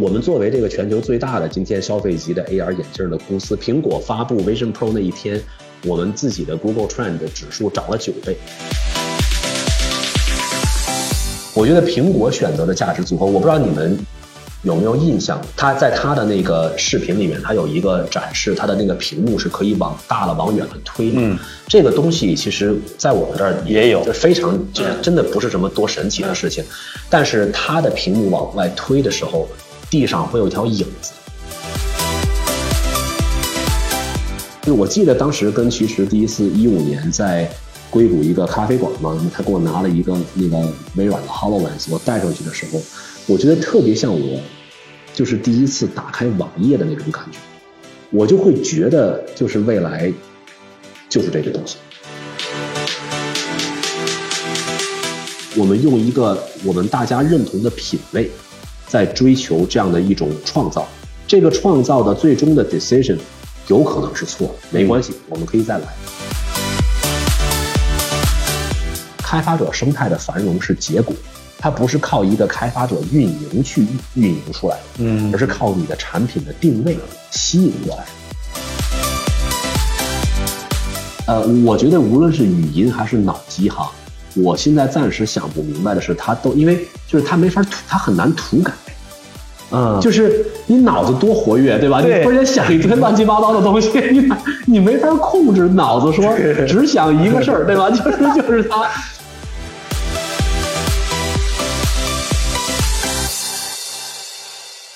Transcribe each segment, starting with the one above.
我们作为这个全球最大的今天消费级的 AR 眼镜的公司，苹果发布 Vision Pro 那一天，我们自己的 Google Trend 指数涨了九倍。我觉得苹果选择的价值组合，我不知道你们有没有印象？它在它的那个视频里面，它有一个展示，它的那个屏幕是可以往大了、往远了推。嗯，这个东西其实在我们这儿也有，就非常，这真的不是什么多神奇的事情。但是它的屏幕往外推的时候，地上会有一条影子。就我记得当时跟其实第一次一五年在。硅谷一个咖啡馆嘛，他给我拿了一个那个微软的 Hololens，我带上去的时候，我觉得特别像我，就是第一次打开网页的那种感觉，我就会觉得就是未来就是这个东西。我们用一个我们大家认同的品味，在追求这样的一种创造，这个创造的最终的 decision 有可能是错，没关系，我们可以再来。开发者生态的繁荣是结果，它不是靠一个开发者运营去运营出来的，嗯，而是靠你的产品的定位吸引过来。呃，我觉得无论是语音还是脑机哈，我现在暂时想不明白的是，它都因为就是它没法涂，它很难涂改，嗯，就是你脑子多活跃，对吧？你突然想一堆乱七八糟的东西，你你没法控制脑子说只想一个事儿，对吧？就是就是它。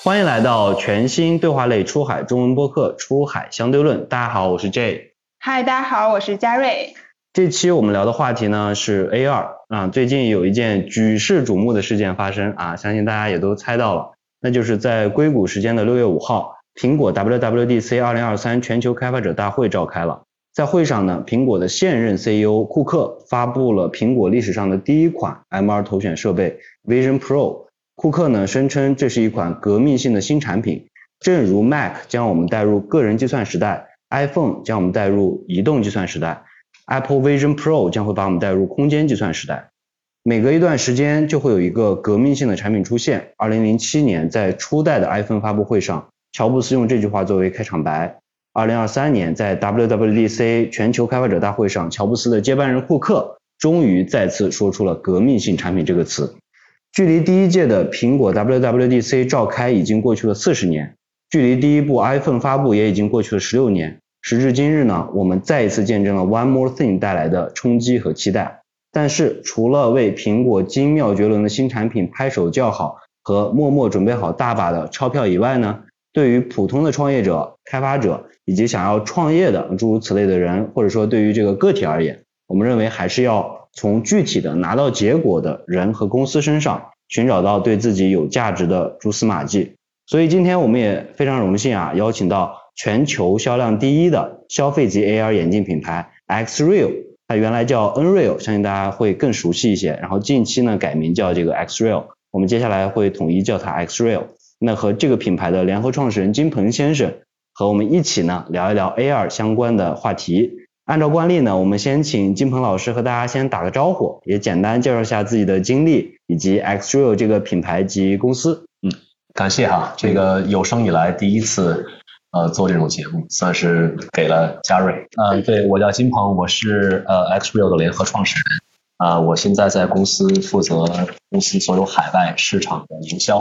欢迎来到全新对话类出海中文播客《出海相对论》。大家好，我是 J。嗨，大家好，我是嘉瑞。这期我们聊的话题呢是 AR 啊，最近有一件举世瞩目的事件发生啊，相信大家也都猜到了，那就是在硅谷时间的六月五号，苹果 WWDC 二零二三全球开发者大会召开了。在会上呢，苹果的现任 CEO 库克发布了苹果历史上的第一款 MR 头显设备 Vision Pro。库克呢声称这是一款革命性的新产品，正如 Mac 将我们带入个人计算时代，iPhone 将我们带入移动计算时代，Apple Vision Pro 将会把我们带入空间计算时代。每隔一段时间就会有一个革命性的产品出现。二零零七年在初代的 iPhone 发布会上，乔布斯用这句话作为开场白。二零二三年在 WWDC 全球开发者大会上，乔布斯的接班人库克终于再次说出了革命性产品这个词。距离第一届的苹果 WWDC 召开已经过去了四十年，距离第一部 iPhone 发布也已经过去了十六年。时至今日呢，我们再一次见证了 One More Thing 带来的冲击和期待。但是，除了为苹果精妙绝伦的新产品拍手叫好和默默准备好大把的钞票以外呢，对于普通的创业者、开发者以及想要创业的诸如此类的人，或者说对于这个个体而言，我们认为还是要。从具体的拿到结果的人和公司身上寻找到对自己有价值的蛛丝马迹，所以今天我们也非常荣幸啊，邀请到全球销量第一的消费级 AR 眼镜品牌 Xreal，它原来叫 Nreal，相信大家会更熟悉一些，然后近期呢改名叫这个 Xreal，我们接下来会统一叫它 Xreal。那和这个品牌的联合创始人金鹏先生和我们一起呢聊一聊 AR 相关的话题。按照惯例呢，我们先请金鹏老师和大家先打个招呼，也简单介绍一下自己的经历以及 Xreal 这个品牌及公司。嗯，感谢哈，这个有生以来第一次呃做这种节目，算是给了嘉瑞。嗯，对我叫金鹏，我是呃 Xreal 的联合创始人。啊，我现在在公司负责公司所有海外市场的营销，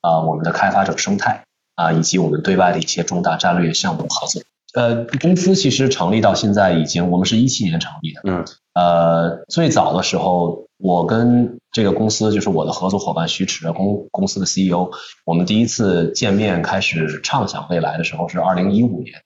啊，我们的开发者生态，啊，以及我们对外的一些重大战略项目合作。呃，公司其实成立到现在已经，我们是一七年成立的。嗯。呃，最早的时候，我跟这个公司就是我的合作伙伴徐驰，公公司的 CEO，我们第一次见面开始畅想未来的时候是二零一五年。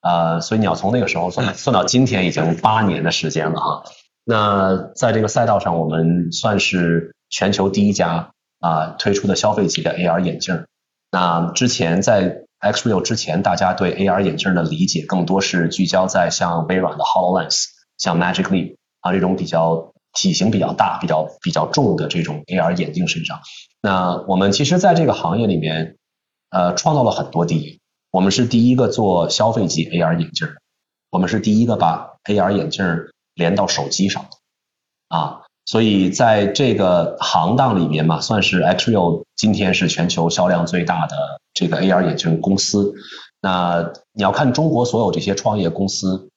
呃，所以你要从那个时候算算到今天，已经八年的时间了哈。那在这个赛道上，我们算是全球第一家啊推出的消费级的 AR 眼镜。那之前在 Xreal 之前，大家对 AR 眼镜的理解更多是聚焦在像微软的 Hololens、像 Magic Leap 啊这种比较体型比较大、比较比较重的这种 AR 眼镜身上。那我们其实在这个行业里面，呃，创造了很多第一。我们是第一个做消费级 AR 眼镜，我们是第一个把 AR 眼镜连到手机上的啊。所以在这个行当里面嘛，算是 Xreal 今天是全球销量最大的这个 AR 眼镜公司。那你要看中国所有这些创业公司，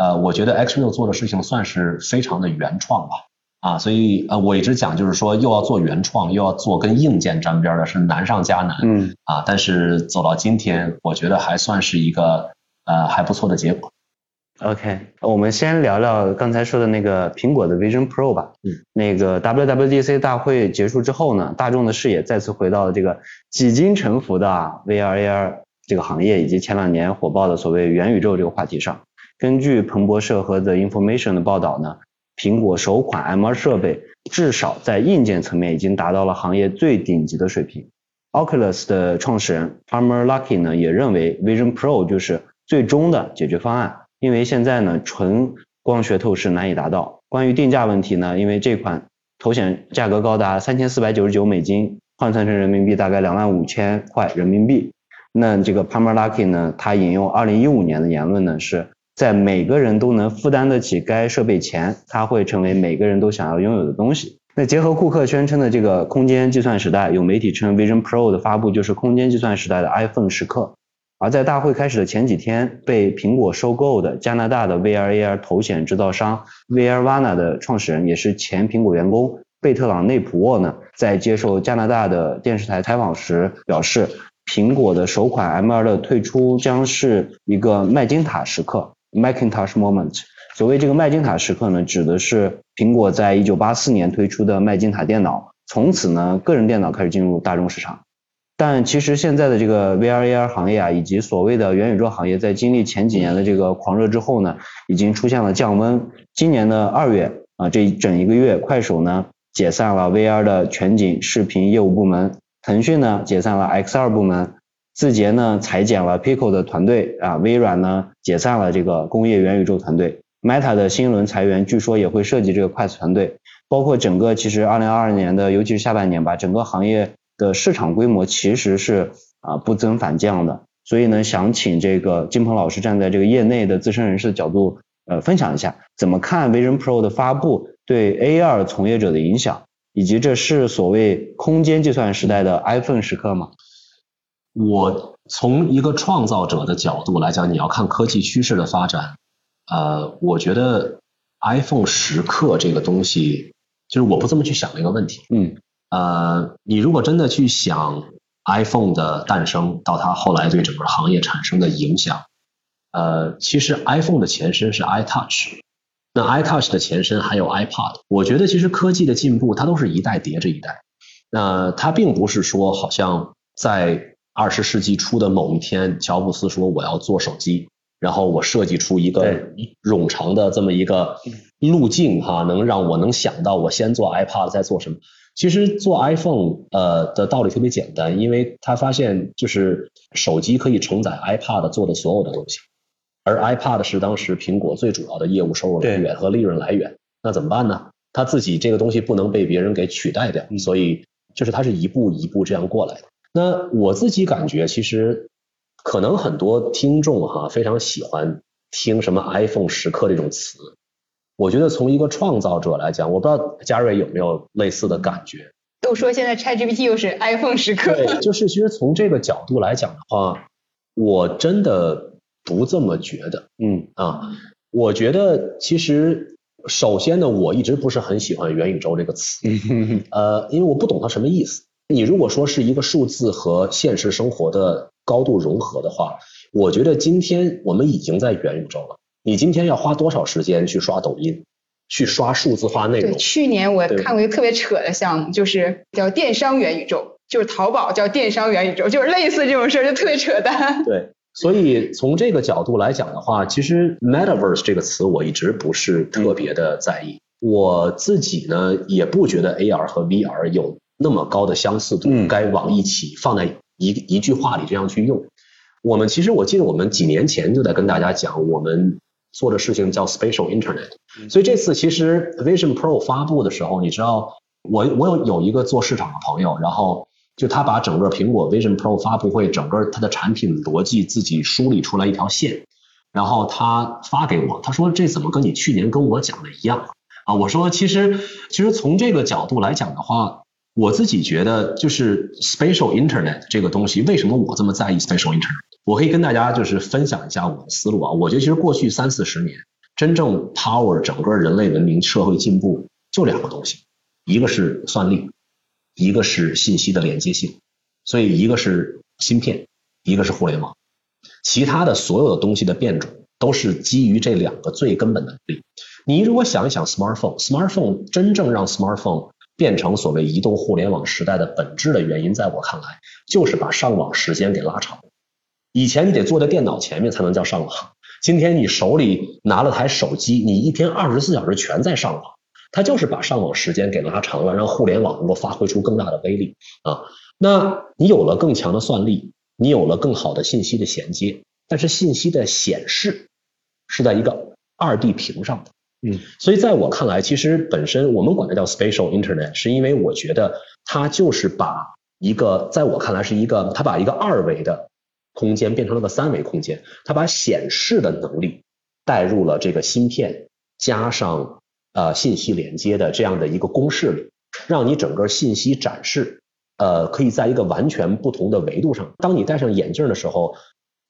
呃，我觉得 Xreal 做的事情算是非常的原创吧。啊，所以呃，我一直讲就是说，又要做原创，又要做跟硬件沾边的，是难上加难。嗯。啊，但是走到今天，我觉得还算是一个呃还不错的结果。OK，我们先聊聊刚才说的那个苹果的 Vision Pro 吧。嗯。那个 WWDC 大会结束之后呢，大众的视野再次回到了这个几经沉浮的 VR AR 这个行业，以及前两年火爆的所谓元宇宙这个话题上。根据彭博社和 The Information 的报道呢。苹果首款 MR 设备至少在硬件层面已经达到了行业最顶级的水平。Oculus 的创始人 Palmer Luckey 呢也认为 Vision Pro 就是最终的解决方案，因为现在呢纯光学透视难以达到。关于定价问题呢，因为这款头显价格高达三千四百九十九美金，换算成人民币大概两万五千块人民币。那这个 Palmer Luckey 呢，他引用二零一五年的言论呢是。在每个人都能负担得起该设备前，它会成为每个人都想要拥有的东西。那结合库克宣称的这个空间计算时代，有媒体称 Vision Pro 的发布就是空间计算时代的 iPhone 时刻。而在大会开始的前几天，被苹果收购的加拿大的 VR AR 头显制造商 VRVana 的创始人，也是前苹果员工贝特朗内普沃呢，在接受加拿大的电视台采访时表示，苹果的首款 MR 的退出将是一个麦金塔时刻。Macintosh moment，所谓这个麦金塔时刻呢，指的是苹果在一九八四年推出的麦金塔电脑，从此呢，个人电脑开始进入大众市场。但其实现在的这个 VR AR 行业啊，以及所谓的元宇宙行业，在经历前几年的这个狂热之后呢，已经出现了降温。今年的二月啊，这一整一个月，快手呢解散了 VR 的全景视频业务部门，腾讯呢解散了 XR 部门。字节呢裁减了 Pico 的团队啊，微软呢解散了这个工业元宇宙团队，Meta 的新一轮裁员据说也会涉及这个快速团队，包括整个其实二零二二年的，尤其是下半年吧，整个行业的市场规模其实是啊不增反降的，所以呢想请这个金鹏老师站在这个业内的资深人士的角度呃分享一下，怎么看 Vision Pro 的发布对 AR 从业者的影响，以及这是所谓空间计算时代的 iPhone 时刻吗？我从一个创造者的角度来讲，你要看科技趋势的发展，呃，我觉得 iPhone 时刻这个东西，就是我不这么去想这个问题。嗯。呃，你如果真的去想 iPhone 的诞生到它后来对整个行业产生的影响，呃，其实 iPhone 的前身是 iTouch，那 iTouch 的前身还有 iPod。我觉得其实科技的进步，它都是一代叠着一代。那它并不是说好像在二十世纪初的某一天，乔布斯说我要做手机，然后我设计出一个冗长的这么一个路径哈，能让我能想到我先做 iPad 再做什么。其实做 iPhone 呃的道理特别简单，因为他发现就是手机可以承载 iPad 做的所有的东西，而 iPad 是当时苹果最主要的业务收入来源和利润来源。那怎么办呢？他自己这个东西不能被别人给取代掉，所以就是他是一步一步这样过来的。那我自己感觉，其实可能很多听众哈非常喜欢听什么 iPhone 时刻这种词。我觉得从一个创造者来讲，我不知道嘉瑞有没有类似的感觉。都说现在 ChatGPT 又是 iPhone 时刻。对，就是其实从这个角度来讲的话，我真的不这么觉得。嗯啊，我觉得其实首先呢，我一直不是很喜欢元宇宙这个词。呃，因为我不懂它什么意思。你如果说是一个数字和现实生活的高度融合的话，我觉得今天我们已经在元宇宙了。你今天要花多少时间去刷抖音，去刷数字化内容？去年我看过一个特别扯的项目，就是叫电商元宇宙，就是淘宝叫电商元宇宙，就是类似这种事儿，就特别扯淡。对，所以从这个角度来讲的话，其实 metaverse 这个词我一直不是特别的在意。我自己呢，也不觉得 AR 和 VR 有。那么高的相似度，该往一起放在一一句话里这样去用。我们其实我记得我们几年前就在跟大家讲，我们做的事情叫 Spatial Internet。所以这次其实 Vision Pro 发布的时候，你知道，我我有有一个做市场的朋友，然后就他把整个苹果 Vision Pro 发布会整个它的产品逻辑自己梳理出来一条线，然后他发给我，他说这怎么跟你去年跟我讲的一样？啊，我说其实其实从这个角度来讲的话，我自己觉得就是 spatial internet 这个东西，为什么我这么在意 spatial internet？我可以跟大家就是分享一下我的思路啊。我觉得其实过去三四十年，真正 power 整个人类文明社会进步就两个东西，一个是算力，一个是信息的连接性。所以一个是芯片，一个是互联网，其他的所有的东西的变种都是基于这两个最根本的能力。你如果想一想，smartphone，smartphone 真正让 smartphone 变成所谓移动互联网时代的本质的原因，在我看来，就是把上网时间给拉长。以前你得坐在电脑前面才能叫上网，今天你手里拿了台手机，你一天二十四小时全在上网，它就是把上网时间给拉长了，让互联网能够发挥出更大的威力啊。那你有了更强的算力，你有了更好的信息的衔接，但是信息的显示是在一个二 D 屏上的，嗯，所以在我看来，其实本身我们管它叫 spatial internet，是因为我觉得它就是把一个在我看来是一个，它把一个二维的空间变成了个三维空间，它把显示的能力带入了这个芯片加上呃信息连接的这样的一个公式里，让你整个信息展示。呃，可以在一个完全不同的维度上。当你戴上眼镜的时候，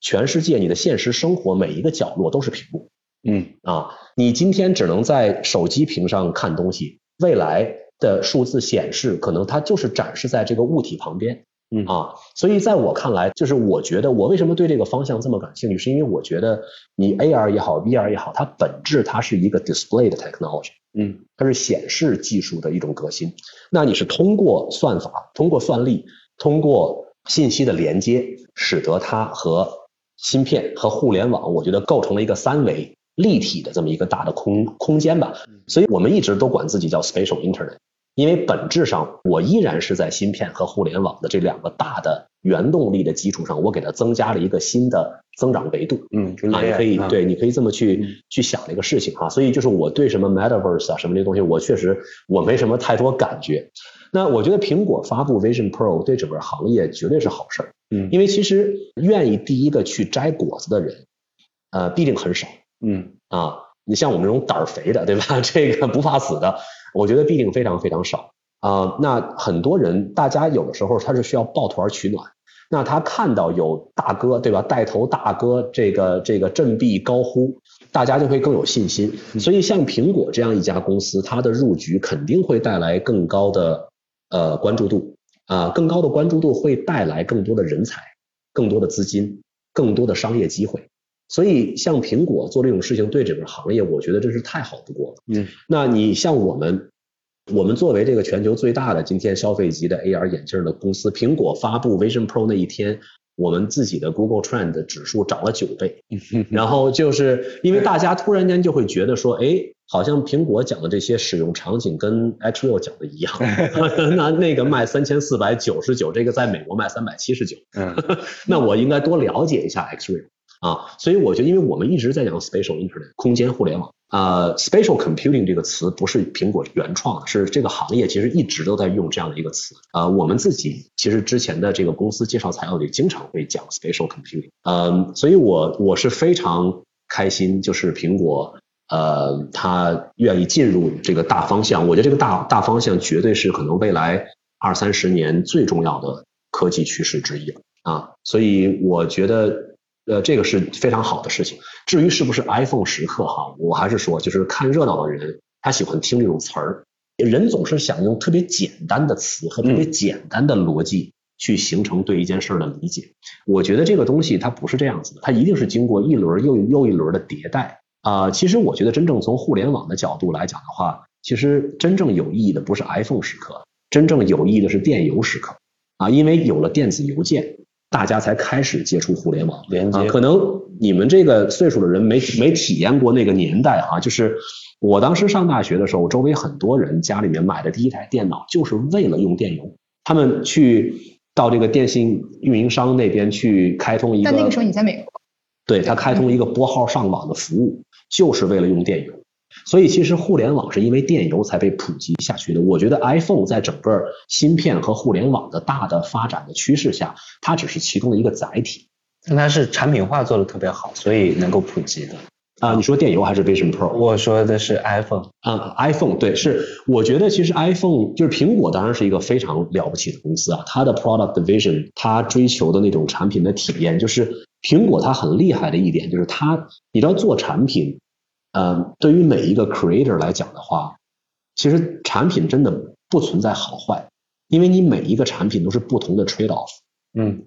全世界你的现实生活每一个角落都是屏幕。嗯啊，你今天只能在手机屏上看东西，未来的数字显示可能它就是展示在这个物体旁边。嗯啊，所以在我看来，就是我觉得我为什么对这个方向这么感兴趣，是因为我觉得你 AR 也好，VR 也好，它本质它是一个 display 的 technology，嗯，它是显示技术的一种革新。那你是通过算法、通过算力、通过信息的连接，使得它和芯片和互联网，我觉得构成了一个三维立体的这么一个大的空空间吧。所以我们一直都管自己叫 spatial internet。因为本质上，我依然是在芯片和互联网的这两个大的原动力的基础上，我给它增加了一个新的增长维度。嗯，啊，你可以对，你可以这么去去想这个事情啊。所以就是我对什么 Metaverse 啊什么这些东西，我确实我没什么太多感觉。那我觉得苹果发布 Vision Pro 对整个行业绝对是好事儿。嗯，因为其实愿意第一个去摘果子的人，呃，必定很少。嗯，啊，你像我们这种胆儿肥的，对吧？这个不怕死的。我觉得必定非常非常少啊。那很多人，大家有的时候他是需要抱团取暖。那他看到有大哥，对吧？带头大哥，这个这个振臂高呼，大家就会更有信心。所以像苹果这样一家公司，它的入局肯定会带来更高的呃关注度啊，更高的关注度会带来更多的人才、更多的资金、更多的商业机会。所以，像苹果做这种事情，对整个行业，我觉得真是太好不过了。嗯，那你像我们，我们作为这个全球最大的今天消费级的 AR 眼镜的公司，苹果发布 Vision Pro 那一天，我们自己的 Google Trend 指数涨了九倍。然后就是因为大家突然间就会觉得说，哎，好像苹果讲的这些使用场景跟 Xreal 讲的一样。那那个卖三千四百九十九，这个在美国卖三百七十九。嗯，那我应该多了解一下 Xreal。啊，所以我觉得，因为我们一直在讲 spatial internet 空间互联网啊，spatial computing 这个词不是苹果原创的，是这个行业其实一直都在用这样的一个词啊。我们自己其实之前的这个公司介绍材料里经常会讲 spatial computing，嗯，所以我我是非常开心，就是苹果呃，它愿意进入这个大方向，我觉得这个大大方向绝对是可能未来二三十年最重要的科技趋势之一了啊，所以我觉得。呃，这个是非常好的事情。至于是不是 iPhone 时刻哈，我还是说，就是看热闹的人，他喜欢听这种词儿。人总是想用特别简单的词和特别简单的逻辑去形成对一件事儿的理解。我觉得这个东西它不是这样子的，它一定是经过一轮又又一轮的迭代啊。其实我觉得真正从互联网的角度来讲的话，其实真正有意义的不是 iPhone 时刻，真正有意义的是电邮时刻啊，因为有了电子邮件。大家才开始接触互联网。连接，可能你们这个岁数的人没没体验过那个年代哈，就是我当时上大学的时候，周围很多人家里面买的第一台电脑就是为了用电邮，他们去到这个电信运营商那边去开通一个，但那个时候你在美国，对他开通一个拨号上网的服务，就是为了用电邮。所以其实互联网是因为电邮才被普及下去的。我觉得 iPhone 在整个芯片和互联网的大的发展的趋势下，它只是其中的一个载体。但它是产品化做的特别好，所以能够普及的。啊，你说电邮还是 Vision Pro？我说的是 iPhone。啊，iPhone 对，是我觉得其实 iPhone 就是苹果，当然是一个非常了不起的公司啊。它的 product vision，它追求的那种产品的体验，就是苹果它很厉害的一点，就是它你知道做产品，呃，对于每一个 creator 来讲的话，其实产品真的不存在好坏，因为你每一个产品都是不同的 trade off。嗯，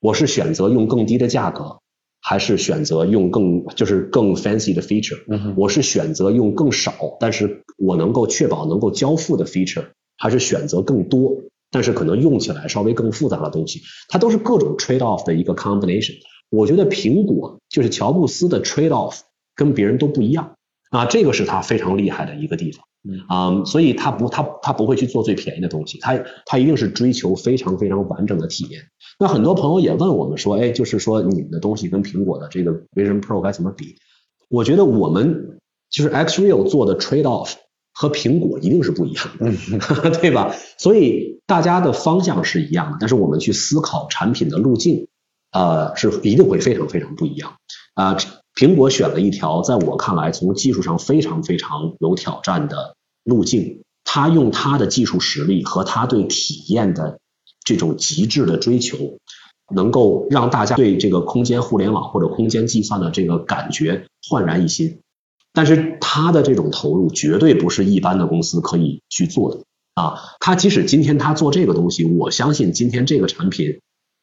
我是选择用更低的价格。还是选择用更就是更 fancy 的 feature，我是选择用更少，但是我能够确保能够交付的 feature，还是选择更多，但是可能用起来稍微更复杂的东西，它都是各种 trade off 的一个 combination。我觉得苹果就是乔布斯的 trade off 跟别人都不一样啊，这个是他非常厉害的一个地方。啊，所以他不，他他不会去做最便宜的东西，他他一定是追求非常非常完整的体验。那很多朋友也问我们说，哎，就是说你们的东西跟苹果的这个 Vision Pro 该怎么比？我觉得我们就是 Xreal 做的 trade off 和苹果一定是不一样的，对吧？所以大家的方向是一样的，但是我们去思考产品的路径，呃，是一定会非常非常不一样啊。苹果选了一条在我看来从技术上非常非常有挑战的路径，它用它的技术实力和它对体验的这种极致的追求，能够让大家对这个空间互联网或者空间计算的这个感觉焕然一新。但是它的这种投入绝对不是一般的公司可以去做的啊！它即使今天它做这个东西，我相信今天这个产品。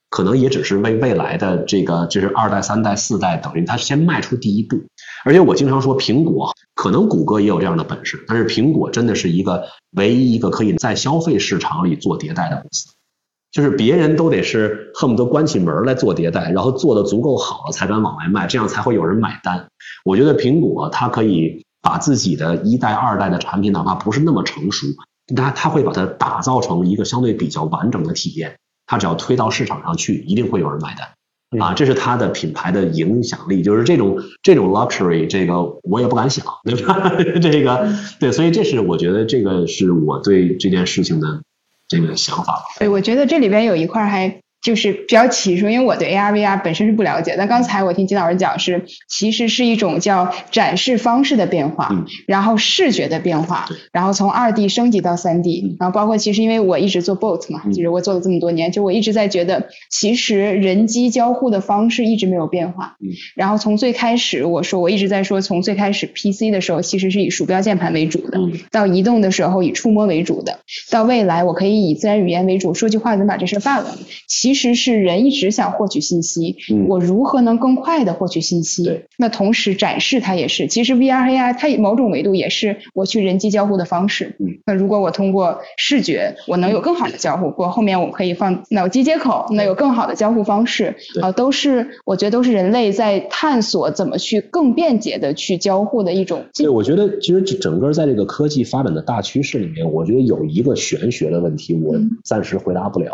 可能也只是为未来的这个，就是二代、三代、四代，等于它先迈出第一步。而且我经常说，苹果可能谷歌也有这样的本事，但是苹果真的是一个唯一一个可以在消费市场里做迭代的公司。就是别人都得是恨不得关起门来做迭代，然后做的足够好了才敢往外卖，这样才会有人买单。我觉得苹果它可以把自己的一代、二代的产品，哪怕不是那么成熟，它它会把它打造成一个相对比较完整的体验。它只要推到市场上去，一定会有人买单啊！这是它的品牌的影响力，就是这种这种 luxury，这个我也不敢想，对吧？这个对，所以这是我觉得这个是我对这件事情的这个想法。对，我觉得这里边有一块还。就是比较起初，因为我对 AR VR 本身是不了解。但刚才我听金老师讲是，其实是一种叫展示方式的变化，然后视觉的变化，然后从二 D 升级到三 D，然后包括其实因为我一直做 bot 嘛，就是我做了这么多年，就我一直在觉得，其实人机交互的方式一直没有变化。然后从最开始我说我一直在说，从最开始 PC 的时候其实是以鼠标键盘为主的，到移动的时候以触摸为主的，到未来我可以以自然语言为主，说句话能把这事办了。其其实是人一直想获取信息，我如何能更快的获取信息？那同时展示它也是，其实 VR AI 它某种维度也是我去人机交互的方式。那如果我通过视觉，我能有更好的交互，过后面我可以放脑机接口，那有更好的交互方式啊，都是我觉得都是人类在探索怎么去更便捷的去交互的一种。对，我觉得其实整个在这个科技发展的大趋势里面，我觉得有一个玄学的问题，我暂时回答不了。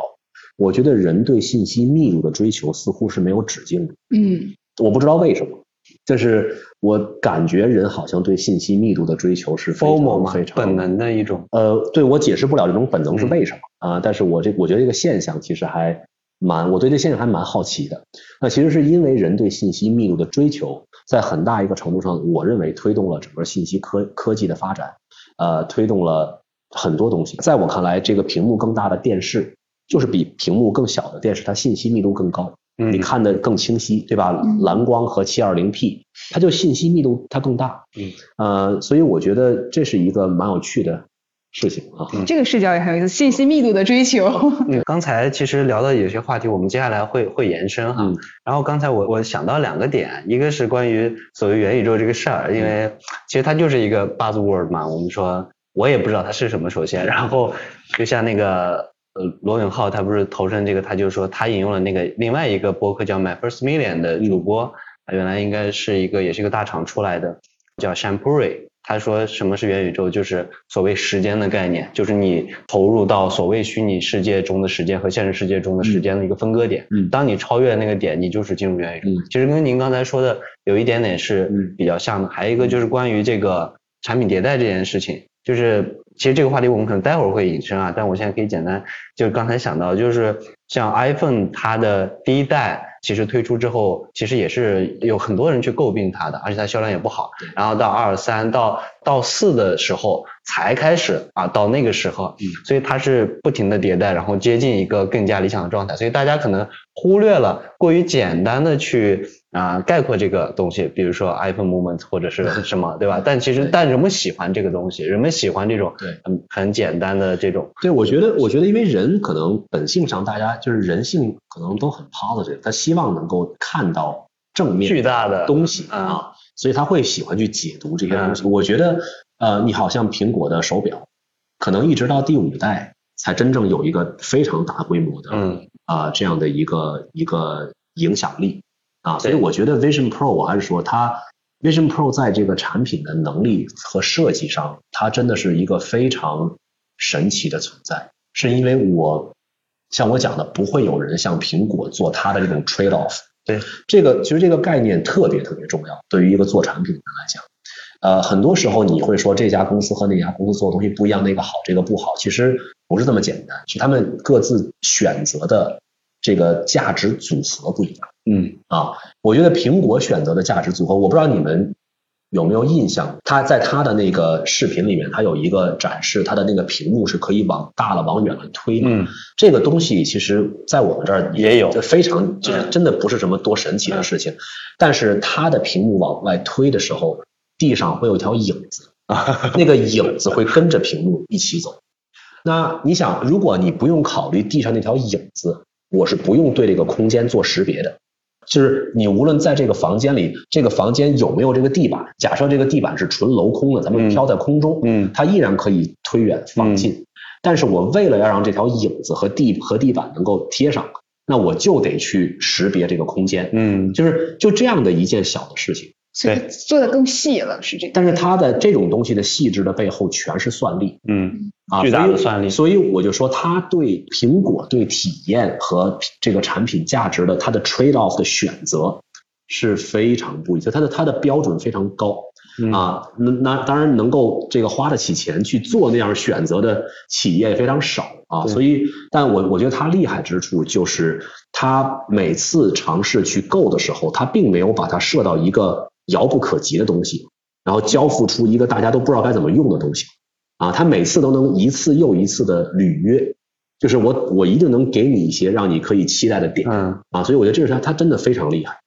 我觉得人对信息密度的追求似乎是没有止境的。嗯，我不知道为什么，但是我感觉人好像对信息密度的追求是非常非常本能的一种。呃，对我解释不了这种本能是为什么啊？但是我这我觉得这个现象其实还蛮，我对这现象还蛮好奇的。那其实是因为人对信息密度的追求，在很大一个程度上，我认为推动了整个信息科科技的发展，呃，推动了很多东西。在我看来，这个屏幕更大的电视。就是比屏幕更小的电视，它信息密度更高，你看的更清晰，对吧？蓝光和七二零 P，它就信息密度它更大，嗯，呃，所以我觉得这是一个蛮有趣的事情啊。这个视角也很有意思，信息密度的追求。刚才其实聊到有些话题，我们接下来会会延伸哈。然后刚才我我想到两个点，一个是关于所谓元宇宙这个事儿，因为其实它就是一个 buzzword 嘛，我们说我也不知道它是什么，首先，然后就像那个。呃，罗永浩他不是投身这个，他就说他引用了那个另外一个博客叫 My First Million 的主播，他原来应该是一个也是一个大厂出来的，叫 Shampuri。他说什么是元宇宙，就是所谓时间的概念，就是你投入到所谓虚拟世界中的时间和现实世界中的时间的一个分割点。嗯，当你超越那个点，你就是进入元宇宙。其实跟您刚才说的有一点点是比较像的。还有一个就是关于这个产品迭代这件事情。就是其实这个话题我们可能待会儿会引申啊，但我现在可以简单，就是刚才想到，就是像 iPhone 它的第一代其实推出之后，其实也是有很多人去诟病它的，而且它销量也不好。然后到二三到到四的时候才开始啊，到那个时候，所以它是不停的迭代，然后接近一个更加理想的状态。所以大家可能忽略了过于简单的去。啊，概括这个东西，比如说 iPhone Moment 或者是什么，对吧？但其实，但人们喜欢这个东西，人们喜欢这种对很很简单的这种。对，我觉得，我觉得，因为人可能本性上，大家就是人性可能都很 positive，他希望能够看到正面巨大的东西啊，所以他会喜欢去解读这些东西。我觉得，呃，你好像苹果的手表，可能一直到第五代才真正有一个非常大规模的，嗯啊这样的一个一个影响力。啊，所以我觉得 Vision Pro，我还是说它 Vision Pro 在这个产品的能力和设计上，它真的是一个非常神奇的存在。是因为我像我讲的，不会有人像苹果做它的这种 trade off。对，这个其实这个概念特别特别重要，对于一个做产品的人来讲，呃，很多时候你会说这家公司和那家公司做的东西不一样，那个好，这个不好，其实不是这么简单，是他们各自选择的。这个价值组合不一样，嗯啊，我觉得苹果选择的价值组合，我不知道你们有没有印象，它在它的那个视频里面，它有一个展示，它的那个屏幕是可以往大了、往远了推的。嗯，这个东西其实在我们这儿也有，就非常就是真的不是什么多神奇的事情，但是它的屏幕往外推的时候，地上会有一条影子，那个影子会跟着屏幕一起走。那你想，如果你不用考虑地上那条影子，我是不用对这个空间做识别的，就是你无论在这个房间里，这个房间有没有这个地板，假设这个地板是纯镂空的，咱们飘在空中，嗯，它依然可以推远放近。但是我为了要让这条影子和地和地板能够贴上，那我就得去识别这个空间，嗯，就是就这样的一件小的事情。对，做的更细了，是这个。但是它的这种东西的细致的背后全是算力，嗯，啊，巨大的算力。所以我就说，它对苹果对体验和这个产品价值的它的 trade off 的选择是非常不一就，它的它的标准非常高啊。那那当然能够这个花得起钱去做那样选择的企业也非常少啊。所以，但我我觉得它厉害之处就是，它每次尝试去购的时候，它并没有把它设到一个。遥不可及的东西，然后交付出一个大家都不知道该怎么用的东西，啊，他每次都能一次又一次的履约，就是我我一定能给你一些让你可以期待的点，嗯，啊，所以我觉得这是他他真的非常厉害。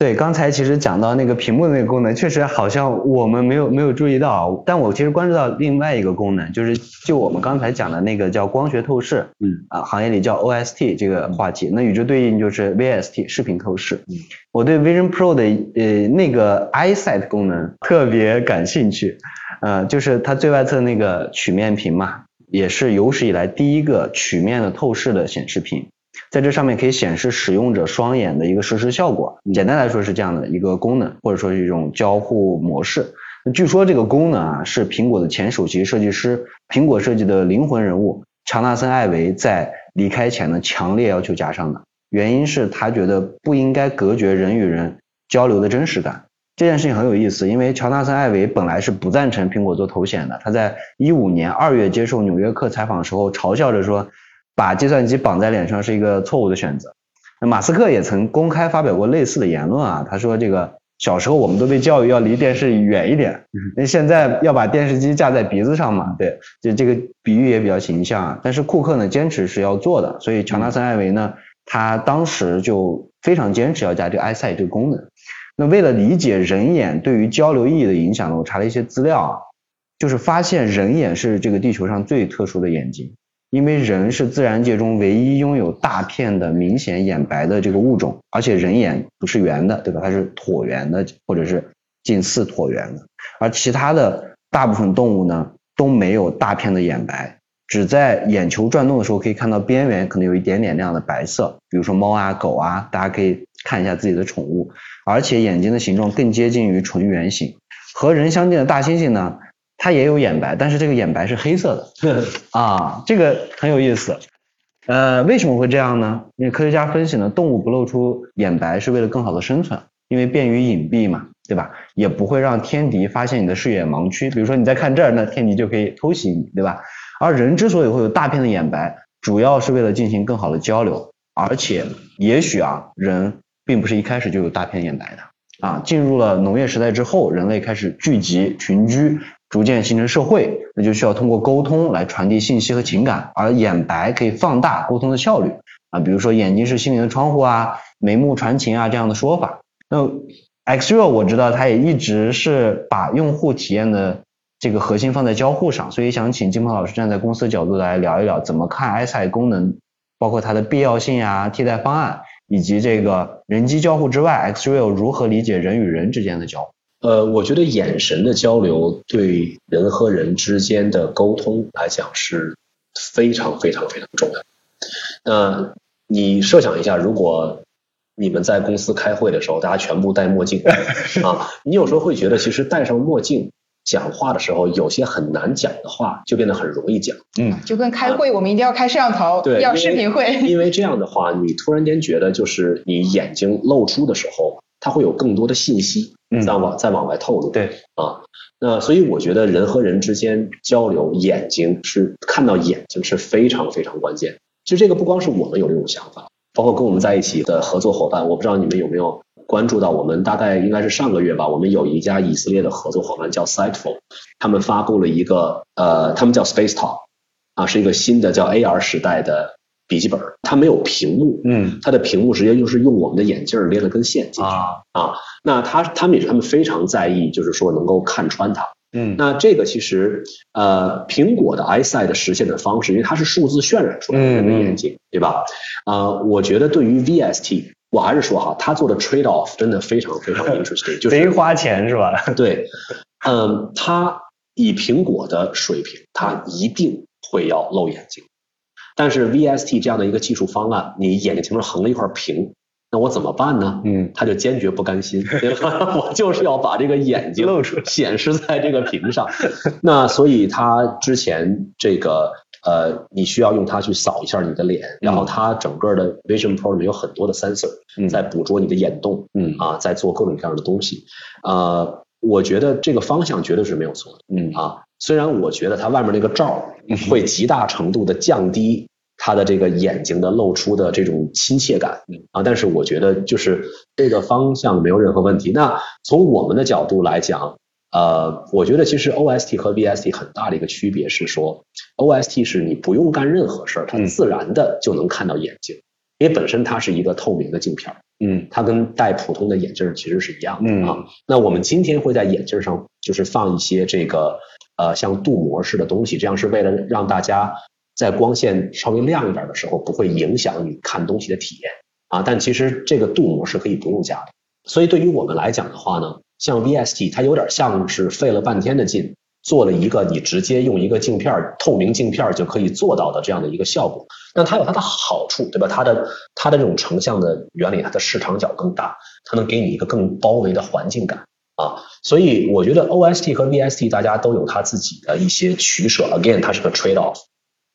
对，刚才其实讲到那个屏幕的那个功能，确实好像我们没有没有注意到，但我其实关注到另外一个功能，就是就我们刚才讲的那个叫光学透视，嗯，啊，行业里叫 OST 这个话题，那与之对应就是 VST 视频透视。嗯，我对 Vision Pro 的呃那个 EyeSight 功能特别感兴趣，呃，就是它最外侧那个曲面屏嘛，也是有史以来第一个曲面的透视的显示屏。在这上面可以显示使用者双眼的一个实时效果，简单来说是这样的一个功能，或者说是一种交互模式。据说这个功能啊是苹果的前首席设计师，苹果设计的灵魂人物乔纳森·艾维在离开前呢强烈要求加上的。原因是他觉得不应该隔绝人与人交流的真实感。这件事情很有意思，因为乔纳森·艾维本来是不赞成苹果做头显的，他在一五年二月接受纽约客采访时候嘲笑着说。把计算机绑在脸上是一个错误的选择。那马斯克也曾公开发表过类似的言论啊，他说这个小时候我们都被教育要离电视远一点，那现在要把电视机架在鼻子上嘛，对，就这个比喻也比较形象啊。但是库克呢坚持是要做的，所以乔纳森·艾维呢，他当时就非常坚持要加这个 EyeSight 这个功能。那为了理解人眼对于交流意义的影响呢，我查了一些资料啊，就是发现人眼是这个地球上最特殊的眼睛。因为人是自然界中唯一拥有大片的明显眼白的这个物种，而且人眼不是圆的，对吧？它是椭圆的，或者是近似椭圆的。而其他的大部分动物呢都没有大片的眼白，只在眼球转动的时候可以看到边缘可能有一点点那样的白色。比如说猫啊、狗啊，大家可以看一下自己的宠物，而且眼睛的形状更接近于纯圆形。和人相近的大猩猩呢？它也有眼白，但是这个眼白是黑色的 啊，这个很有意思。呃，为什么会这样呢？因为科学家分析呢，动物不露出眼白是为了更好的生存，因为便于隐蔽嘛。对吧？也不会让天敌发现你的视野盲区。比如说你在看这儿，那天敌就可以偷袭你，对吧？而人之所以会有大片的眼白，主要是为了进行更好的交流，而且也许啊，人并不是一开始就有大片眼白的啊。进入了农业时代之后，人类开始聚集群居，逐渐形成社会，那就需要通过沟通来传递信息和情感，而眼白可以放大沟通的效率啊。比如说眼睛是心灵的窗户啊，眉目传情啊这样的说法。那 Xreal 我知道它也一直是把用户体验的这个核心放在交互上，所以想请金鹏老师站在公司角度来聊一聊，怎么看 EyeSight 功能，包括它的必要性啊、替代方案，以及这个人机交互之外，Xreal 如何理解人与人之间的交互。呃，我觉得眼神的交流对人和人之间的沟通来讲是非常非常非常重要。那你设想一下，如果你们在公司开会的时候，大家全部戴墨镜 啊，你有时候会觉得，其实戴上墨镜讲话的时候，有些很难讲的话就变得很容易讲。嗯，就跟开会，我们一定要开摄像头，对，要视频会。因为这样的话，你突然间觉得，就是你眼睛露出的时候。它会有更多的信息再往再往外透露。对啊，那所以我觉得人和人之间交流，眼睛是看到眼睛是非常非常关键。其实这个不光是我们有这种想法，包括跟我们在一起的合作伙伴，我不知道你们有没有关注到，我们大概应该是上个月吧，我们有一家以色列的合作伙伴叫 Sightful，他们发布了一个呃，他们叫 Space Talk，啊，是一个新的叫 AR 时代的。笔记本它没有屏幕，嗯，它的屏幕直接就是用我们的眼镜连了根线进去啊啊，那他他们也是他们非常在意，就是说能够看穿它，嗯，那这个其实呃苹果的 EyeSight 实现的方式，因为它是数字渲染出来的人的眼睛，对吧？啊，我觉得对于 VST，我还是说哈，他做的 trade off 真的非常非常 interesting，就是贼花钱是吧？对，嗯，他以苹果的水平，他一定会要露眼睛。但是 VST 这样的一个技术方案，你眼睛前面横了一块屏，那我怎么办呢？嗯，他就坚决不甘心，我就是要把这个眼睛露出来，显示在这个屏上。那所以他之前这个呃，你需要用它去扫一下你的脸，然后它整个的 Vision Pro 里面有很多的 sensor 在捕捉你的眼动，嗯啊，在做各种各样的东西。呃，我觉得这个方向绝对是没有错的，嗯啊，虽然我觉得它外面那个罩会极大程度的降低。他的这个眼睛的露出的这种亲切感啊，但是我觉得就是这个方向没有任何问题。那从我们的角度来讲，呃，我觉得其实 OST 和 VST 很大的一个区别是说，OST 是你不用干任何事儿，它自然的就能看到眼睛，因为本身它是一个透明的镜片，嗯，它跟戴普通的眼镜其实是一样的啊。那我们今天会在眼镜上就是放一些这个呃像镀膜式的东西，这样是为了让大家。在光线稍微亮一点的时候，不会影响你看东西的体验啊。但其实这个镀膜是可以不用加的。所以对于我们来讲的话呢，像 VST，它有点像是费了半天的劲，做了一个你直接用一个镜片，透明镜片就可以做到的这样的一个效果。那它有它的好处，对吧？它的它的这种成像的原理，它的视场角更大，它能给你一个更包围的环境感啊。所以我觉得 OST 和 VST 大家都有它自己的一些取舍。Again，它是个 trade off。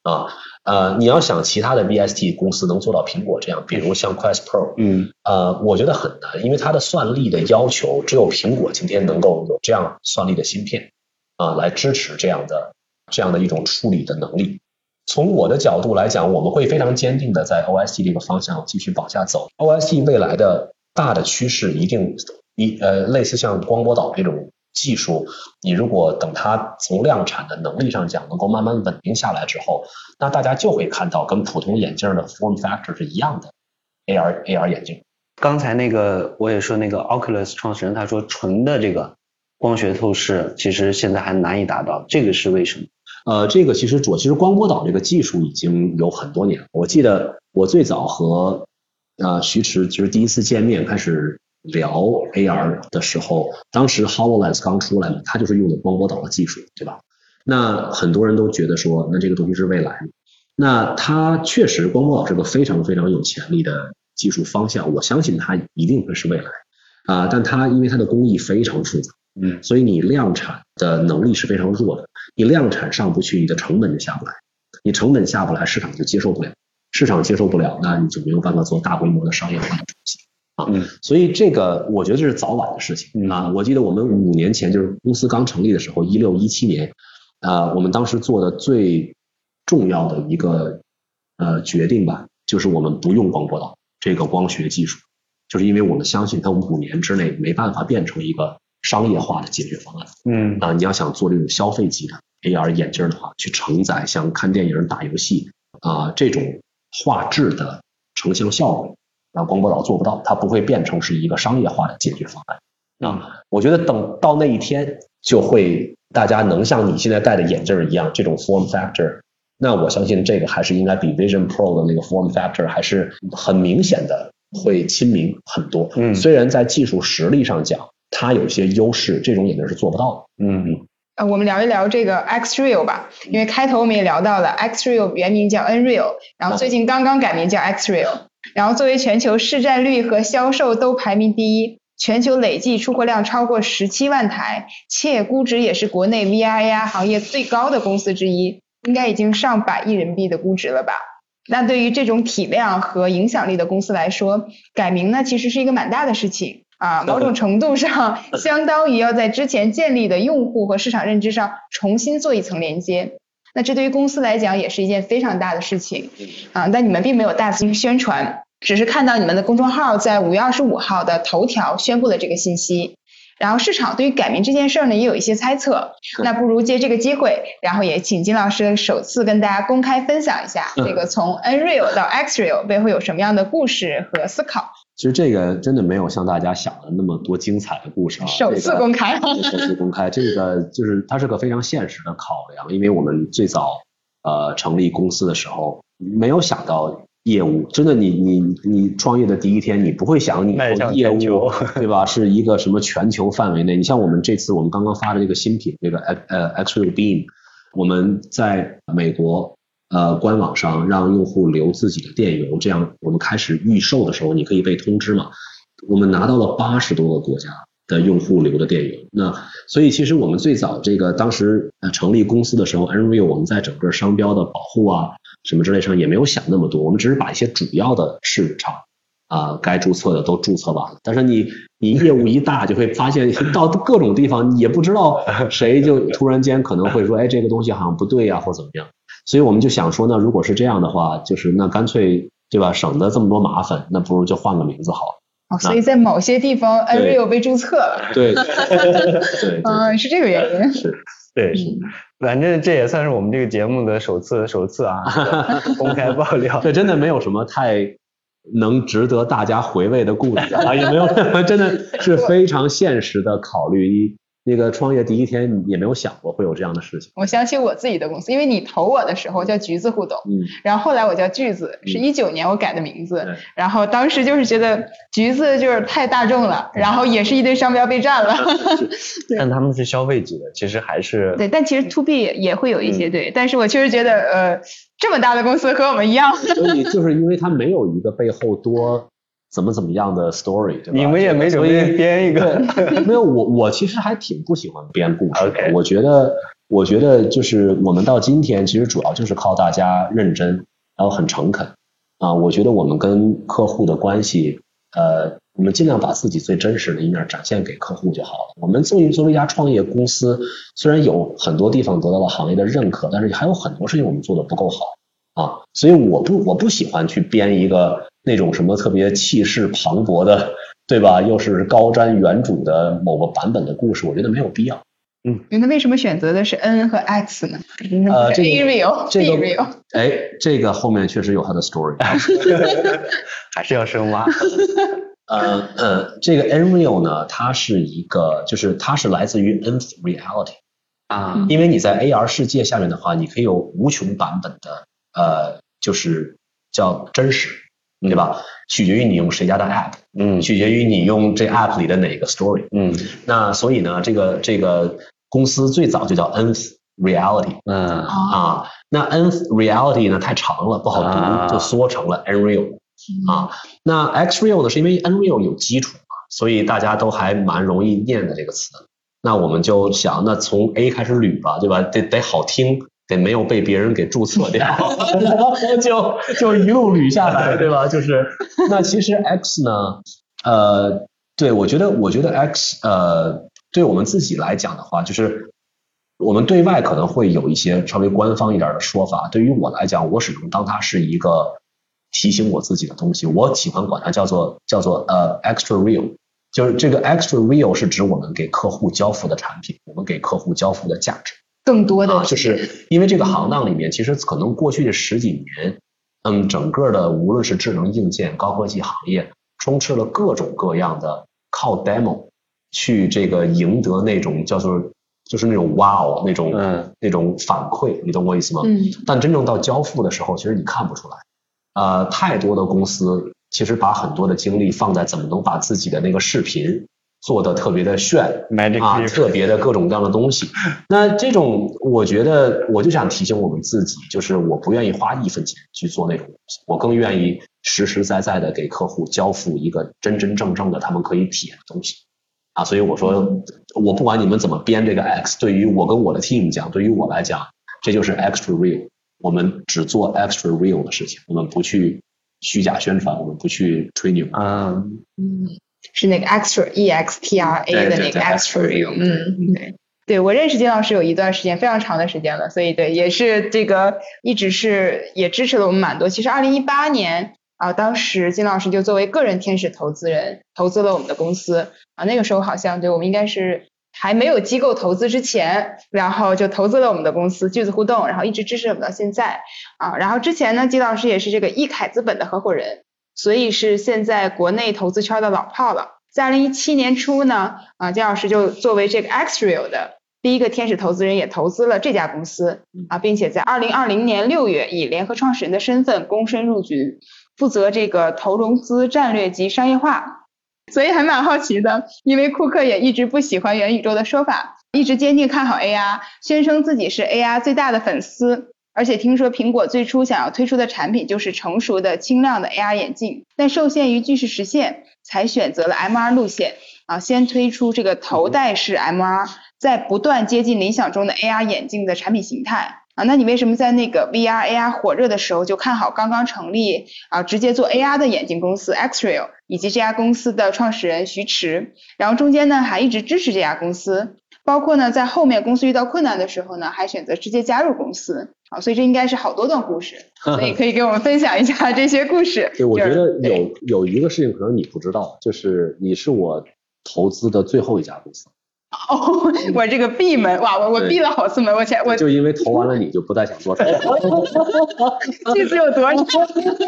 啊，呃，你要想其他的 VST 公司能做到苹果这样，比如像 Quest Pro，嗯，呃，我觉得很难，因为它的算力的要求，只有苹果今天能够有这样算力的芯片啊，来支持这样的这样的一种处理的能力。从我的角度来讲，我们会非常坚定的在 OST 这个方向继续往下走。OST 未来的大的趋势一定一呃，类似像光波导这种。技术，你如果等它从量产的能力上讲，能够慢慢稳定下来之后，那大家就会看到跟普通眼镜的 form factor 是一样的 AR AR 眼镜。刚才那个我也说那个 Oculus 创始人他说纯的这个光学透视其实现在还难以达到，这个是为什么？呃，这个其实主其实光波导这个技术已经有很多年了。我记得我最早和呃徐驰其实第一次见面开始。聊 AR 的时候，当时 Hololens 刚出来嘛，它就是用的光波导的技术，对吧？那很多人都觉得说，那这个东西是未来。那它确实光波导是个非常非常有潜力的技术方向，我相信它一定会是未来啊。但它因为它的工艺非常复杂，嗯，所以你量产的能力是非常弱的。你量产上不去，你的成本就下不来，你成本下不来，市场就接受不了，市场接受不了，那你就没有办法做大规模的商业化的东西。啊。所以这个我觉得这是早晚的事情啊。我记得我们五年前就是公司刚成立的时候，一六一七年，啊，我们当时做的最重要的一个呃决定吧，就是我们不用光波导这个光学技术，就是因为我们相信它五年之内没办法变成一个商业化的解决方案。嗯啊，你要想做这种消费级的 AR 眼镜的话，去承载像看电影、打游戏啊这种画质的成像效果，啊，光波导做不到，它不会变成是一个商业化的解决方案。啊，我觉得等到那一天，就会大家能像你现在戴的眼镜一样，这种 form factor，那我相信这个还是应该比 Vision Pro 的那个 form factor 还是很明显的会亲民很多。嗯虽然在技术实力上讲，它有些优势，这种眼镜是做不到的。嗯呃，我们聊一聊这个 X Real 吧，因为开头我们也聊到了 X Real 原名叫 Nreal，然后最近刚刚改名叫 X Real，然后作为全球市占率和销售都排名第一，全球累计出货量超过十七万台，且估值也是国内 VR AR 行业最高的公司之一，应该已经上百亿人民币的估值了吧？那对于这种体量和影响力的公司来说，改名呢其实是一个蛮大的事情啊，某种程度上相当于要在之前建立的用户和市场认知上重新做一层连接。那这对于公司来讲也是一件非常大的事情啊，但你们并没有大肆宣传，只是看到你们的公众号在五月二十五号的头条宣布了这个信息。然后市场对于改名这件事儿呢，也有一些猜测。那不如借这个机会，然后也请金老师首次跟大家公开分享一下，这个从 Nreal 到 Xreal 背后有什么样的故事和思考。其实这个真的没有像大家想的那么多精彩的故事啊。首次公开，这个、首次公开，这个就是它是个非常现实的考量，因为我们最早呃成立公司的时候，没有想到业务，真的你你你创业的第一天，你不会想你迈向业务对吧？是一个什么全球范围内？你像我们这次我们刚刚发的这个新品，这个 X 呃 Xreal Beam，我们在美国呃官网上让用户留自己的电邮，这样我们开始预售的时候，你可以被通知嘛。我们拿到了八十多个国家的用户留的电邮，那所以其实我们最早这个当时成立公司的时候，Nreal 我们在整个商标的保护啊什么之类上也没有想那么多，我们只是把一些主要的市场啊该注册的都注册完了。但是你你业务一大，就会发现到各种地方也不知道谁就突然间可能会说，哎这个东西好像不对呀、或怎么样。所以我们就想说呢，如果是这样的话，就是那干脆对吧，省得这么多麻烦，那不如就换个名字好了。哦，所以在某些地方 Nreal 被注册了。对，对，嗯，是这个原因。是，对，是反正这也算是我们这个节目的首次首次啊 公开爆料。这真的没有什么太能值得大家回味的故事啊，也没有，真的是非常现实的考虑。一那个创业第一天也没有想过会有这样的事情。我想起我自己的公司，因为你投我的时候叫橘子互动，嗯，然后后来我叫句子，是嗯一九年我改的名字，对然后当时就是觉得橘子就是太大众了，然后也是一堆商标被占了。对但他们是消费级的，其实还是对，但其实 to B 也会有一嗯些对，但是我确实觉得呃这么大的公司和我们一样，所以就是因为它没有一个背后多怎么怎么样的 story，对吧？你们也没准备编一个。没有我我其实还挺不喜欢编故事的。OK 我觉得我觉得就是我们到今天其实主要就是靠大家认真，然后很诚恳啊。我觉得我们跟客户的关系，呃，我们尽量把自己最真实的一面展现给客户就好了。我们作为作为一家创业公司，虽然有很多地方得到了行业的认可，但是还有很多事情我们做的不够好啊。所以我不我不喜欢去编一个那种什么特别气势磅礴的。对吧？又是高瞻远瞩的某个版本的故事，我觉得没有必要。嗯那为什么选择的是 N 和 X 呢？呃，这个 real 这个 real，哎，这个后面确实有它的 story。还是要深挖。呃呃，这个 Nreal 呢，它是一个，就是它是来自于 Nth Reality，啊因为你在 AR 世界下面的话，你可以有无穷版本的，呃，就是叫真实，对吧？取决于你用谁家的 App，嗯取决于你用这 App 里的哪个 story。嗯那所以呢，这个这个公司最早就叫 Nth Reality。嗯啊，那 Nth Reality 呢太长了不好啊读，就缩成了 Nreal 啊。那 Xreal 呢是因为 Nreal 有基础嘛，所以大家都还蛮容易念的这个词。那我们就想，那从 A 开始捋吧，对吧？得得好听，得没有被别人给注册掉，然后就就一路捋下来，对吧？就是那其实 X 呢，呃，对，我觉得，我觉得 X，呃，对我们自己来讲的话，就是我们对外可能会有一些稍微官方一点的说法。对于我来讲，我始终当它是一个提醒我自己的东西。我喜欢管它叫做叫做呃 extra real，就是这个 extra real 是指我们给客户交付的产品，我们给客户交付的价值更多的，就是因为这个行当里面，其实可能过去的十几年，嗯，整个的无论是智能硬件、高科技行业。充斥了各种各样的靠 demo 去这个赢得那种叫做就是那种 wow 那种那种反馈，你懂我意思吗？嗯。但真正到交付的时候，其实你看不出来。呃，太多的公司其实把很多的精力放在怎么能把自己的那个视频。做的特别的炫啊，特别的各种各样的东西。那这种，我觉得我就想提醒我们自己，就是我不愿意花一分钱去做那种东西，我更愿意实实在在的给客户交付一个真真正正的他们可以体验的东西啊。所以我说，我不管你们怎么编这个 X，对于我跟我的 team 讲，对于我来讲，这就是 extra real。我们只做 extra real 的事情，我们不去虚假宣传，我们不去吹牛啊。嗯。是那个 extra e x t r a 的那个 extra room，嗯，对，对我认识金老师有一段时间，非常长的时间了，所以对，也是这个一直是也支持了我们蛮多。其实二零一八年啊，当时金老师就作为个人天使投资人投资了我们的公司啊，那个时候好像对我们应该是还没有机构投资之前，然后就投资了我们的公司句子互动，然后一直支持我们到现在啊。然后之前呢，金老师也是这个易凯资本的合伙人。所以是现在国内投资圈的老炮了。在二零一七年初呢，啊，姜老师就作为这个 Xreal 的第一个天使投资人，也投资了这家公司啊，并且在二零二零年六月以联合创始人的身份躬身入局，负责这个投融资战略及商业化。所以还蛮好奇的，因为库克也一直不喜欢元宇宙的说法，一直坚定看好 AI，宣称自己是 AI 最大的粉丝。而且听说苹果最初想要推出的产品就是成熟的轻量的 AR 眼镜，但受限于巨势实现，才选择了 MR 路线啊，先推出这个头戴式 MR，在不断接近理想中的 AR 眼镜的产品形态啊。那你为什么在那个 VR AR 火热的时候就看好刚刚成立啊直接做 AR 的眼镜公司 Xreal 以及这家公司的创始人徐驰，然后中间呢还一直支持这家公司？包括呢，在后面公司遇到困难的时候呢，还选择直接加入公司啊，所以这应该是好多段故事，所以可以给我们分享一下这些故事。对，我觉得有有一个事情可能你不知道，就是你是我投资的最后一家公司。哦，我这个闭门哇，我我闭了好次门，我前我就因为投完了你就不再想做。这次有多少？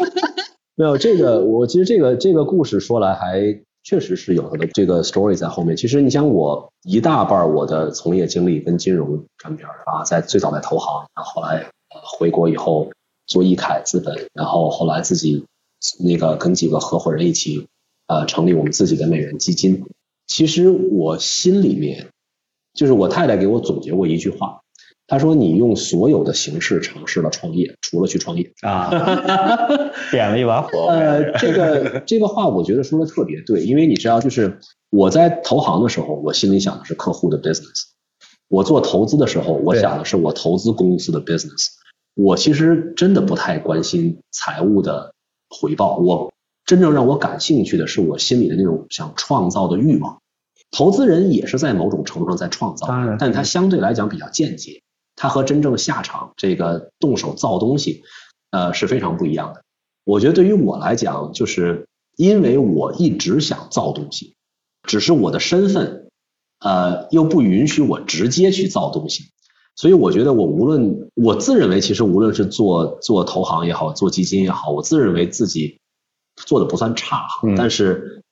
没有这个，我其实这个这个故事说来还。确实是有它的这个 story 在后面。其实你想，我一大半我的从业经历跟金融沾边啊，在最早在投行，然后后来回国以后做易凯资本，然后后来自己那个跟几个合伙人一起呃成立我们自己的美元基金。其实我心里面，就是我太太给我总结过一句话。他说：“你用所有的形式尝试了创业，除了去创业啊，点了一把火。”呃，这个这个话我觉得说的特别对，因为你知道，就是我在投行的时候，我心里想的是客户的 business；我做投资的时候，我想的是我投资公司的 business。我其实真的不太关心财务的回报，我真正让我感兴趣的是我心里的那种想创造的欲望。投资人也是在某种程度上在创造，但他相对来讲比较间接。他和真正下场这个动手造东西，呃是非常不一样的。我觉得对于我来讲，就是因为我一直想造东西，只是我的身份呃又不允许我直接去造东西，所以我觉得我无论我自认为其实无论是做做投行也好，做基金也好，我自认为自己做的不算差，但是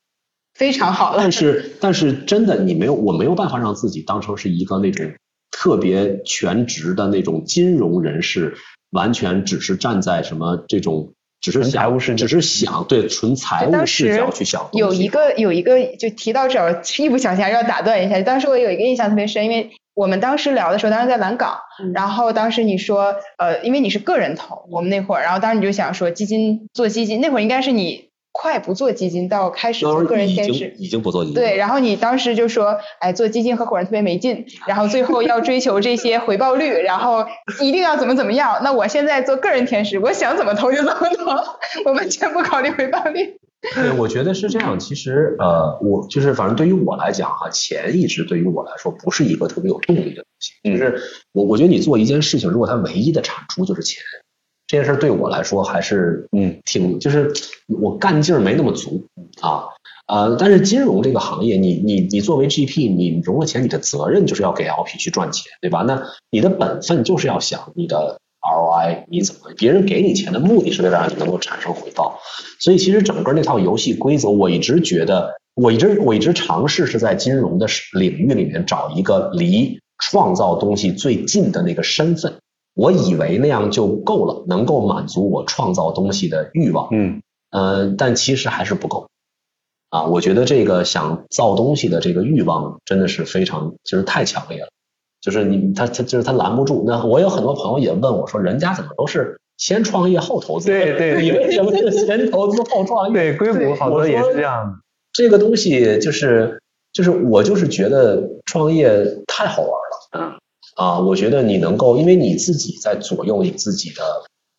非常好了。但是但是真的你没有我没有办法让自己当成是一个那种。特别全职的那种金融人士，完全只是站在什么这种，只是想，只是想对纯财务视角去想。有一个有一个就提到这儿，一不小心还是要打断一下。当时我有一个印象特别深，因为我们当时聊的时候，当时在蓝港，然后当时你说，呃，因为你是个人投，我们那会儿，然后当时你就想说基金做基金，那会儿应该是你。快不做基金到开始做个人天使，已经不做基金。对，然后你当时就说，哎，做基金合伙人特别没劲，然后最后要追求这些回报率，然后一定要怎么怎么样。那我现在做个人天使，我想怎么投就怎么投，我完全不考虑回报率。对，我觉得是这样。其实呃，我就是反正对于我来讲哈，钱一直对于我来说不是一个特别有动力的东西。就是我我觉得你做一件事情，如果它唯一的产出就是钱，这件事对我来说还是嗯挺就是我干劲儿没那么足啊。呃，但是金融这个行业，你你你作为 GP，你融了钱，你的责任就是要给 LP 去赚钱，对吧？那你的本分就是要想你的 ROI，你怎么别人给你钱的目的是为了让你能够产生回报。所以其实整个那套游戏规则，我一直觉得，我一直我一直尝试是在金融的领域里面找一个离创造东西最近的那个身份，我以为那样就够了，能够满足我创造东西的欲望。嗯，呃，但其实还是不够。啊，我觉得这个想造东西的这个欲望真的是非常，就是太强烈了。就是你他他就是他拦不住。那我有很多朋友也问我说，人家怎么都是先创业后投资？对 对，你为什么是先投资后创业？对，硅谷好多也是这样的。这个东西就是就是我就是觉得创业太好玩了。嗯。啊，我觉得你能够，因为你自己在左右你自己的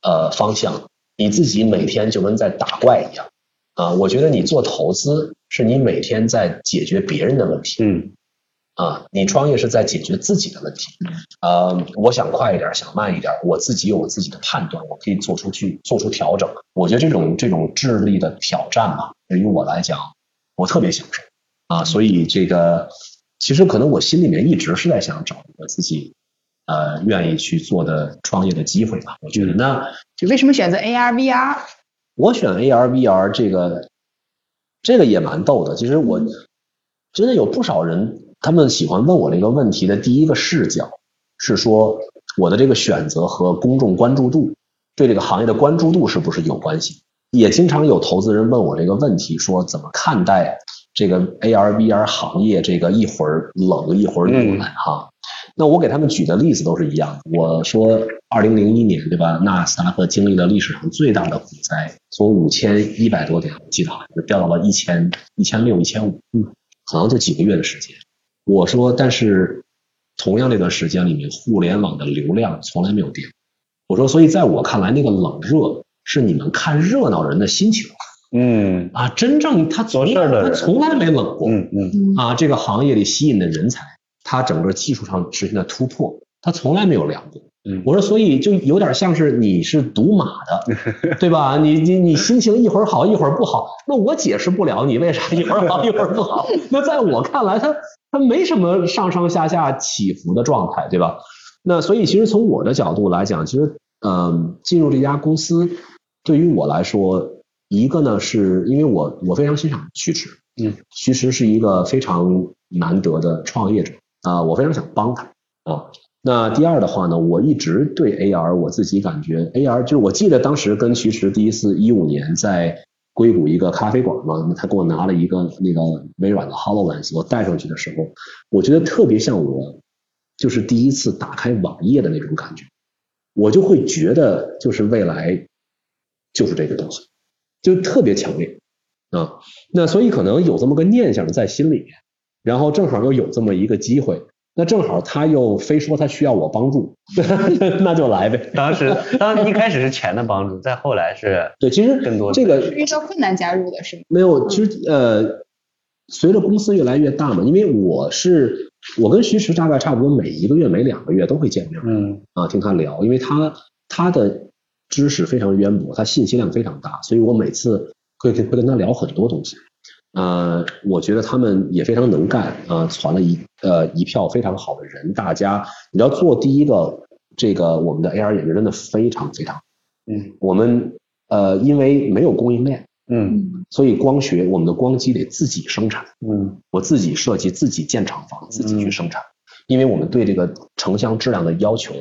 呃方向，你自己每天就跟在打怪一样。啊，我觉得你做投资是你每天在解决别人的问题，嗯，啊，你创业是在解决自己的问题，呃，我想快一点，想慢一点，我自己有我自己的判断，我可以做出去做出调整。我觉得这种这种智力的挑战嘛，对于我来讲，我特别享受啊，所以这个其实可能我心里面一直是在想找一个自己呃愿意去做的创业的机会吧。我觉得那就为什么选择 AR VR？我选 AR VR 这个，这个也蛮逗的。其实我真的有不少人，他们喜欢问我这个问题的第一个视角是说，我的这个选择和公众关注度，对这个行业的关注度是不是有关系？也经常有投资人问我这个问题，说怎么看待这个 AR VR 行业？这个一会儿冷一会儿暖哈。那我给他们举的例子都是一样的。我说，二零零一年，对吧？纳斯达克经历了历史上最大的股灾，从五千一百多点，我记得好像是掉到了一千一千六、一千五，嗯，可能就几个月的时间。我说，但是同样那段时间里面，互联网的流量从来没有跌。我说，所以在我看来，那个冷热是你们看热闹人的心情。嗯啊，真正他做事的他从来没冷过。嗯嗯啊，这个行业里吸引的人才。他整个技术上实现的突破，他从来没有凉过。嗯，我说，所以就有点像是你是赌马的，对吧？你你你心情一会儿好一会儿不好，那我解释不了你为啥一会儿好一会儿不好。那在我看来，它它没什么上上下下起伏的状态，对吧？那所以其实从我的角度来讲，其实嗯，进入这家公司对于我来说，一个呢是因为我我非常欣赏徐驰，嗯，徐驰是一个非常难得的创业者。啊，我非常想帮他啊。那第二的话呢，我一直对 AR 我自己感觉 AR 就是我记得当时跟徐驰第一次一五年在硅谷一个咖啡馆嘛，他给我拿了一个那个微软的 HoloLens，我带上去的时候，我觉得特别像我就是第一次打开网页的那种感觉，我就会觉得就是未来就是这个东西，就特别强烈啊。那所以可能有这么个念想在心里面。然后正好又有这么一个机会，那正好他又非说他需要我帮助，那就来呗。当时当一开始是钱的帮助，再后来是对，其实更多这个遇到困难加入的是吗？没有，其实呃，随着公司越来越大嘛，因为我是我跟徐驰大概差不多每一个月每两个月都会见面，嗯啊听他聊，因为他他的知识非常渊博，他信息量非常大，所以我每次会会跟他聊很多东西。呃，我觉得他们也非常能干啊，传了一呃一票非常好的人。大家你要做第一个，这个我们的 AR 眼镜真的非常非常，嗯，我们呃因为没有供应链，嗯，所以光学我们的光机得自己生产，嗯，我自己设计，自己建厂房，自己去生产，因为我们对这个成像质量的要求。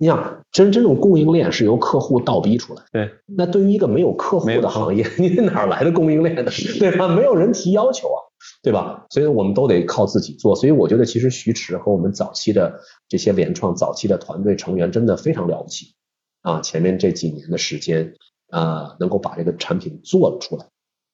你想，真真正供应链是由客户倒逼出来。对，那对于一个没有客户的行业，你哪来的供应链呢？对吧？没有人提要求啊，对吧？所以我们都得靠自己做。所以我觉得，其实徐驰和我们早期的这些联创早期的团队成员真的非常了不起啊！前面这几年的时间啊，能够把这个产品做了出来。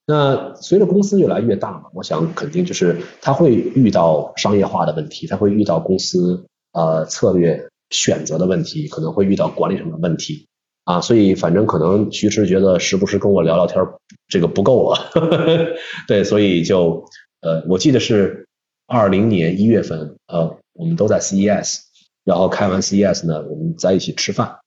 那随着公司越来越大嘛，我想肯定就是他会遇到商业化的问题，他会遇到公司呃策略。选择的问题可能会遇到管理上的问题啊，所以反正可能徐迟觉得时不时跟我聊聊天这个不够了，对，所以就呃，我记得是二零年一月份，呃，我们都在 CES，然后开完 CES 呢，我们在一起吃饭，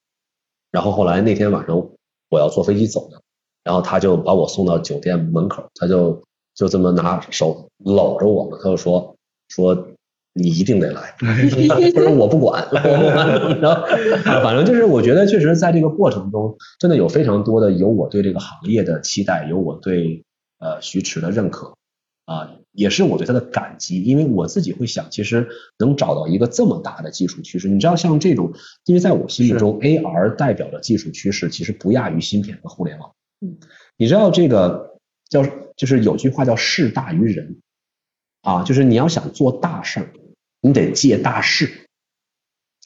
然后后来那天晚上我要坐飞机走的，然后他就把我送到酒店门口，他就就这么拿手搂着我嘛，他就说说。你一定得来，不是我不管，然后反正就是我觉得确实在这个过程中，真的有非常多的有我对这个行业的期待，有我对呃徐驰的认可啊，也是我对他的感激，因为我自己会想，其实能找到一个这么大的技术趋势，你知道像这种，因为在我心目中，AR 代表的技术趋势其实不亚于芯片和互联网，嗯，你知道这个叫就是有句话叫事大于人啊，就是你要想做大事儿。你得借大势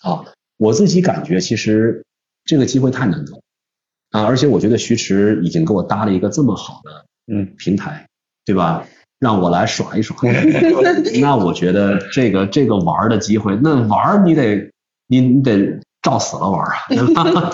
啊！我自己感觉其实这个机会太难得啊，而且我觉得徐驰已经给我搭了一个这么好的嗯平台，对吧？让我来耍一耍，那我觉得这个这个玩的机会，那玩你得你你得照死了玩啊！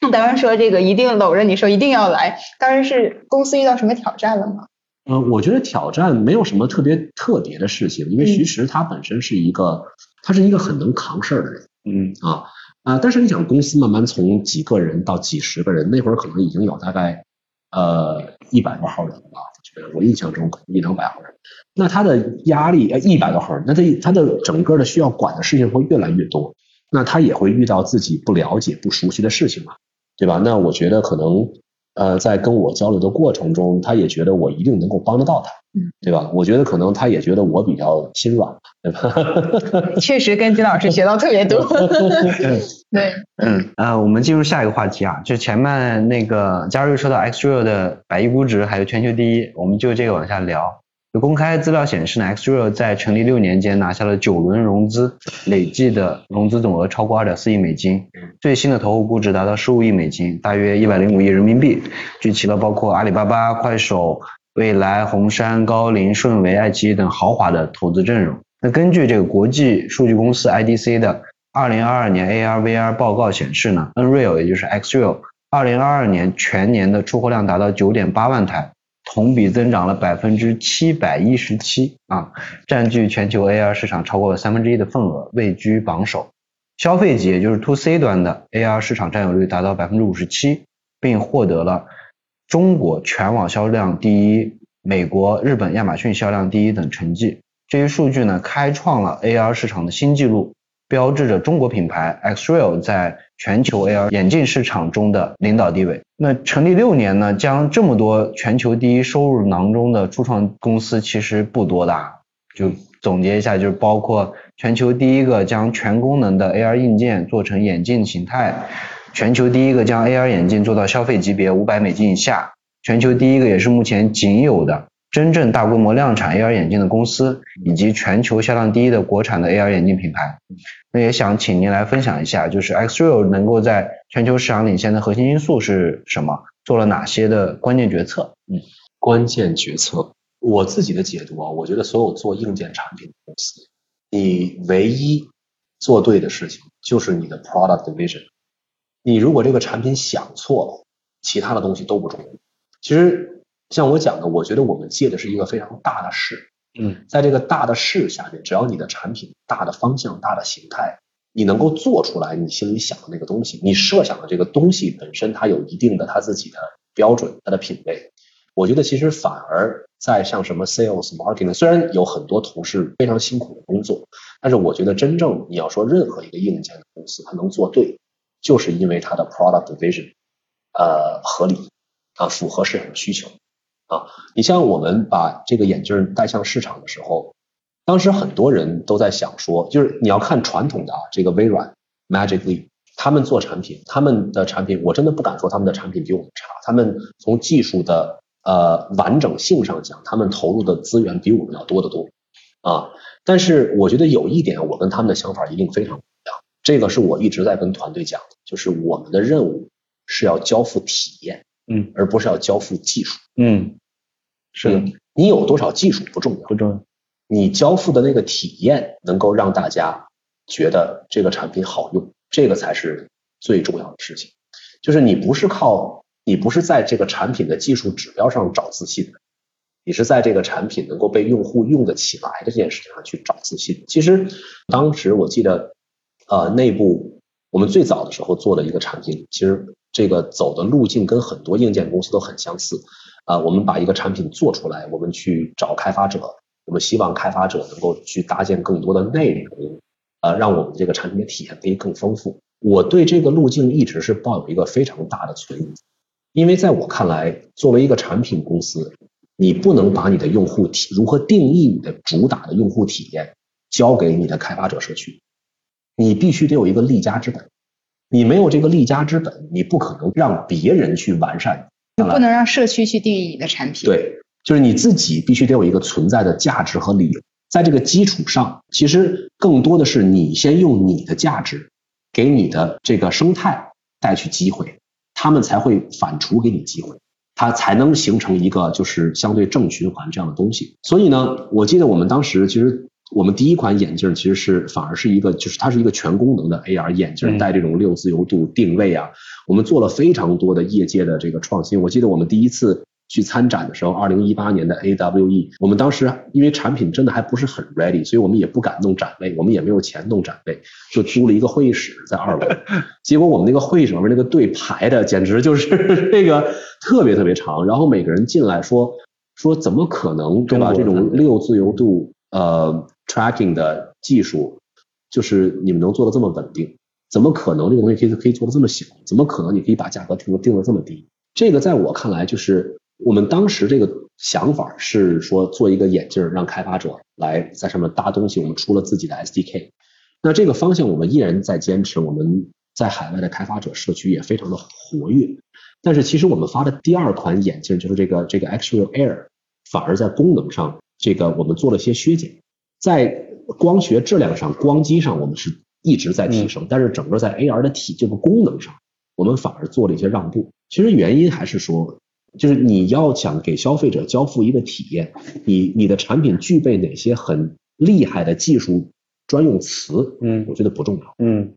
当然说这个一定搂着你说一定要来，当然是公司遇到什么挑战了吗？呃，我觉得挑战没有什么特别特别的事情，因为徐驰他本身是一个，他是一个很能扛事儿的人，嗯啊啊，但是你想公司慢慢从几个人到几十个人，那会儿可能已经有大概呃一百多号人了，我觉得我印象中可能一两百号人，那他的压力呃一百多号人，那他他的整个的需要管的事情会越来越多，那他也会遇到自己不了解不熟悉的事情嘛，对吧？那我觉得可能。呃，在跟我交流的过程中，他也觉得我一定能够帮得到他，嗯，对吧？我觉得可能他也觉得我比较心软，对吧？确实跟金老师学到特别多。对，嗯，呃，我们进入下一个话题啊，就前面那个嘉瑞说到 x r a l 的百亿估值还有全球第一，我们就这个往下聊。有公开资料显示呢 x r a l 在成立六年间拿下了九轮融资，累计的融资总额超过二点四亿美金，最新的投后估值达到十五亿美金，大约一百零五亿人民币，聚齐了包括阿里巴巴、快手、未来、红杉、高瓴、顺为、爱奇艺等豪华的投资阵容。那根据这个国际数据公司 IDC 的二零二二年 AR VR 报告显示呢，Nreal 也就是 x r a l 二零二二年全年的出货量达到九点八万台。同比增长了百分之七百一十七啊，占据全球 AR 市场超过了三分之一的份额，位居榜首。消费级也就是 To C 端的 AR 市场占有率达到百分之五十七，并获得了中国全网销量第一、美国、日本、亚马逊销量第一等成绩。这一数据呢，开创了 AR 市场的新纪录。标志着中国品牌 Xreal 在全球 AR 眼镜市场中的领导地位。那成立六年呢，将这么多全球第一收入囊中的初创公司其实不多的。就总结一下，就是包括全球第一个将全功能的 AR 硬件做成眼镜形态，全球第一个将 AR 眼镜做到消费级别五百美金以下，全球第一个也是目前仅有的。真正大规模量产 AR 眼镜的公司，以及全球销量第一的国产的 AR 眼镜品牌，那也想请您来分享一下，就是 Xreal 能够在全球市场领先的核心因素是什么？做了哪些的关键决策？嗯，关键决策，我自己的解读啊，我觉得所有做硬件产品的公司，你唯一做对的事情就是你的 product vision。你如果这个产品想错了，其他的东西都不重要。其实。像我讲的，我觉得我们借的是一个非常大的势，嗯，在这个大的势下面，只要你的产品大的方向、大的形态，你能够做出来你心里想的那个东西，你设想的这个东西本身它有一定的它自己的标准、它的品味，我觉得其实反而在像什么 sales、marketing，虽然有很多同事非常辛苦的工作，但是我觉得真正你要说任何一个硬件的公司它能做对，就是因为它的 product vision，呃，合理啊，符合市场的需求。啊，你像我们把这个眼镜带向市场的时候，当时很多人都在想说，就是你要看传统的啊，这个微软 Magic Leap，他们做产品，他们的产品我真的不敢说他们的产品比我们差，他们从技术的呃完整性上讲，他们投入的资源比我们要多得多啊。但是我觉得有一点，我跟他们的想法一定非常不一样，这个是我一直在跟团队讲的，就是我们的任务是要交付体验，嗯，而不是要交付技术，嗯。是的，你有多少技术不重要，不重要，你交付的那个体验能够让大家觉得这个产品好用，这个才是最重要的事情。就是你不是靠你不是在这个产品的技术指标上找自信的，你是在这个产品能够被用户用得起来的这件事情上去找自信。其实当时我记得，呃，内部我们最早的时候做的一个产品，其实这个走的路径跟很多硬件公司都很相似。啊，我们把一个产品做出来，我们去找开发者，我们希望开发者能够去搭建更多的内容，呃，让我们这个产品的体验可以更丰富。我对这个路径一直是抱有一个非常大的存疑，因为在我看来，作为一个产品公司，你不能把你的用户体如何定义你的主打的用户体验交给你的开发者社区，你必须得有一个立家之本，你没有这个立家之本，你不可能让别人去完善。不能让社区去定义你的产品。对，就是你自己必须得有一个存在的价值和理由，在这个基础上，其实更多的是你先用你的价值给你的这个生态带去机会，他们才会反刍给你机会，它才能形成一个就是相对正循环这样的东西。所以呢，我记得我们当时其实我们第一款眼镜其实是反而是一个就是它是一个全功能的 AR 眼镜，带这种六自由度定位啊。我们做了非常多的业界的这个创新。我记得我们第一次去参展的时候，二零一八年的 AWE，我们当时因为产品真的还不是很 ready，所以我们也不敢弄展位，我们也没有钱弄展位，就租了一个会议室在二楼。结果我们那个会议室里面那个队排的简直就是 那个特别特别长，然后每个人进来说说怎么可能对吧？这种六自由度呃 tracking 的技术，就是你们能做的这么稳定？怎么可能这个东西可以可以做的这么小？怎么可能你可以把价格定的定的这么低？这个在我看来，就是我们当时这个想法是说做一个眼镜，让开发者来在上面搭东西。我们出了自己的 SDK，那这个方向我们依然在坚持。我们在海外的开发者社区也非常的活跃。但是其实我们发的第二款眼镜就是这个这个 Xreal Air，反而在功能上这个我们做了些削减，在光学质量上、光机上我们是。一直在提升，但是整个在 AR 的体这个功能上，我们反而做了一些让步。其实原因还是说，就是你要想给消费者交付一个体验，你你的产品具备哪些很厉害的技术专用词，嗯，我觉得不重要，嗯，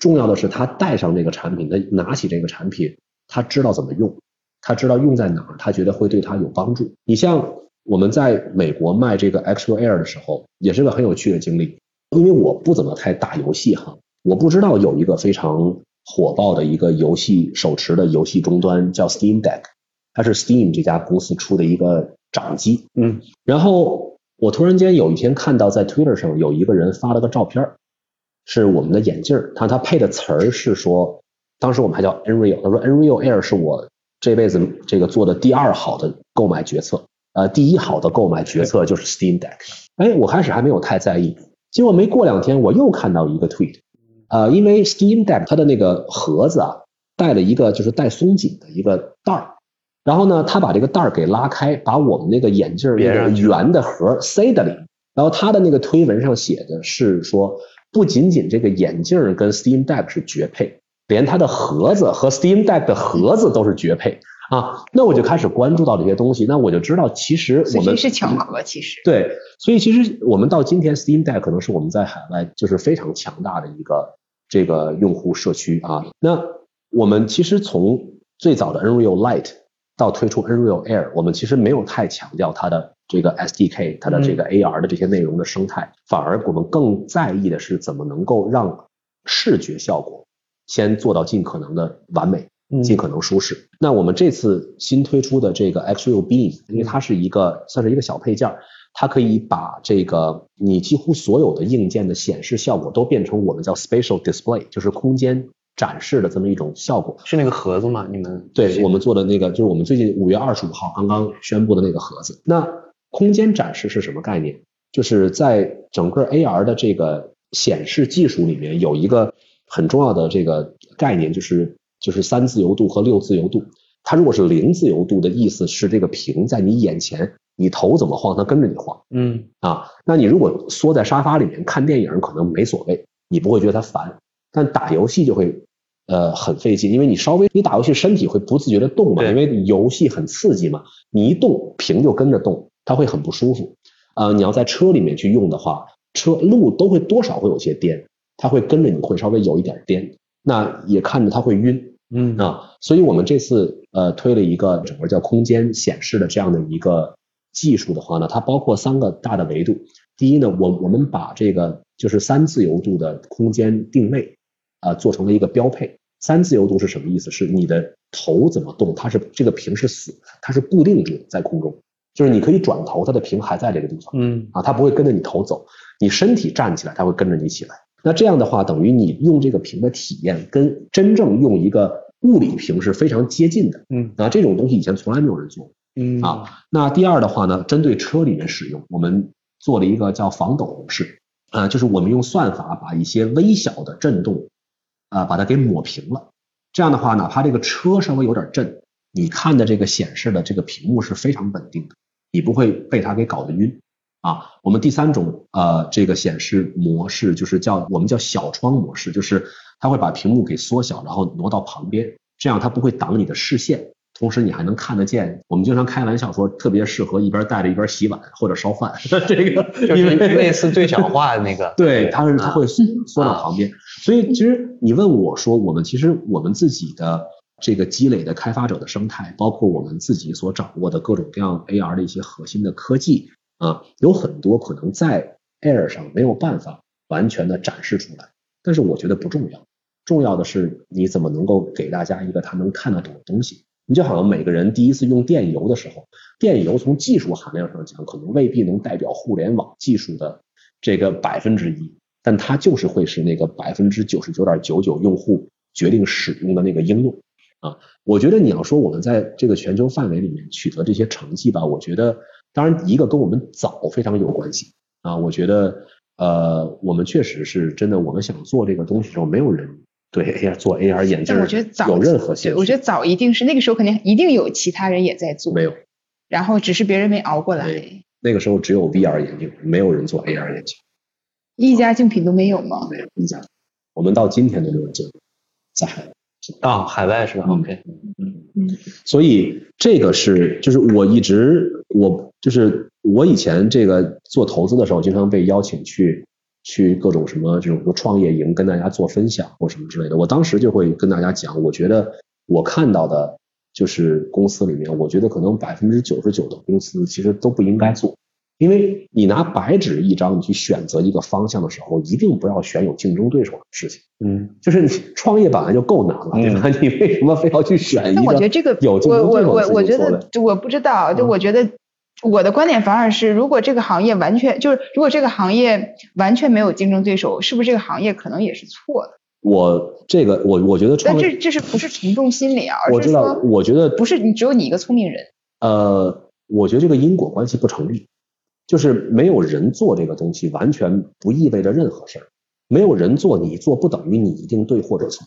重要的是他带上这个产品，他拿起这个产品，他知道怎么用，他知道用在哪儿，他觉得会对他有帮助。你像我们在美国卖这个 X Air 的时候，也是个很有趣的经历。因为我不怎么太打游戏哈，我不知道有一个非常火爆的一个游戏手持的游戏终端叫 Steam Deck，它是 Steam 这家公司出的一个掌机。嗯，然后我突然间有一天看到在 Twitter 上有一个人发了个照片，是我们的眼镜儿，他他配的词儿是说，当时我们还叫 Nreal，他说 Nreal Air 是我这辈子这个做的第二好的购买决策，呃，第一好的购买决策就是 Steam Deck。哎，我开始还没有太在意。结果没过两天，我又看到一个 tweet，呃，因为 Steam Deck 它的那个盒子啊，带了一个就是带松紧的一个带儿，然后呢，他把这个带儿给拉开，把我们那个眼镜那个圆的盒塞在里，然后他的那个推文上写的是说，不仅仅这个眼镜跟 Steam Deck 是绝配，连它的盒子和 Steam Deck 的盒子都是绝配。啊，那我就开始关注到这些东西，那我就知道其实我们是巧合，其实对，所以其实我们到今天，Steam Deck 可能是我们在海外就是非常强大的一个这个用户社区啊。那我们其实从最早的 Unreal Light 到推出 Unreal Air，我们其实没有太强调它的这个 SDK，它的这个 AR 的这些内容的生态，反而我们更在意的是怎么能够让视觉效果先做到尽可能的完美。尽可能舒适。那我们这次新推出的这个 Xreal Beam，因为它是一个算是一个小配件，它可以把这个你几乎所有的硬件的显示效果都变成我们叫 Spatial Display，就是空间展示的这么一种效果。是那个盒子吗？你们对我们做的那个，就是我们最近五月二十五号刚刚宣布的那个盒子。那空间展示是什么概念？就是在整个 AR 的这个显示技术里面有一个很重要的这个概念，就是。就是三自由度和六自由度，它如果是零自由度的意思是这个屏在你眼前，你头怎么晃它跟着你晃，嗯啊，那你如果缩在沙发里面看电影可能没所谓，你不会觉得它烦，但打游戏就会呃很费劲，因为你稍微你打游戏身体会不自觉的动嘛，因为游戏很刺激嘛，你一动屏就跟着动，它会很不舒服。呃，你要在车里面去用的话，车路都会多少会有些颠，它会跟着你会稍微有一点颠，那也看着它会晕。嗯啊，所以我们这次呃推了一个整个叫空间显示的这样的一个技术的话呢，它包括三个大的维度。第一呢，我我们把这个就是三自由度的空间定位啊做成了一个标配。三自由度是什么意思？是你的头怎么动，它是这个屏是死，它是固定住在空中，就是你可以转头，它的屏还在这个地方。嗯啊，它不会跟着你头走，你身体站起来，它会跟着你起来。那这样的话，等于你用这个屏的体验跟真正用一个物理屏是非常接近的。嗯，啊，这种东西以前从来没有人做。嗯，啊，那第二的话呢，针对车里面使用，我们做了一个叫防抖模式，啊，就是我们用算法把一些微小的震动，啊，把它给抹平了。这样的话，哪怕这个车稍微有点震，你看的这个显示的这个屏幕是非常稳定的，你不会被它给搞得晕。啊，我们第三种呃这个显示模式就是叫我们叫小窗模式，就是它会把屏幕给缩小，然后挪到旁边，这样它不会挡你的视线，同时你还能看得见。我们经常开玩笑说，特别适合一边带着一边洗碗或者烧饭。这个就是类似最小化的那个。对，它是它会缩到旁边。所以其实你问我说，我们其实我们自己的这个积累的开发者的生态，包括我们自己所掌握的各种各样 AR 的一些核心的科技。啊，有很多可能在 Air 上没有办法完全的展示出来，但是我觉得不重要，重要的是你怎么能够给大家一个他能看得懂的东西。你就好像每个人第一次用电邮的时候，电邮从技术含量上讲，可能未必能代表互联网技术的这个百分之一，但它就是会是那个百分之九十九点九九用户决定使用的那个应用。啊，我觉得你要说我们在这个全球范围里面取得这些成绩吧，我觉得。当然，一个跟我们早非常有关系啊！我觉得，呃，我们确实是真的，我们想做这个东西的时候，没有人对 AR 做 AR 眼镜我觉得早有任何兴趣。我觉得早一定是那个时候，肯定一定有其他人也在做。没有。然后只是别人没熬过来。那个时候只有 VR 眼镜，没有人做 AR 眼镜。一家竞品都没有吗？没有一家。我们到今天都没有见过，在。啊，海外是吧？OK。嗯嗯。所以这个是，就是我一直我。就是我以前这个做投资的时候，经常被邀请去去各种什么这种创业营，跟大家做分享或什么之类的。我当时就会跟大家讲，我觉得我看到的，就是公司里面，我觉得可能百分之九十九的公司其实都不应该做，因为你拿白纸一张，你去选择一个方向的时候，一定不要选有竞争对手的事情。嗯，就是你创业本来就够难了，对吧？你为什么非要去选一个？那我觉得这个，有竞争对手我我我觉得，我不知道，就我觉得。我的观点反而是，如果这个行业完全就是，如果这个行业完全没有竞争对手，是不是这个行业可能也是错的？我这个我我觉得，但这这是不是从众心理啊？我知道，我觉得不是你只有你一个聪明人。呃，我觉得这个因果关系不成立，就是没有人做这个东西，完全不意味着任何事儿。没有人做，你做不等于你一定对或者错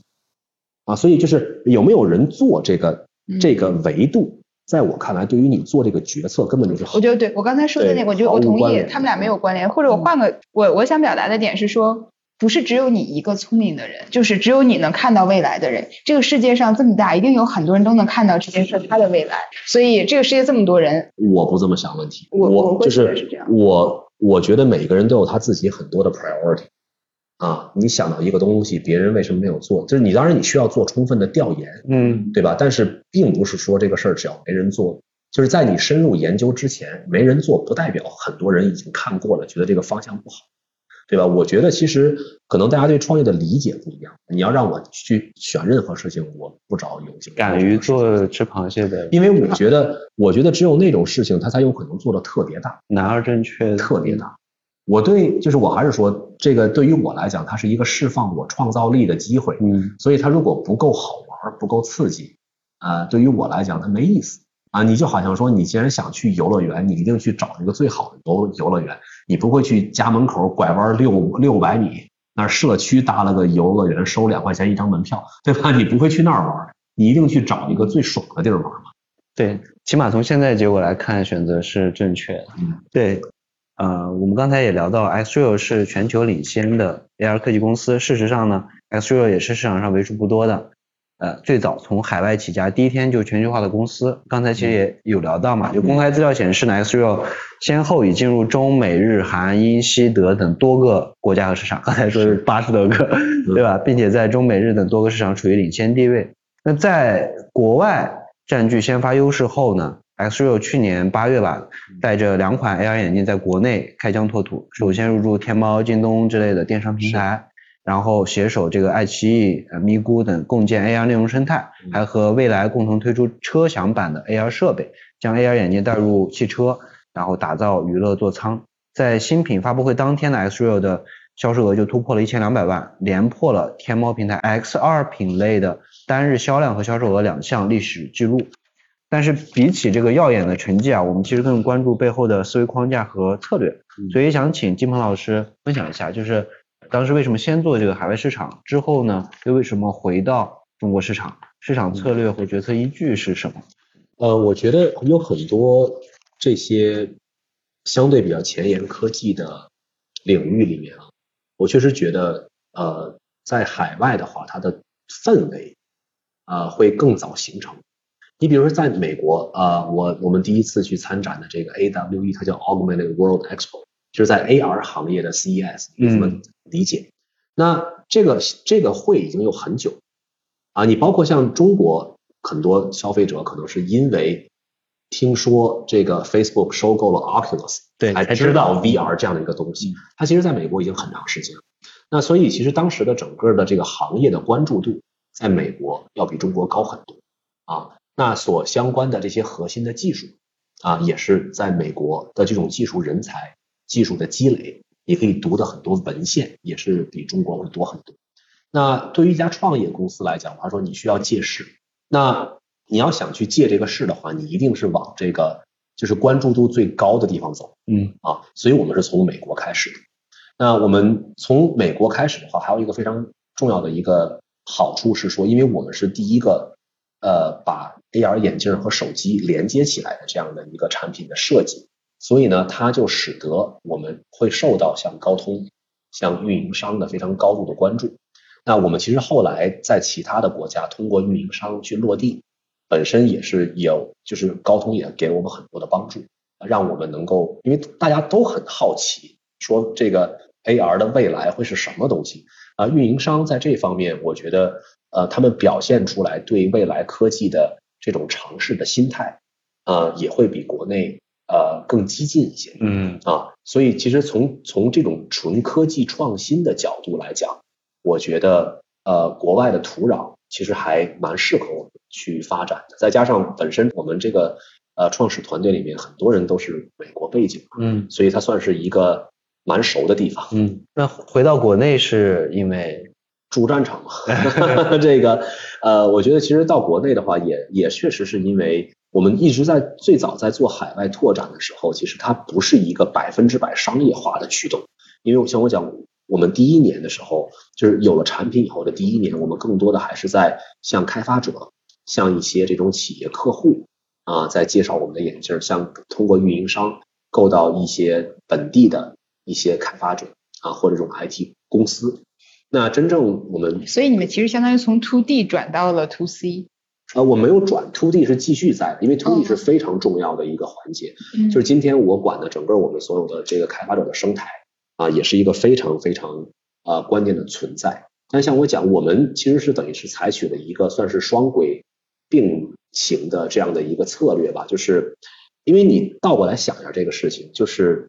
啊。所以就是有没有人做这个这个维度。在我看来，对于你做这个决策，根本就是我觉得对我刚才说的那个，我觉得我同意，他们俩没有关联。或者我换个，我我想表达的点是说，不是只有你一个聪明的人，就是只有你能看到未来的人。这个世界上这么大，一定有很多人都能看到这件事他的未来。所以这个世界这么多人，我不这么想问题。我我就是我我觉得每个人都有他自己很多的 priority。啊，你想到一个东西，别人为什么没有做？就是你当然你需要做充分的调研，嗯，对吧？但是并不是说这个事儿只要没人做，就是在你深入研究之前，没人做不代表很多人已经看过了，觉得这个方向不好，对吧？我觉得其实可能大家对创业的理解不一样。你要让我去选任何事情，我不找有敢于做吃螃蟹的，因为我觉得，我觉得只有那种事情，它才有可能做的特别大，难而正确，特别大。我对，就是我还是说，这个对于我来讲，它是一个释放我创造力的机会。嗯，所以它如果不够好玩，不够刺激，啊，对于我来讲它没意思啊。你就好像说，你既然想去游乐园，你一定去找一个最好的游游乐园，你不会去家门口拐弯六六百米那社区搭了个游乐园，收两块钱一张门票，对吧？你不会去那儿玩，你一定去找一个最爽的地儿玩嘛。对，起码从现在结果来看，选择是正确的。嗯，对。呃，我们刚才也聊到，Xreal 是全球领先的 AR 科技公司。事实上呢，Xreal 也是市场上为数不多的，呃，最早从海外起家，第一天就全球化的公司。刚才其实也有聊到嘛，就公开资料显示呢，Xreal 先后已进入中美日韩英西德等多个国家和市场，刚才说是八十多个，对吧？并且在中美日等多个市场处于领先地位。那在国外占据先发优势后呢，Xreal 去年八月吧，带着两款 AR 眼镜在国内开疆拓土，首先入驻天猫、京东之类的电商平台，然后携手这个爱奇艺、咪咕等共建 AR 内容生态，还和未来共同推出车享版的 AR 设备，将 AR 眼镜带入汽车，然后打造娱乐座舱。在新品发布会当天的 Xreal 的销售额就突破了一千两百万，连破了天猫平台 X2 品类的单日销量和销售额两项历史记录。但是比起这个耀眼的成绩啊，我们其实更关注背后的思维框架和策略。所以想请金鹏老师分享一下，就是当时为什么先做这个海外市场，之后呢又为什么回到中国市场？市场策略和决策依据是什么？呃，我觉得有很多这些相对比较前沿科技的领域里面啊。我确实觉得，呃，在海外的话，它的氛围啊会更早形成。你比如说，在美国啊，我我们第一次去参展的这个 AWE，它叫 Augmented World Expo，就是在 AR 行业的 CES，你怎么理解？那这个这个会已经有很久啊，你包括像中国很多消费者，可能是因为听说这个 Facebook 收购了 Oculus。对，才知道 VR 这样的一个东西，它其实在美国已经很长时间了。那所以其实当时的整个的这个行业的关注度，在美国要比中国高很多啊。那所相关的这些核心的技术啊，也是在美国的这种技术人才、技术的积累，你可以读的很多文献也是比中国会多很多。那对于一家创业公司来讲，他说你需要借势，那你要想去借这个势的话，你一定是往这个。就是关注度最高的地方走，嗯啊，所以我们是从美国开始的。那我们从美国开始的话，还有一个非常重要的一个好处是说，因为我们是第一个呃把 AR 眼镜和手机连接起来的这样的一个产品的设计，所以呢，它就使得我们会受到像高通、像运营商的非常高度的关注。那我们其实后来在其他的国家通过运营商去落地。本身也是有，就是高通也给我们很多的帮助，让我们能够，因为大家都很好奇，说这个 AR 的未来会是什么东西啊？运营商在这方面，我觉得呃，他们表现出来对未来科技的这种尝试的心态啊，也会比国内呃更激进一些。嗯啊，所以其实从从这种纯科技创新的角度来讲，我觉得呃国外的土壤。其实还蛮适合我们去发展的，再加上本身我们这个呃创始团队里面很多人都是美国背景，嗯，所以它算是一个蛮熟的地方，嗯。那回到国内是因为主战场嘛，这个呃，我觉得其实到国内的话，也也确实是因为我们一直在最早在做海外拓展的时候，其实它不是一个百分之百商业化的驱动，因为像我讲。我们第一年的时候，就是有了产品以后的第一年，我们更多的还是在向开发者、向一些这种企业客户啊，在介绍我们的眼镜，像通过运营商购到一些本地的一些开发者啊，或者这种 IT 公司。那真正我们，所以你们其实相当于从 To D 转到了 To C。呃，我没有转 To D 是继续在，因为 To D 是非常重要的一个环节，就是今天我管的整个我们所有的这个开发者的生态。啊，也是一个非常非常啊关键的存在。但像我讲，我们其实是等于是采取了一个算是双轨并行的这样的一个策略吧。就是因为你倒过来想一下这个事情，就是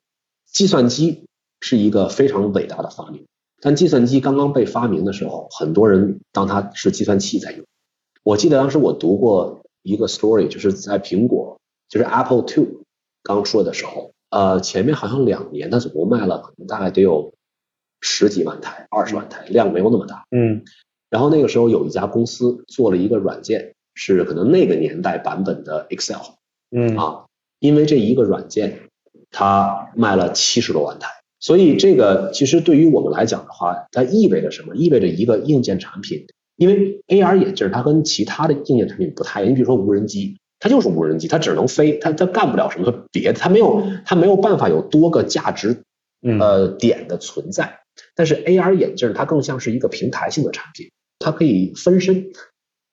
计算机是一个非常伟大的发明。但计算机刚刚被发明的时候，很多人当它是计算器在用。我记得当时我读过一个 story，就是在苹果，就是 Apple Two 刚出来的时候。呃，前面好像两年，它总共卖了可能大概得有十几万台、二十万台，量没有那么大。嗯。然后那个时候有一家公司做了一个软件，是可能那个年代版本的 Excel。嗯。啊，因为这一个软件，它卖了七十多万台，所以这个其实对于我们来讲的话，它意味着什么？意味着一个硬件产品，因为 AR 眼镜它跟其他的硬件产品不太一样，你比如说无人机。它就是无人机，它只能飞，它它干不了什么别的，它没有它没有办法有多个价值呃点的存在。但是 AR 眼镜它更像是一个平台性的产品，它可以分身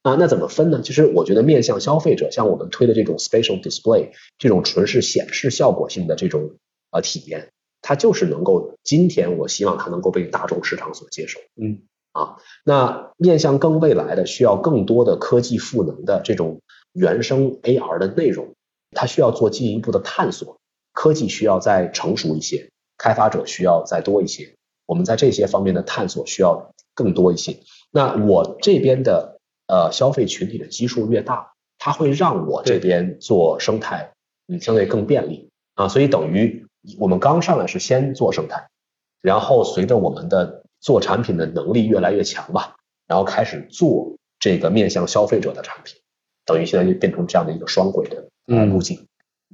啊。那怎么分呢？其实我觉得面向消费者，像我们推的这种 spatial display 这种纯是显示效果性的这种呃体验，它就是能够今天我希望它能够被大众市场所接受。嗯，啊。那面向更未来的，需要更多的科技赋能的这种原生 AR 的内容，它需要做进一步的探索，科技需要再成熟一些，开发者需要再多一些，我们在这些方面的探索需要更多一些。那我这边的呃消费群体的基数越大，它会让我这边做生态嗯相对更便利啊，所以等于我们刚上来是先做生态，然后随着我们的做产品的能力越来越强吧，然后开始做这个面向消费者的产品，等于现在就变成这样的一个双轨的路径，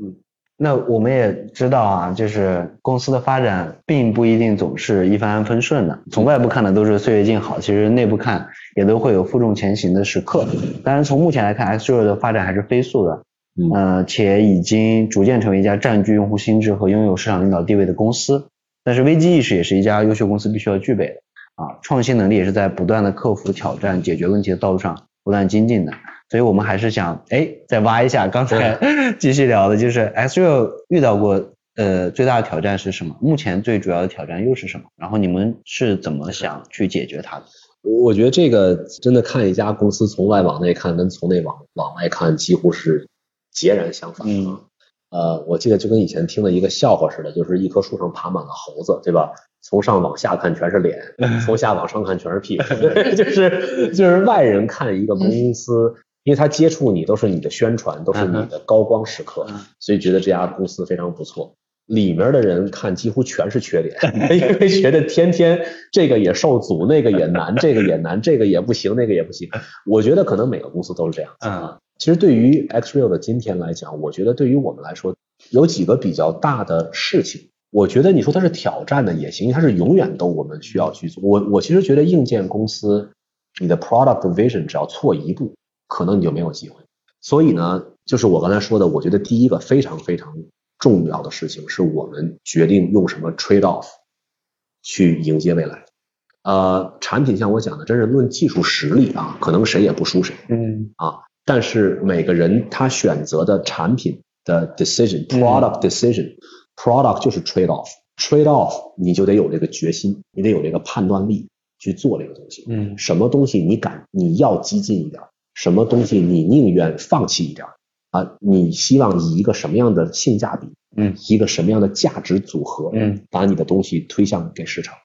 嗯。那我们也知道啊，就是公司的发展并不一定总是一帆风顺的。从外部看的都是岁月静好，其实内部看也都会有负重前行的时刻。当然，从目前来看，X 六的发展还是飞速的，呃，且已经逐渐成为一家占据用户心智和拥有市场领导地位的公司。但是危机意识也是一家优秀公司必须要具备的啊，创新能力也是在不断的克服挑战、解决问题的道路上不断精进的。所以我们还是想，哎，再挖一下刚才继续聊的，就是六遇到过呃最大的挑战是什么？目前最主要的挑战又是什么？然后你们是怎么想去解决它的？我觉得这个真的看一家公司从外往内看，跟从内往往外看几乎是截然相反啊。呃，我记得就跟以前听的一个笑话似的，就是一棵树上爬满了猴子，对吧？从上往下看全是脸，从下往上看全是屁股，就是就是外人看一个公司。因为他接触你都是你的宣传，都是你的高光时刻，所以觉得这家公司非常不错。里面的人看几乎全是缺点，因为觉得天天这个也受阻，那个也难，这个也难，这个也不行，那个也不行。我觉得可能每个公司都是这样子啊。其实对于 Xreal 的今天来讲，我觉得对于我们来说有几个比较大的事情。我觉得你说它是挑战的也行，它是永远都我们需要去做。我我其实觉得硬件公司你的 product vision 只要错一步。可能你就没有机会，所以呢，就是我刚才说的，我觉得第一个非常非常重要的事情，是我们决定用什么 trade off 去迎接未来。呃，产品像我讲的，真是论技术实力啊，可能谁也不输谁。嗯。啊，但是每个人他选择的产品的 decision，product decision，product 就是 trade off，trade off 你就得有这个决心，你得有这个判断力去做这个东西。嗯。什么东西你敢，你要激进一点。什么东西你宁愿放弃一点啊？你希望以一个什么样的性价比，嗯，一个什么样的价值组合，嗯，把你的东西推向给市场？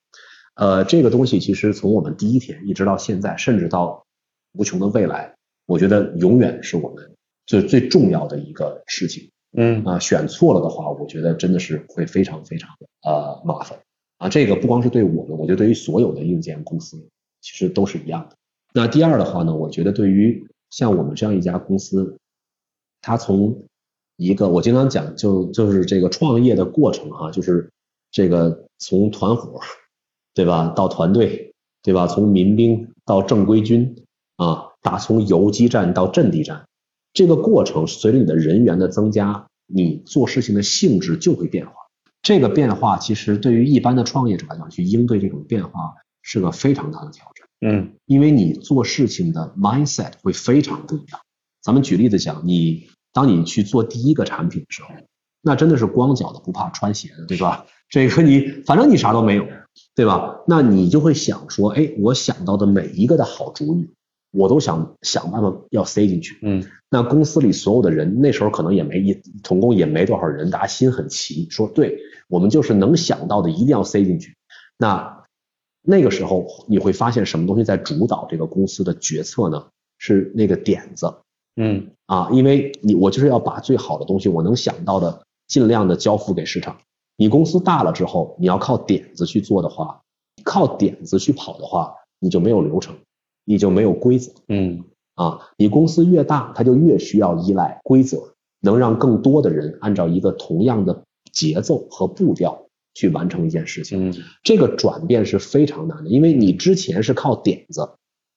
呃，这个东西其实从我们第一天一直到现在，甚至到无穷的未来，我觉得永远是我们最最重要的一个事情。嗯啊，选错了的话，我觉得真的是会非常非常的呃麻烦啊。这个不光是对我们，我觉得对于所有的硬件公司其实都是一样的。那第二的话呢，我觉得对于像我们这样一家公司，它从一个我经常讲就就是这个创业的过程哈，就是这个从团伙对吧到团队对吧，从民兵到正规军啊，打从游击战到阵地战，这个过程随着你的人员的增加，你做事情的性质就会变化。这个变化其实对于一般的创业者来讲，去应对这种变化是个非常大的挑战。嗯，因为你做事情的 mindset 会非常不一样。咱们举例子讲，你当你去做第一个产品的时候，那真的是光脚的不怕穿鞋的，对吧？这个你反正你啥都没有，对吧？那你就会想说，哎，我想到的每一个的好主意，我都想想办法要塞进去。嗯，那公司里所有的人那时候可能也没一，总共也没多少人，大家心很齐，说对我们就是能想到的一定要塞进去。那那个时候你会发现什么东西在主导这个公司的决策呢？是那个点子，嗯啊，因为你我就是要把最好的东西我能想到的尽量的交付给市场。你公司大了之后，你要靠点子去做的话，靠点子去跑的话，你就没有流程，你就没有规则，嗯啊，你公司越大，它就越需要依赖规则，能让更多的人按照一个同样的节奏和步调。去完成一件事情，嗯，这个转变是非常难的，因为你之前是靠点子，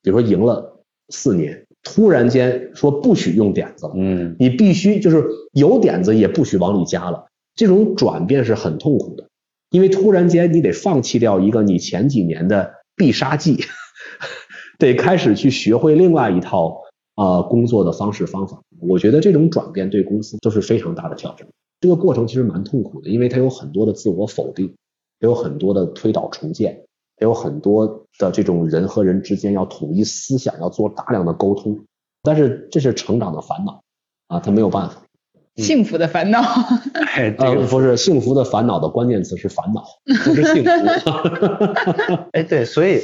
比如说赢了四年，突然间说不许用点子了，嗯，你必须就是有点子也不许往里加了，这种转变是很痛苦的，因为突然间你得放弃掉一个你前几年的必杀技，得开始去学会另外一套啊工作的方式方法，我觉得这种转变对公司都是非常大的挑战。这个过程其实蛮痛苦的，因为它有很多的自我否定，也有很多的推倒重建有很多的这种人和人之间要统一思想，要做大量的沟通。但是这是成长的烦恼啊，他没有办法。幸福的烦恼。呃，不是幸福的烦恼的关键词是烦恼，不是幸福。哎，对，所以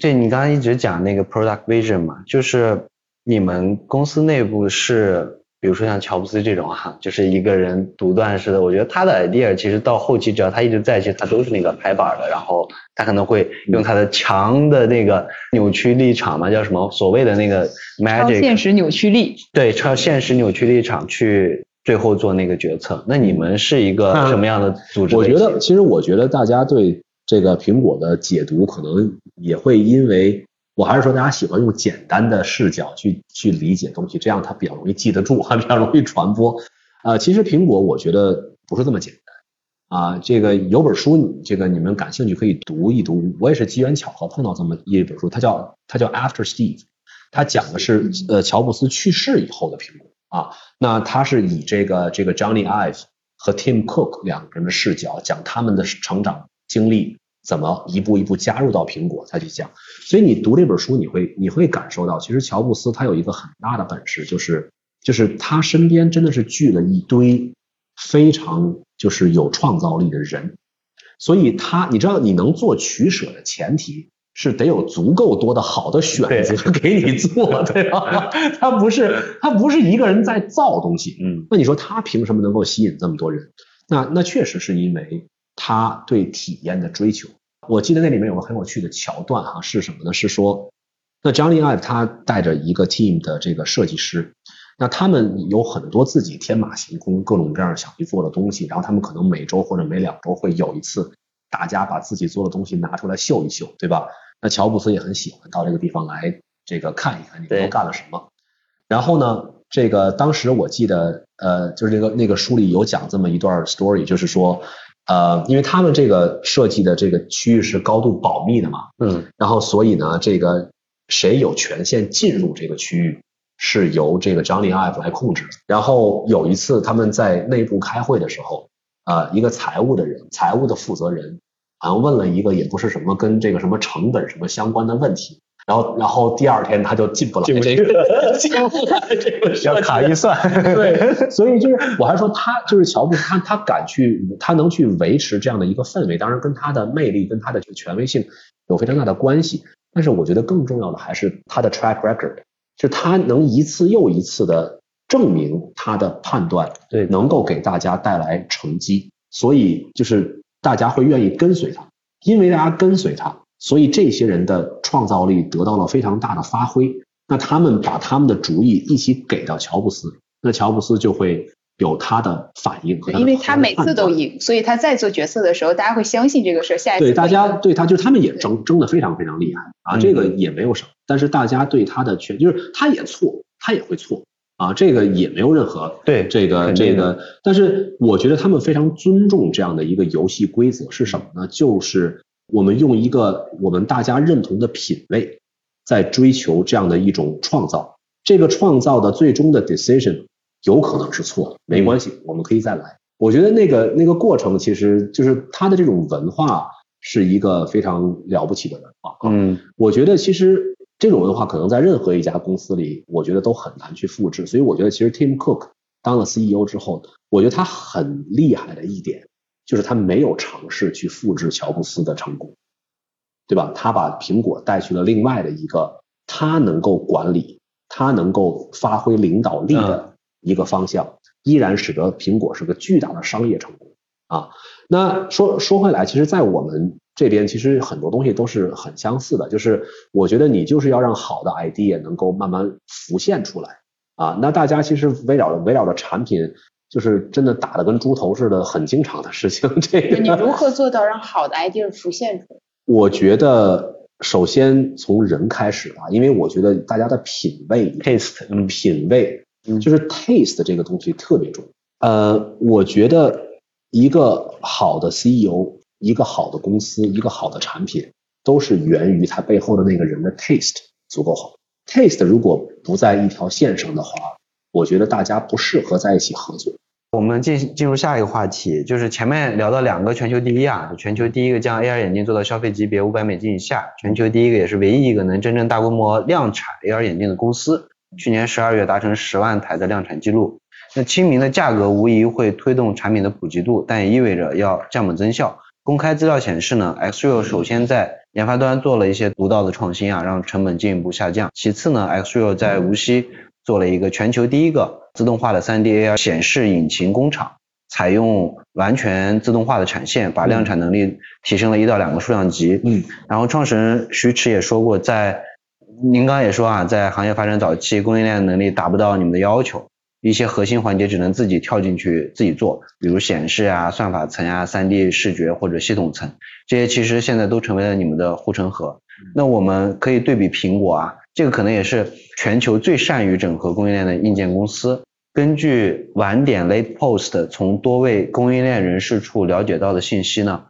这你刚刚一直讲那个 product vision 嘛，就是你们公司内部是。比如说像乔布斯这种哈，就是一个人独断式的，我觉得他的 idea 其实到后期只要他一直在，其实他都是那个拍板的，然后他可能会用他的强的那个扭曲立场嘛，叫什么所谓的那个 magic 超现实扭曲力，对，超现实扭曲立场去最后做那个决策。那你们是一个什么样的组织？我觉得，其实我觉得大家对这个苹果的解读可能也会因为。我还是说，大家喜欢用简单的视角去去理解东西，这样它比较容易记得住，还比较容易传播。呃，其实苹果我觉得不是这么简单啊。这个有本书，这个你们感兴趣可以读一读。我也是机缘巧合碰到这么一本书，它叫它叫 After Steve，它讲的是呃乔布斯去世以后的苹果啊。那它是以这个这个 Johnny Ive 和 Tim Cook 两个人的视角讲他们的成长经历。怎么一步一步加入到苹果再去讲？所以你读这本书，你会你会感受到，其实乔布斯他有一个很大的本事，就是就是他身边真的是聚了一堆非常就是有创造力的人。所以他你知道，你能做取舍的前提是得有足够多的好的选择给你做，对吧？他不是他不是一个人在造东西，嗯，那你说他凭什么能够吸引这么多人？那那确实是因为。他对体验的追求，我记得那里面有个很有趣的桥段哈，是什么呢？是说，那张丽爱他带着一个 team 的这个设计师，那他们有很多自己天马行空、各种各样想去做的东西，然后他们可能每周或者每两周会有一次，大家把自己做的东西拿出来秀一秀，对吧？那乔布斯也很喜欢到这个地方来这个看一看你们都干了什么。然后呢，这个当时我记得呃，就是那个那个书里有讲这么一段 story，就是说。呃，因为他们这个设计的这个区域是高度保密的嘛，嗯，然后所以呢，这个谁有权限进入这个区域，是由这个 Johnny Ive 来控制。然后有一次他们在内部开会的时候，呃，一个财务的人，财务的负责人，好像问了一个也不是什么跟这个什么成本什么相关的问题。然后，然后第二天他就进不来，进不来，进不来这个要卡预算。对，所以就是我还说他就是乔布斯，他他敢去，他能去维持这样的一个氛围，当然跟他的魅力跟他的这个权威性有非常大的关系。但是我觉得更重要的还是他的 track record，就他能一次又一次的证明他的判断，对，能够给大家带来成绩，所以就是大家会愿意跟随他，因为大家跟随他。所以这些人的创造力得到了非常大的发挥，那他们把他们的主意一起给到乔布斯，那乔布斯就会有他的反应和。因为他每次都赢，所以他在做决策的时候，大家会相信这个事儿。下一次对大家对他就他们也争争的非常非常厉害啊，这个也没有什么。但是大家对他的权就是他也错，他也会错啊，这个也没有任何对这个这个。但是我觉得他们非常尊重这样的一个游戏规则是什么呢？就是。我们用一个我们大家认同的品味，在追求这样的一种创造。这个创造的最终的 decision 有可能是错的，没关系，我们可以再来。我觉得那个那个过程其实就是它的这种文化是一个非常了不起的文化。嗯，我觉得其实这种文化可能在任何一家公司里，我觉得都很难去复制。所以我觉得其实 Tim Cook 当了 CEO 之后，我觉得他很厉害的一点。就是他没有尝试去复制乔布斯的成功，对吧？他把苹果带去了另外的一个他能够管理、他能够发挥领导力的一个方向，依然使得苹果是个巨大的商业成功啊。那说说回来，其实，在我们这边，其实很多东西都是很相似的。就是我觉得你就是要让好的 idea 能够慢慢浮现出来啊。那大家其实围绕着围绕着产品。就是真的打的跟猪头似的，很经常的事情。这个你如何做到让好的 idea 浮现出来？我觉得首先从人开始吧，因为我觉得大家的品味 taste，嗯，品味，就是 taste 这个东西特别重。呃，我觉得一个好的 CEO，一个好的公司，一个好的产品，都是源于他背后的那个人的 taste 足够好。taste 如果不在一条线上的话。我觉得大家不适合在一起合作我们进进入下一个话题，就是前面聊到两个全球第一啊，全球第一个将 AR 眼镜做到消费级别五百美金以下，全球第一个也是唯一一个能真正大规模量产 AR 眼镜的公司，去年十二月达成十万台的量产记录。那亲民的价格无疑会推动产品的普及度，但也意味着要降本增效。公开资料显示呢，Xreal 首先在研发端做了一些独到的创新啊，让成本进一步下降。其次呢，Xreal 在无锡做了一个全球第一个。自动化的 3D AR 显示引擎工厂，采用完全自动化的产线，把量产能力提升了一到两个数量级。嗯，然后创始人徐驰也说过，在您刚刚也说啊，在行业发展早期，供应链能力达不到你们的要求，一些核心环节只能自己跳进去自己做，比如显示啊、算法层啊、3D 视觉或者系统层，这些其实现在都成为了你们的护城河。那我们可以对比苹果啊，这个可能也是全球最善于整合供应链的硬件公司。根据晚点 Late Post 从多位供应链人士处了解到的信息呢，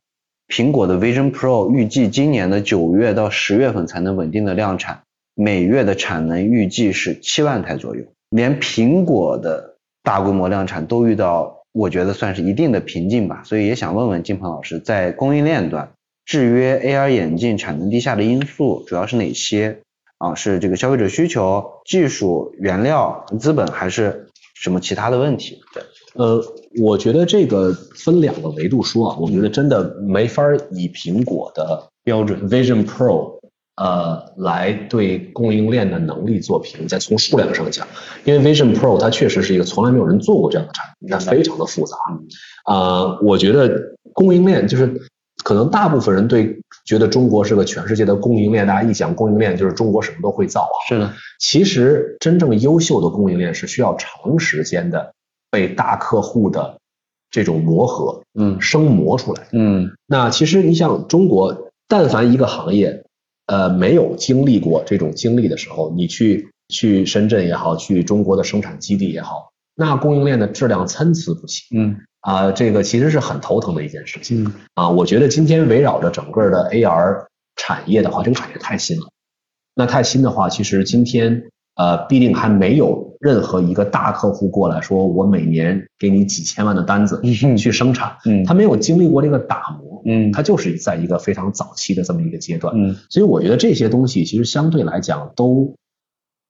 苹果的 Vision Pro 预计今年的九月到十月份才能稳定的量产，每月的产能预计是七万台左右。连苹果的大规模量产都遇到，我觉得算是一定的瓶颈吧。所以也想问问金鹏老师，在供应链端制约 AR 眼镜产能低下的因素主要是哪些？啊，是这个消费者需求、技术、原料、资本，还是？什么其他的问题？对，呃，我觉得这个分两个维度说啊，我觉得真的没法以苹果的标准 Vision Pro 呃来对供应链的能力做评价。从数量上讲，因为 Vision Pro 它确实是一个从来没有人做过这样的产品，它非常的复杂啊。我觉得供应链就是可能大部分人对觉得中国是个全世界的供应链，大家一讲供应链就是中国什么都会造啊。是的。其实，真正优秀的供应链是需要长时间的被大客户的这种磨合，嗯，生磨出来，嗯。那其实你像中国，但凡一个行业，呃，没有经历过这种经历的时候，你去去深圳也好，去中国的生产基地也好，那供应链的质量参差不齐，嗯。啊，这个其实是很头疼的一件事情，啊，我觉得今天围绕着整个的 AR 产业的话，这个产业太新了。那太新的话，其实今天呃必定还没有任何一个大客户过来说，我每年给你几千万的单子去生产，嗯，他没有经历过这个打磨，嗯，他就是在一个非常早期的这么一个阶段，嗯，所以我觉得这些东西其实相对来讲都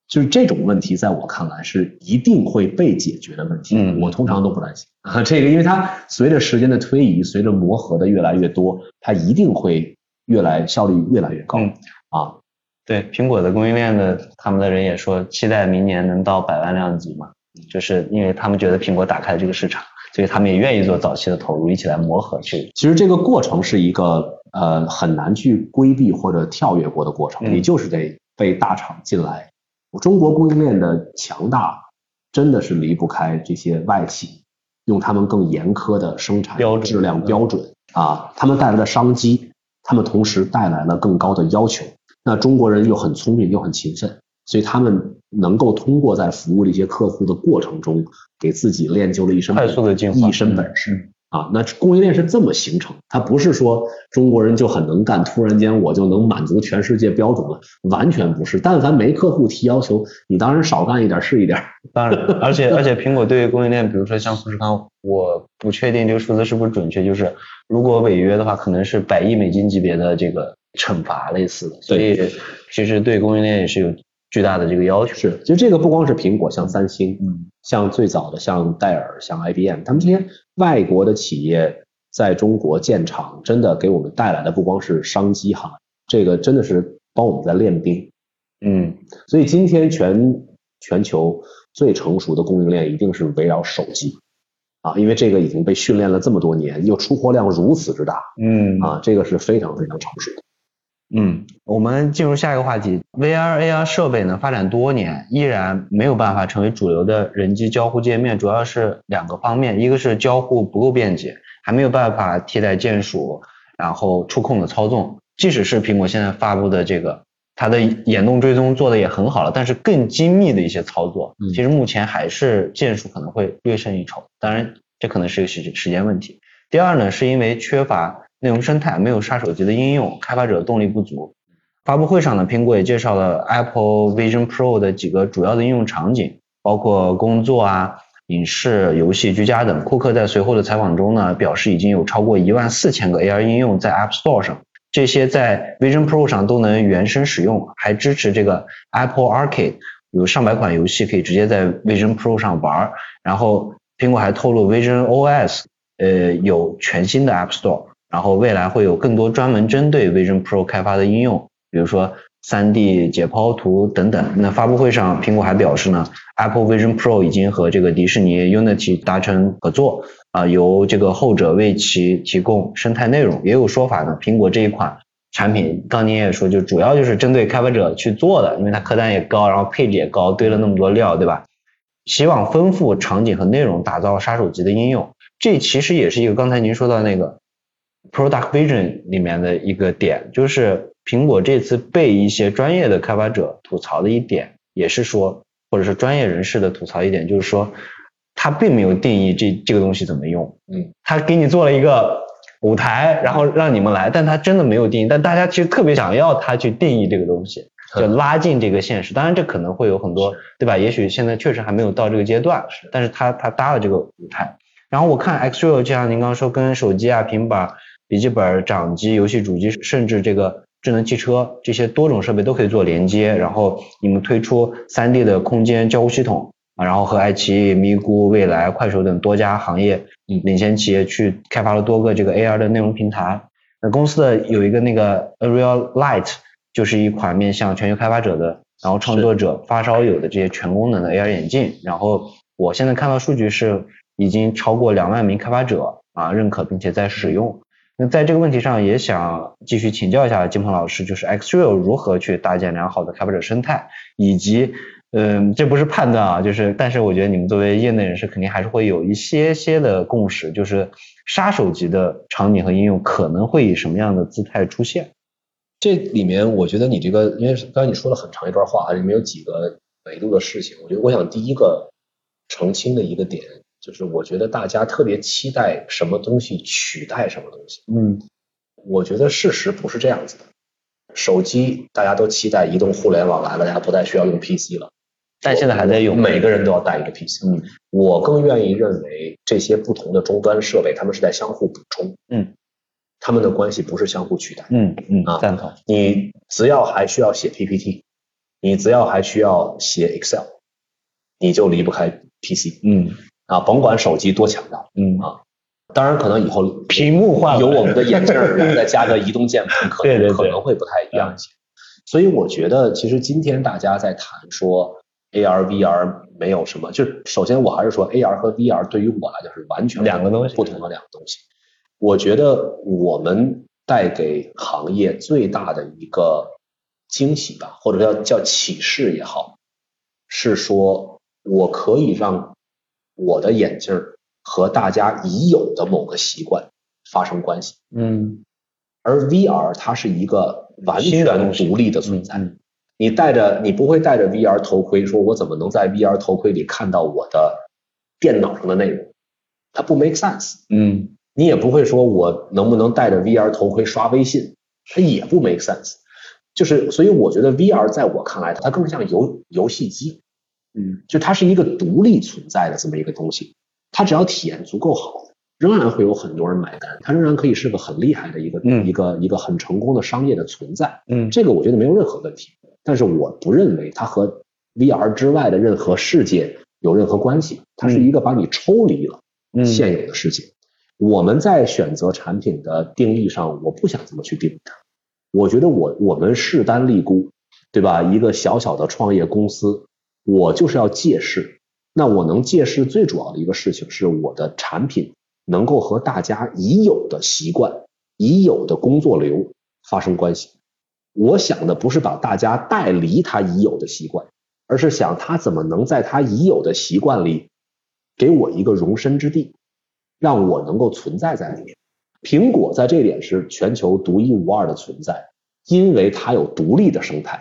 就是这种问题，在我看来是一定会被解决的问题，嗯，我通常都不担心啊，这个因为它随着时间的推移，随着磨合的越来越多，它一定会越来效率越来越高，啊。对苹果的供应链的，他们的人也说期待明年能到百万量级嘛，就是因为他们觉得苹果打开了这个市场，所以他们也愿意做早期的投入，一起来磨合去。其实这个过程是一个呃很难去规避或者跳跃过的过程，你就是得被大厂进来。中国供应链的强大真的是离不开这些外企，用他们更严苛的生产质量标准啊，他们带来的商机，他们同时带来了更高的要求。那中国人又很聪明又很勤奋，所以他们能够通过在服务这些客户的过程中，给自己练就了一身快速的进一身本事啊。那供应链是这么形成，它不是说中国人就很能干，突然间我就能满足全世界标准了，完全不是。但凡没客户提要求，你当然少干一点是一点。当然，而且而且苹果对于供应链，比如说像富士康，我不确定这个数字是不是准确，就是如果违约的话，可能是百亿美金级别的这个。惩罚类似的，所以其实对供应链也是有巨大的这个要求。是，其实这个不光是苹果，像三星，嗯，像最早的像戴尔、像 IBM，他们这些外国的企业在中国建厂，真的给我们带来的不光是商机哈，这个真的是帮我们在练兵。嗯，所以今天全全球最成熟的供应链一定是围绕手机啊，因为这个已经被训练了这么多年，又出货量如此之大，嗯，啊，这个是非常非常成熟的。嗯，我们进入下一个话题，VR AR 设备呢发展多年，依然没有办法成为主流的人机交互界面，主要是两个方面，一个是交互不够便捷，还没有办法替代键鼠，然后触控的操纵，即使是苹果现在发布的这个，它的眼动追踪做的也很好了，但是更精密的一些操作，其实目前还是键鼠可能会略胜一筹，当然这可能是一个时时间问题。第二呢，是因为缺乏。内容生态没有杀手级的应用，开发者动力不足。发布会上呢，苹果也介绍了 Apple Vision Pro 的几个主要的应用场景，包括工作啊、影视、游戏、居家等。库克在随后的采访中呢，表示已经有超过一万四千个 AR 应用在 App Store 上，这些在 Vision Pro 上都能原生使用，还支持这个 Apple Arcade，有上百款游戏可以直接在 Vision Pro 上玩。然后苹果还透露 Vision OS，呃，有全新的 App Store，然后未来会有更多专门针对 Vision Pro 开发的应用，比如说。3D 解剖图等等。那发布会上，苹果还表示呢，Apple Vision Pro 已经和这个迪士尼 Unity 达成合作，啊，由这个后者为其提供生态内容。也有说法呢，苹果这一款产品，刚您也说，就主要就是针对开发者去做的，因为它客单也高，然后配置也高，堆了那么多料，对吧？希望丰富场景和内容，打造杀手级的应用。这其实也是一个刚才您说到那个 Product Vision 里面的一个点，就是。苹果这次被一些专业的开发者吐槽的一点，也是说，或者是专业人士的吐槽一点，就是说，它并没有定义这这个东西怎么用，嗯，它给你做了一个舞台，然后让你们来，但它真的没有定义，但大家其实特别想要它去定义这个东西，就拉近这个现实。当然这可能会有很多，对吧？也许现在确实还没有到这个阶段，但是他他搭了这个舞台。然后我看 Xreal 就像您刚刚说，跟手机啊、平板、笔记本、掌机、游戏主机，甚至这个。智能汽车这些多种设备都可以做连接，然后你们推出 3D 的空间交互系统啊，然后和爱奇艺、咪咕、未来、快手等多家行业领先企业去开发了多个这个 AR 的内容平台。那公司的有一个那个 Real Light，就是一款面向全球开发者的，然后创作者发烧友的这些全功能的 AR 眼镜。然后我现在看到数据是已经超过两万名开发者啊认可并且在使用。那在这个问题上，也想继续请教一下金鹏老师，就是 Xreal 如何去搭建良好的开发者生态，以及，嗯，这不是判断啊，就是，但是我觉得你们作为业内人士，肯定还是会有一些些的共识，就是杀手级的场景和应用可能会以什么样的姿态出现？这里面，我觉得你这个，因为刚才你说了很长一段话，里面有几个维度的事情，我觉得我想第一个澄清的一个点。就是我觉得大家特别期待什么东西取代什么东西。嗯，我觉得事实不是这样子的。手机大家都期待移动互联网来了，大家不再需要用 PC 了。但现在还在用，每个人都要带一个 PC。嗯，我更愿意认为这些不同的终端设备，他们是在相互补充。嗯，他们的关系不是相互取代。嗯嗯啊，赞同。你只要还需要写 PPT，你只要还需要写 Excel，你就离不开 PC。嗯。啊，甭管手机多强大，嗯啊，当然可能以后屏幕化有我们的眼镜儿，再加个移动键盘，可能可能会不太一样一些。所以我觉得，其实今天大家在谈说 AR、VR 没有什么，就首先我还是说 AR 和 VR 对于我来讲是完全两个东西，不同的两个东西。我觉得我们带给行业最大的一个惊喜吧，或者叫叫启示也好，是说我可以让。我的眼镜和大家已有的某个习惯发生关系，嗯，而 VR 它是一个完全独立的存在。你戴着，你不会戴着 VR 头盔，说我怎么能在 VR 头盔里看到我的电脑上的内容？它不 make sense。嗯，你也不会说我能不能戴着 VR 头盔刷微信？它也不 make sense。就是，所以我觉得 VR 在我看来，它更像游游戏机。嗯，就它是一个独立存在的这么一个东西，它只要体验足够好，仍然会有很多人买单，它仍然可以是个很厉害的一个一个一个很成功的商业的存在。嗯，这个我觉得没有任何问题，但是我不认为它和 VR 之外的任何世界有任何关系，它是一个把你抽离了现有的世界。我们在选择产品的定义上，我不想这么去定义它。我觉得我我们势单力孤，对吧？一个小小的创业公司。我就是要借势，那我能借势最主要的一个事情是我的产品能够和大家已有的习惯、已有的工作流发生关系。我想的不是把大家带离他已有的习惯，而是想他怎么能在他已有的习惯里给我一个容身之地，让我能够存在在里面。苹果在这点是全球独一无二的存在。因为它有独立的生态，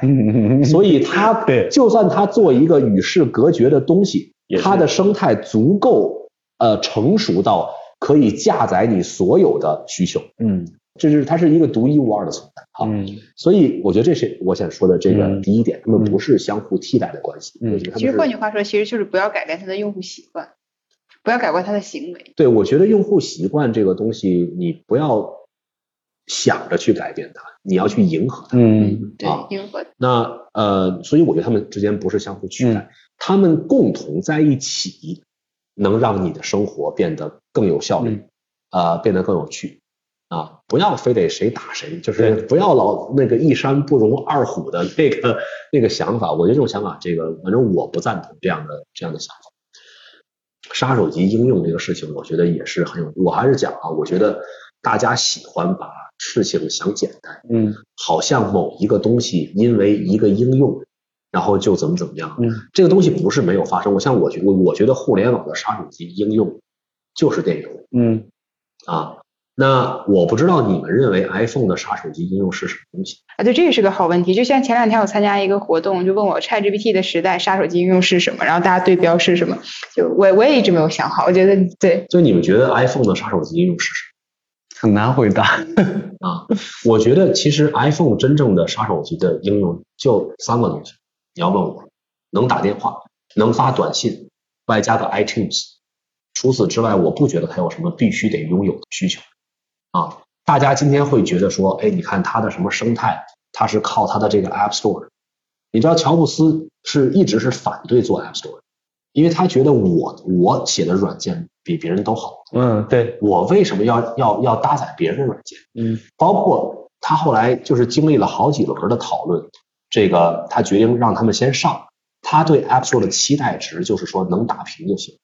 所以它 就算它做一个与世隔绝的东西，它的生态足够呃成熟到可以架载你所有的需求。嗯，这是它是一个独一无二的存在。好，所以我觉得这是我想说的这个第一点，他们不是相互替代的关系。嗯，其实换句话说，其实就是不要改变它的用户习惯。不要改过它的行为。对，我觉得用户习惯这个东西，你不要想着去改变它，你要去迎合它。嗯，对，迎合。那呃，所以我觉得他们之间不是相互取代，他们共同在一起，能让你的生活变得更有效率，啊，变得更有趣。啊，不要非得谁打谁，就是不要老那个一山不容二虎的那个那个想法。我觉得这种想法，这个反正我不赞同这样的这样的想法。杀手级应用这个事情，我觉得也是很有。我还是讲啊，我觉得大家喜欢把事情想简单，嗯，好像某一个东西因为一个应用，然后就怎么怎么样，嗯，这个东西不是没有发生。我像我觉我我觉得互联网的杀手级应用就是电邮，嗯，啊。那我不知道你们认为 iPhone 的杀手级应用是什么东西啊？对，这个是个好问题。就像前两天我参加一个活动，就问我 ChatGPT 的时代杀手级应用是什么，然后大家对标是什么？就我我也一直没有想好。我觉得对，就你们觉得 iPhone 的杀手级应用是什么？很难回答 啊。我觉得其实 iPhone 真正的杀手级的应用就三个东西。你要问我，能打电话，能发短信，外加个 iTunes。除此之外，我不觉得它有什么必须得拥有的需求。啊，大家今天会觉得说，哎，你看它的什么生态，它是靠它的这个 App Store。你知道乔布斯是一直是反对做 App Store，因为他觉得我我写的软件比别人都好。嗯，对。我为什么要要要搭载别人的软件？嗯，包括他后来就是经历了好几轮的讨论，这个他决定让他们先上。他对 App Store 的期待值就是说能打平就行。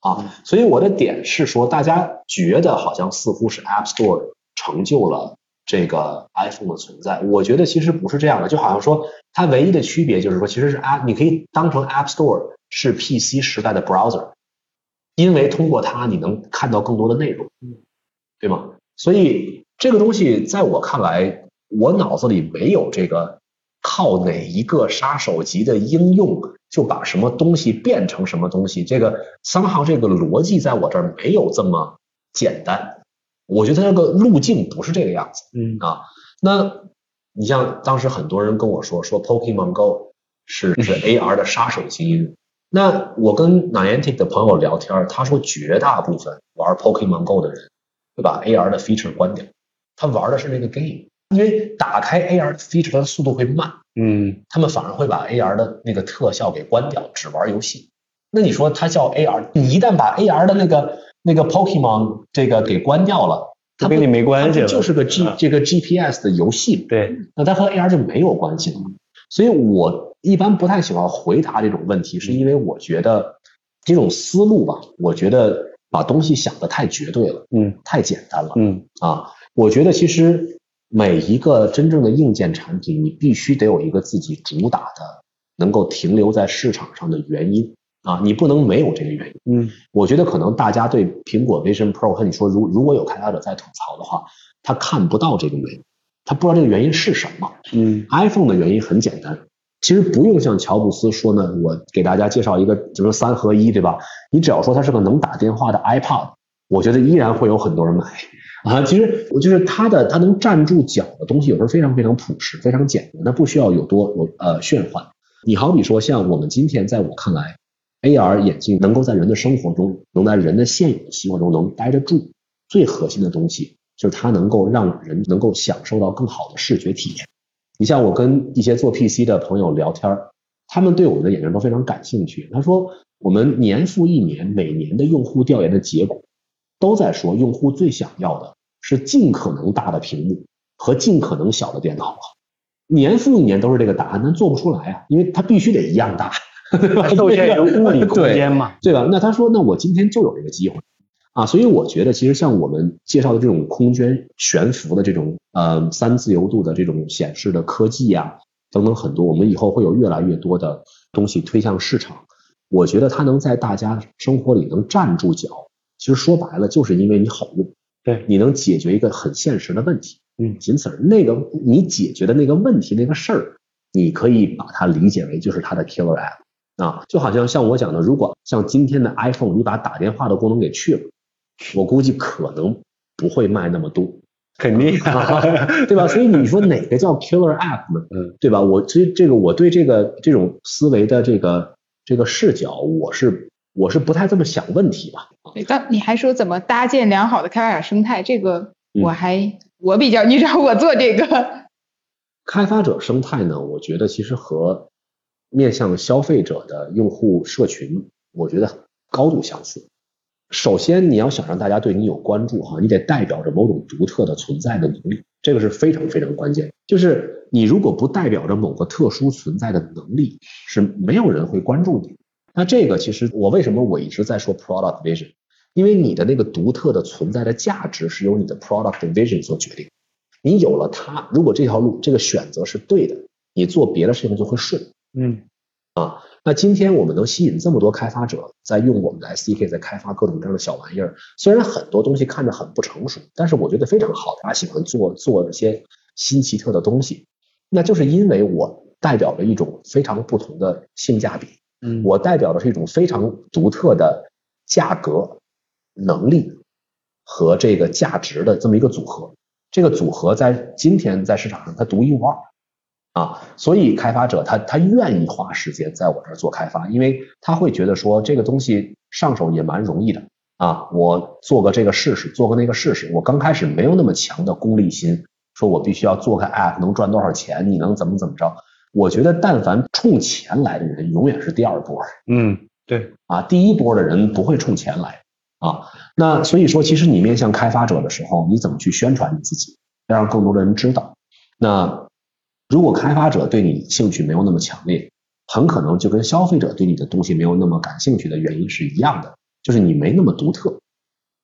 啊，所以我的点是说，大家觉得好像似乎是 App Store 成就了这个 iPhone 的存在，我觉得其实不是这样的，就好像说它唯一的区别就是说，其实是 App 你可以当成 App Store 是 PC 时代的 Browser，因为通过它你能看到更多的内容，对吗？所以这个东西在我看来，我脑子里没有这个。靠哪一个杀手级的应用就把什么东西变成什么东西？这个三号这个逻辑在我这儿没有这么简单。我觉得它这个路径不是这个样子。嗯啊，那你像当时很多人跟我说说 Pokemon Go 是是 AR 的杀手级应用。那我跟 Niantic 的朋友聊天，他说绝大部分玩 Pokemon Go 的人会把 AR 的 feature 关掉，他玩的是那个 game。因为打开 AR 的 feature 的速度会慢，嗯，他们反而会把 AR 的那个特效给关掉，只玩游戏。那你说它叫 AR，你一旦把 AR 的那个那个 Pokemon 这个给关掉了，它跟你没关系了，就是个 G 这个 GPS 的游戏，对，那它和 AR 就没有关系了。所以我一般不太喜欢回答这种问题，是因为我觉得这种思路吧，我觉得把东西想的太绝对了，嗯，太简单了，嗯啊，我觉得其实。每一个真正的硬件产品，你必须得有一个自己主打的，能够停留在市场上的原因啊，你不能没有这个原因。嗯，我觉得可能大家对苹果 Vision Pro 和你说，如如果有开发者在吐槽的话，他看不到这个原因，他不知道这个原因是什么。嗯，iPhone 的原因很简单，其实不用像乔布斯说呢，我给大家介绍一个，就是三合一，对吧？你只要说它是个能打电话的 iPad，我觉得依然会有很多人买。啊，其实我就是它的，它能站住脚的东西，有时候非常非常朴实，非常简单，它不需要有多有呃炫幻。你好比说，像我们今天在我看来，AR 眼镜能够在人的生活中，能在人的现有的习惯中能待得住，最核心的东西就是它能够让人能够享受到更好的视觉体验。你像我跟一些做 PC 的朋友聊天，他们对我们的眼镜都非常感兴趣。他说，我们年复一年，每年的用户调研的结果。都在说，用户最想要的是尽可能大的屏幕和尽可能小的电脑。年复一年都是这个答案，但做不出来啊，因为它必须得一样大，受限于物理空间嘛，对吧？那他说，那我今天就有这个机会啊，所以我觉得，其实像我们介绍的这种空间悬浮的这种呃三自由度的这种显示的科技啊，等等很多，我们以后会有越来越多的东西推向市场。我觉得它能在大家生活里能站住脚。其实说白了，就是因为你好用，对，你能解决一个很现实的问题，嗯，仅此而那个你解决的那个问题那个事儿，你可以把它理解为就是它的 killer app 啊，就好像像我讲的，如果像今天的 iPhone，你把打电话的功能给去了，我估计可能不会卖那么多，肯定，对吧？所以你说哪个叫 killer app 呢？嗯，对吧？我所以这个我对这个这种思维的这个这个视角，我是。我是不太这么想问题吧。对，但你还说怎么搭建良好的开发者生态，这个我还我比较，你找我做这个。开发者生态呢，我觉得其实和面向消费者的用户社群，我觉得高度相似。首先，你要想让大家对你有关注哈，你得代表着某种独特的存在的能力，这个是非常非常关键。就是你如果不代表着某个特殊存在的能力，是没有人会关注你。那这个其实我为什么我一直在说 product vision，因为你的那个独特的存在的价值是由你的 product vision 所决定。你有了它，如果这条路这个选择是对的，你做别的事情就会顺。嗯，啊，那今天我们能吸引这么多开发者在用我们的 SDK，在开发各种各样的小玩意儿，虽然很多东西看着很不成熟，但是我觉得非常好，大家喜欢做做一些新奇特的东西，那就是因为我代表了一种非常不同的性价比，嗯，我代表的是一种非常独特的价格、能力和这个价值的这么一个组合。这个组合在今天在市场上它独一无二啊，所以开发者他他愿意花时间在我这儿做开发，因为他会觉得说这个东西上手也蛮容易的啊，我做个这个试试，做个那个试试。我刚开始没有那么强的功利心，说我必须要做个 app 能赚多少钱，你能怎么怎么着？我觉得但凡冲钱来的人，永远是第二波。嗯，对啊，第一波的人不会冲钱来。啊，那所以说，其实你面向开发者的时候，你怎么去宣传你自己，要让更多的人知道？那如果开发者对你兴趣没有那么强烈，很可能就跟消费者对你的东西没有那么感兴趣的原因是一样的，就是你没那么独特。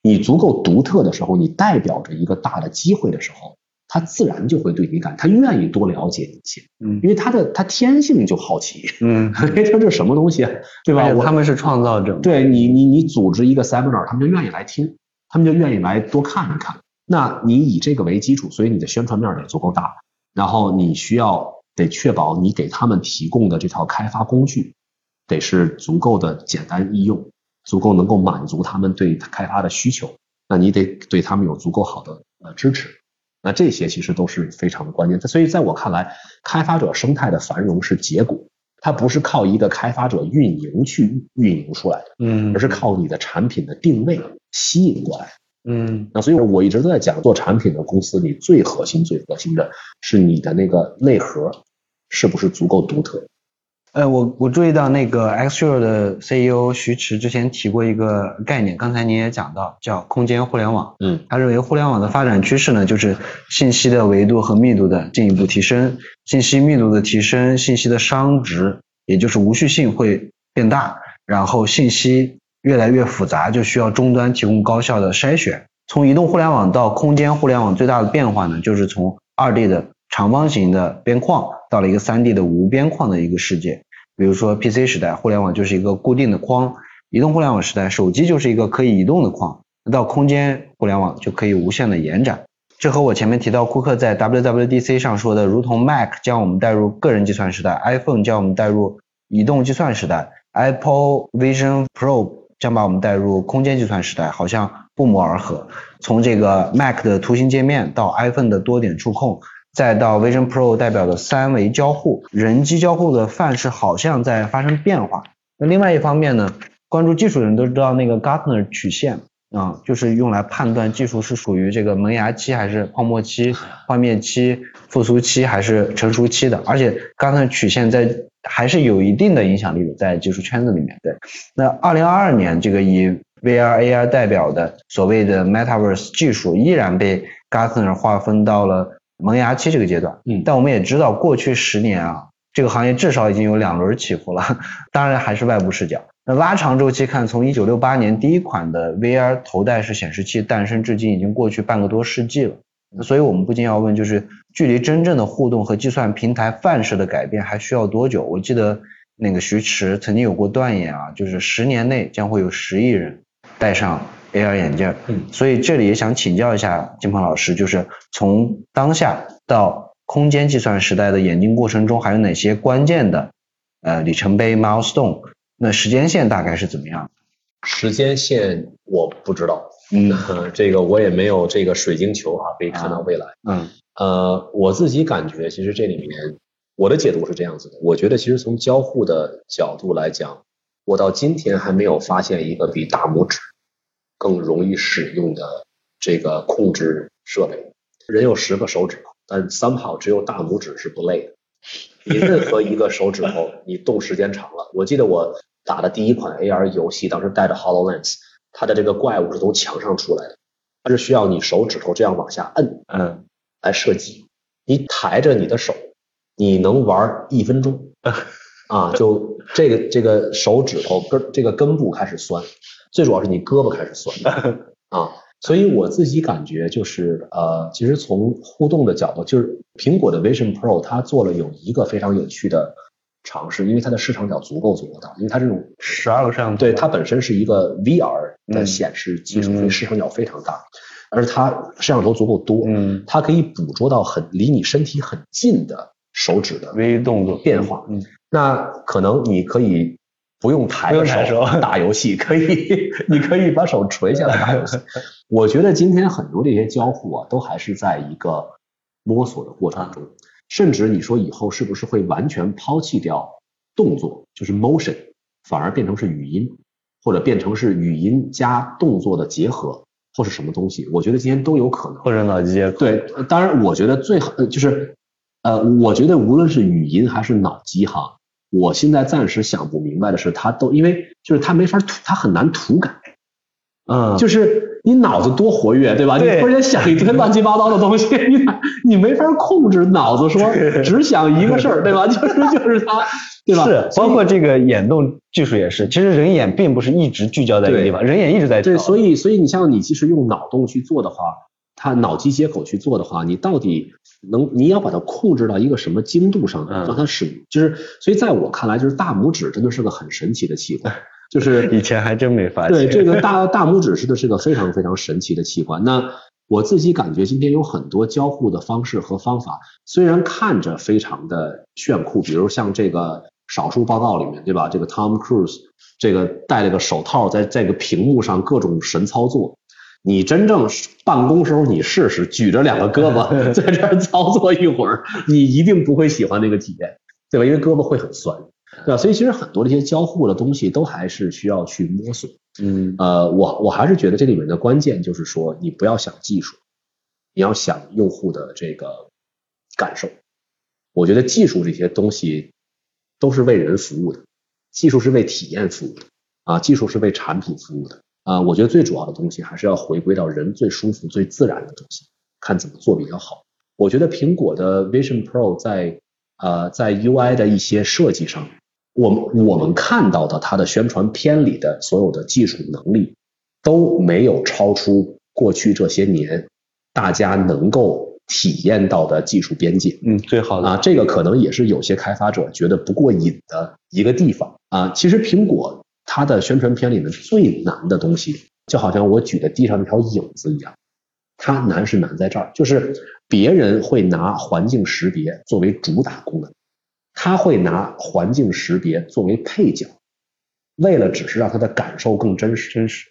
你足够独特的时候，你代表着一个大的机会的时候。他自然就会对你感，他愿意多了解一些，嗯，因为他的他天性就好奇，嗯，他这什么东西，对吧？他们是创造者，对你你你组织一个 seminar，他们就愿意来听，他们就愿意来多看一看。那你以这个为基础，所以你的宣传面得足够大，然后你需要得确保你给他们提供的这套开发工具得是足够的简单易用，足够能够满足他们对开发的需求。那你得对他们有足够好的呃支持。那这些其实都是非常的关键，所以在我看来，开发者生态的繁荣是结果，它不是靠一个开发者运营去运营出来的，嗯，而是靠你的产品的定位吸引过来，嗯，那所以我一直都在讲，做产品的公司，你最核心、最核心的是你的那个内核是不是足够独特。呃，我我注意到那个 Xshare 的 CEO 徐驰之前提过一个概念，刚才您也讲到，叫空间互联网。嗯，他认为互联网的发展趋势呢，就是信息的维度和密度的进一步提升，信息密度的提升，信息的熵值，也就是无序性会变大，然后信息越来越复杂，就需要终端提供高效的筛选。从移动互联网到空间互联网最大的变化呢，就是从二 D 的长方形的边框。到了一个三 D 的无边框的一个世界，比如说 PC 时代，互联网就是一个固定的框；移动互联网时代，手机就是一个可以移动的框。到空间互联网就可以无限的延展。这和我前面提到库克在 WWDC 上说的，如同 Mac 将我们带入个人计算时代，iPhone 将我们带入移动计算时代，Apple Vision Pro 将把我们带入空间计算时代，好像不谋而合。从这个 Mac 的图形界面到 iPhone 的多点触控。再到 Vision Pro 代表的三维交互，人机交互的范式好像在发生变化。那另外一方面呢，关注技术的人都知道那个 Gartner 曲线啊，就是用来判断技术是属于这个萌芽期还是泡沫期、幻灭期、复苏期还是成熟期的。而且 Gartner 曲线在还是有一定的影响力的，在技术圈子里面。对，那二零二二年这个以 VR AR 代表的所谓的 Metaverse 技术依然被 Gartner 划分到了。萌芽期这个阶段，嗯，但我们也知道，过去十年啊，这个行业至少已经有两轮起伏了。当然还是外部视角。那拉长周期看，从一九六八年第一款的 VR 头戴式显示器诞生至今，已经过去半个多世纪了。所以我们不禁要问，就是距离真正的互动和计算平台范式的改变还需要多久？我记得那个徐驰曾经有过断言啊，就是十年内将会有十亿人戴上。AR 眼镜，嗯，所以这里也想请教一下金鹏老师，就是从当下到空间计算时代的演进过程中，还有哪些关键的呃里程碑 milestone？那时间线大概是怎么样？时间线我不知道，嗯，这个我也没有这个水晶球啊，可以看到未来，嗯，呃，我自己感觉其实这里面我的解读是这样子的，我觉得其实从交互的角度来讲，我到今天还没有发现一个比大拇指更容易使用的这个控制设备。人有十个手指头，但 somehow 只有大拇指是不累的。你任何一个手指头，你动时间长了，我记得我打的第一款 AR 游戏，当时带着 Hololens，它的这个怪物是从墙上出来的，它是需要你手指头这样往下摁，嗯，来射击。你抬着你的手，你能玩一分钟，啊，就这个这个手指头根这个根部开始酸，最主要是你胳膊开始酸，啊。所以我自己感觉就是呃，其实从互动的角度，就是苹果的 Vision Pro 它做了有一个非常有趣的尝试，因为它的市场角足够足够大，因为它这种十二个摄像头，对它本身是一个 VR 的显示技术，所以市场角非常大，而它摄像头足够多，嗯，它可以捕捉到很离你身体很近的手指的微动作变化，嗯，那可能你可以。不用抬着手 打游戏，可以，你可以把手垂下来打游戏。我觉得今天很多这些交互啊，都还是在一个摸索的过程中，甚至你说以后是不是会完全抛弃掉动作，就是 motion，反而变成是语音，或者变成是语音加动作的结合，或是什么东西？我觉得今天都有可能。或者脑机接口。对，当然我觉得最好就是，呃，我觉得无论是语音还是脑机哈。我现在暂时想不明白的是，它都因为就是它没法涂，它很难涂改，嗯，就是你脑子多活跃，对吧？你突然间想一堆乱七八糟的东西，你你没法控制脑子说只想一个事儿，对吧？就是就是它，对吧？是，包括这个眼动技术也是，其实人眼并不是一直聚焦在一个地方，人眼一直在对，所以所以你像你其实用脑洞去做的话，它脑机接口去做的话，你到底？能，你要把它控制到一个什么精度上，让它使就是，所以在我看来，就是大拇指真的是个很神奇的器官，就是以前还真没发现。对，这个大大拇指是的是个非常非常神奇的器官。那我自己感觉今天有很多交互的方式和方法，虽然看着非常的炫酷，比如像这个少数报告里面，对吧？这个 Tom Cruise 这个戴了个手套，在这个屏幕上各种神操作。你真正办公时候，你试试举着两个胳膊 在这儿操作一会儿，你一定不会喜欢那个体验，对吧？因为胳膊会很酸，对吧？所以其实很多这些交互的东西都还是需要去摸索。嗯，呃，我我还是觉得这里面的关键就是说，你不要想技术，你要想用户的这个感受。我觉得技术这些东西都是为人服务的，技术是为体验服务的啊，技术是为产品服务的。啊，我觉得最主要的东西还是要回归到人最舒服、最自然的东西，看怎么做比较好。我觉得苹果的 Vision Pro 在呃在 UI 的一些设计上，我们我们看到的它的宣传片里的所有的技术能力都没有超出过去这些年大家能够体验到的技术边界。嗯，最好的啊，这个可能也是有些开发者觉得不过瘾的一个地方啊。其实苹果。它的宣传片里面最难的东西，就好像我举的地上那条影子一样，它难是难在这儿，就是别人会拿环境识别作为主打功能，他会拿环境识别作为配角，为了只是让他的感受更真实，真实，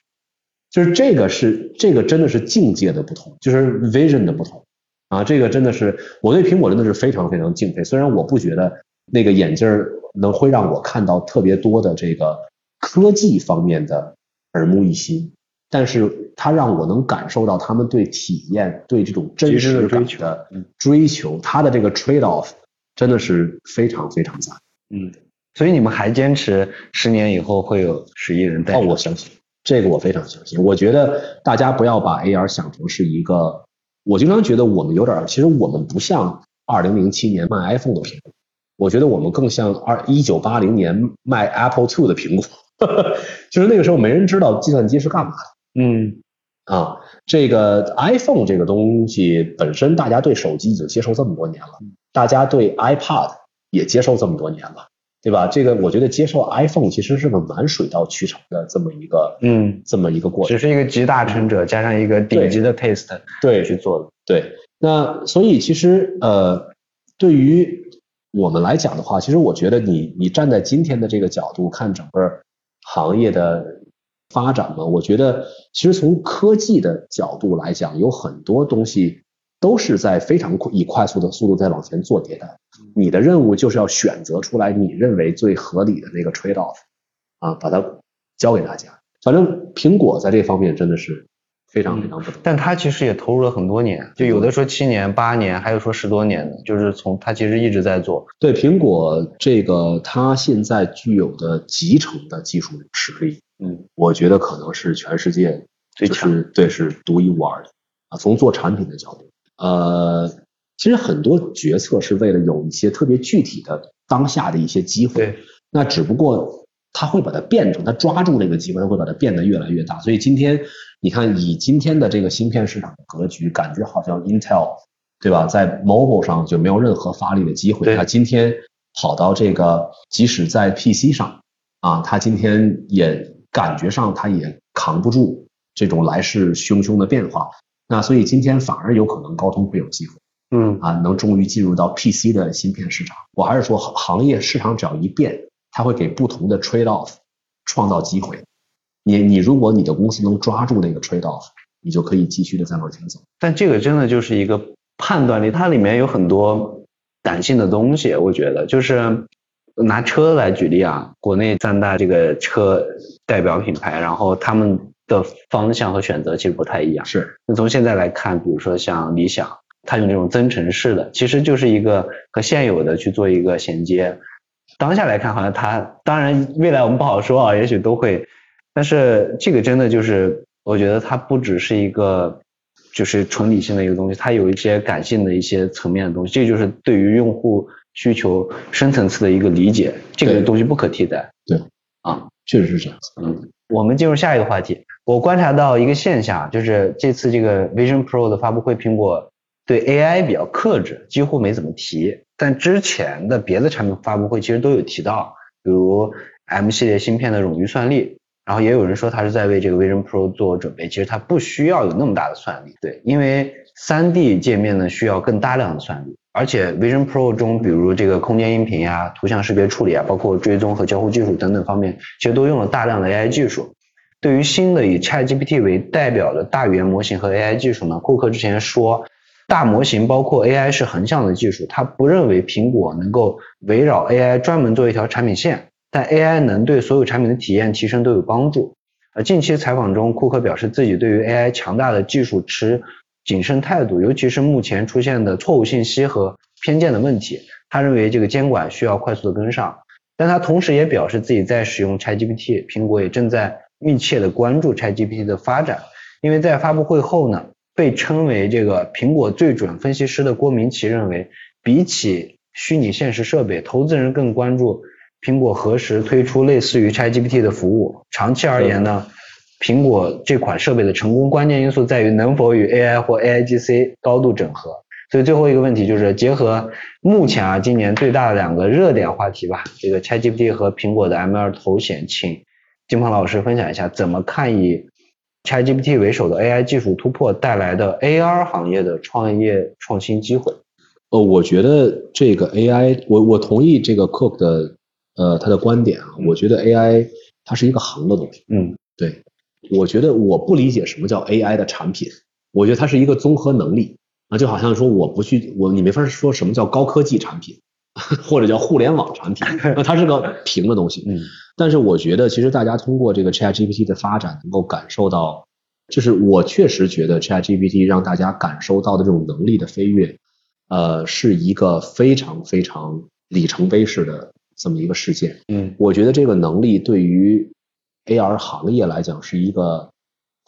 就是这个是这个真的是境界的不同，就是 vision 的不同啊，这个真的是我对苹果真的是非常非常敬佩，虽然我不觉得那个眼镜能会让我看到特别多的这个。科技方面的耳目一新，但是它让我能感受到他们对体验、对这种真实感的追求，它的这个 trade off 真的是非常非常赞。嗯，所以你们还坚持十年以后会有十亿人戴？哦，我相信这个，我非常相信。我觉得大家不要把 AR 想成是一个，我经常觉得我们有点，其实我们不像二零零七年卖 iPhone 的苹果，我觉得我们更像二一九八零年卖 Apple Two 的苹果。就是那个时候没人知道计算机是干嘛的。嗯，啊，这个 iPhone 这个东西本身，大家对手机已经接受这么多年了，大家对 iPad 也接受这么多年了，对吧？这个我觉得接受 iPhone 其实是个蛮水到渠成的这么一个，嗯，这么一个过程。只是一个集大成者加上一个顶级的 taste 对去做的。对，那所以其实呃，对于我们来讲的话，其实我觉得你你站在今天的这个角度看整个。行业的发展嘛，我觉得其实从科技的角度来讲，有很多东西都是在非常以快速的速度在往前做迭代。你的任务就是要选择出来你认为最合理的那个 trade off，啊，把它交给大家。反正苹果在这方面真的是非常非常不错，但它其实也投入了很多年，就有的说七年、八年，还有说十多年的，就是从它其实一直在做。对苹果这个，它现在具有的集成的技术实力，嗯，我觉得可能是全世界最强，对，是独一无二的啊。从做产品的角度，呃，其实很多决策是为了有一些特别具体的当下的一些机会，那只不过。他会把它变成，他抓住这个机会，他会把它变得越来越大。所以今天你看，以今天的这个芯片市场的格局，感觉好像 Intel，对吧，在 mobile 上就没有任何发力的机会。那今天跑到这个，即使在 PC 上啊，他今天也感觉上他也扛不住这种来势汹汹的变化。那所以今天反而有可能高通会有机会，嗯啊，能终于进入到 PC 的芯片市场。我还是说，行业市场只要一变。它会给不同的 trade off 创造机会，你你如果你的公司能抓住那个 trade off，你就可以继续的再往前走。但这个真的就是一个判断力，它里面有很多感性的东西。我觉得就是拿车来举例啊，国内三大这个车代表品牌，然后他们的方向和选择其实不太一样。是。那从现在来看，比如说像理想，它用这种增程式的，其实就是一个和现有的去做一个衔接。当下来看，好像它当然未来我们不好说啊，也许都会，但是这个真的就是我觉得它不只是一个就是纯理性的一个东西，它有一些感性的一些层面的东西，这就是对于用户需求深层次的一个理解，这个东西不可替代。对，啊，确实是这样子。嗯，我们进入下一个话题，我观察到一个现象，就是这次这个 Vision Pro 的发布会，苹果对 AI 比较克制，几乎没怎么提。但之前的别的产品发布会其实都有提到，比如 M 系列芯片的冗余算力，然后也有人说它是在为这个 Vision Pro 做准备，其实它不需要有那么大的算力，对，因为 3D 界面呢需要更大量的算力，而且 Vision Pro 中，比如这个空间音频呀、图像识别处理啊，包括追踪和交互技术等等方面，其实都用了大量的 AI 技术。对于新的以 ChatGPT 为代表的大语言模型和 AI 技术呢，库克之前说。大模型包括 AI 是横向的技术，他不认为苹果能够围绕 AI 专门做一条产品线，但 AI 能对所有产品的体验提升都有帮助。呃，近期采访中，库克表示自己对于 AI 强大的技术持谨慎态度，尤其是目前出现的错误信息和偏见的问题，他认为这个监管需要快速的跟上。但他同时也表示自己在使用 ChatGPT，苹果也正在密切的关注 ChatGPT 的发展，因为在发布会后呢。被称为这个苹果最准分析师的郭明奇认为，比起虚拟现实设备，投资人更关注苹果何时推出类似于 ChatGPT 的服务。长期而言呢，苹果这款设备的成功关键因素在于能否与 AI 或 AIGC 高度整合。所以最后一个问题就是结合目前啊今年最大的两个热点话题吧，这个 ChatGPT 和苹果的 M2 头显，请金鹏老师分享一下怎么看以。ChatGPT 为首的 AI 技术突破带来的 AR 行业的创业创新机会。呃，我觉得这个 AI，我我同意这个 Cook 的呃他的观点啊。我觉得 AI 它是一个行的东西。嗯，对。我觉得我不理解什么叫 AI 的产品。我觉得它是一个综合能力啊，就好像说我不去我你没法说什么叫高科技产品，或者叫互联网产品，那它是个平的东西。嗯。但是我觉得，其实大家通过这个 ChatGPT 的发展，能够感受到，就是我确实觉得 ChatGPT 让大家感受到的这种能力的飞跃，呃，是一个非常非常里程碑式的这么一个事件。嗯，我觉得这个能力对于 AR 行业来讲是一个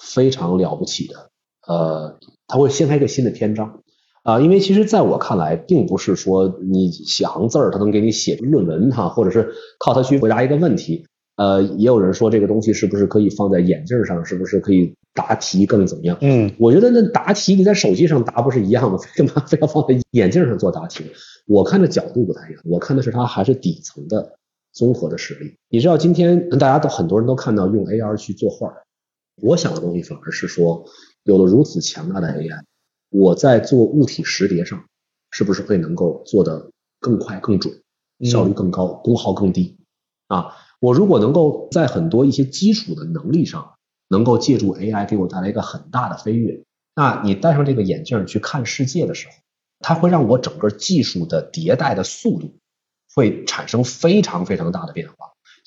非常了不起的，呃，它会掀开一个新的篇章。啊，因为其实在我看来，并不是说你写行字儿，他能给你写论文哈，或者是靠他去回答一个问题。呃，也有人说这个东西是不是可以放在眼镜上，是不是可以答题更怎么样？嗯，我觉得那答题你在手机上答不是一样吗？干嘛非要放在眼镜上做答题？我看的角度不太一样，我看的是它还是底层的综合的实力。你知道今天大家都很多人都看到用 AR 去作画，我想的东西反而是说有了如此强大的 AI。我在做物体识别上，是不是会能够做得更快、更准，效率更高，功耗更低？啊，我如果能够在很多一些基础的能力上，能够借助 AI 给我带来一个很大的飞跃，那你戴上这个眼镜去看世界的时候，它会让我整个技术的迭代的速度会产生非常非常大的变化。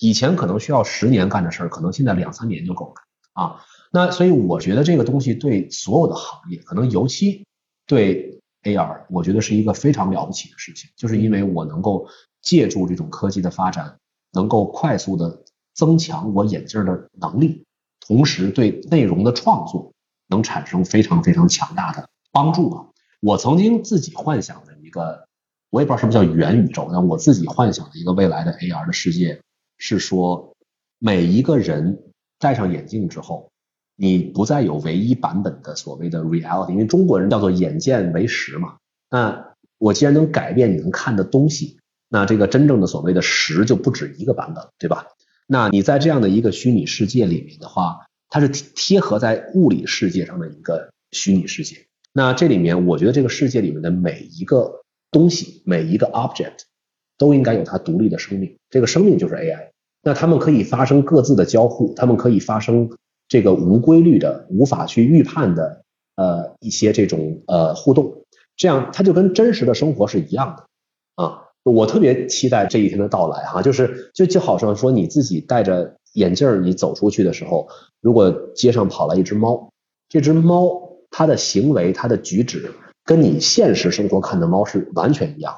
以前可能需要十年干的事儿，可能现在两三年就够了啊。那所以我觉得这个东西对所有的行业，可能尤其对 AR，我觉得是一个非常了不起的事情，就是因为我能够借助这种科技的发展，能够快速的增强我眼镜的能力，同时对内容的创作能产生非常非常强大的帮助啊。我曾经自己幻想的一个，我也不知道什么叫元宇宙，但我自己幻想的一个未来的 AR 的世界是说，每一个人戴上眼镜之后，你不再有唯一版本的所谓的 reality，因为中国人叫做眼见为实嘛。那我既然能改变你能看的东西，那这个真正的所谓的实就不止一个版本，对吧？那你在这样的一个虚拟世界里面的话，它是贴合在物理世界上的一个虚拟世界。那这里面，我觉得这个世界里面的每一个东西，每一个 object，都应该有它独立的生命。这个生命就是 AI。那它们可以发生各自的交互，它们可以发生这个无规律的、无法去预判的呃一些这种呃互动。这样它就跟真实的生活是一样的啊。我特别期待这一天的到来哈，就是就就好像说你自己戴着眼镜你走出去的时候，如果街上跑来一只猫，这只猫。它的行为，它的举止，跟你现实生活看的猫是完全一样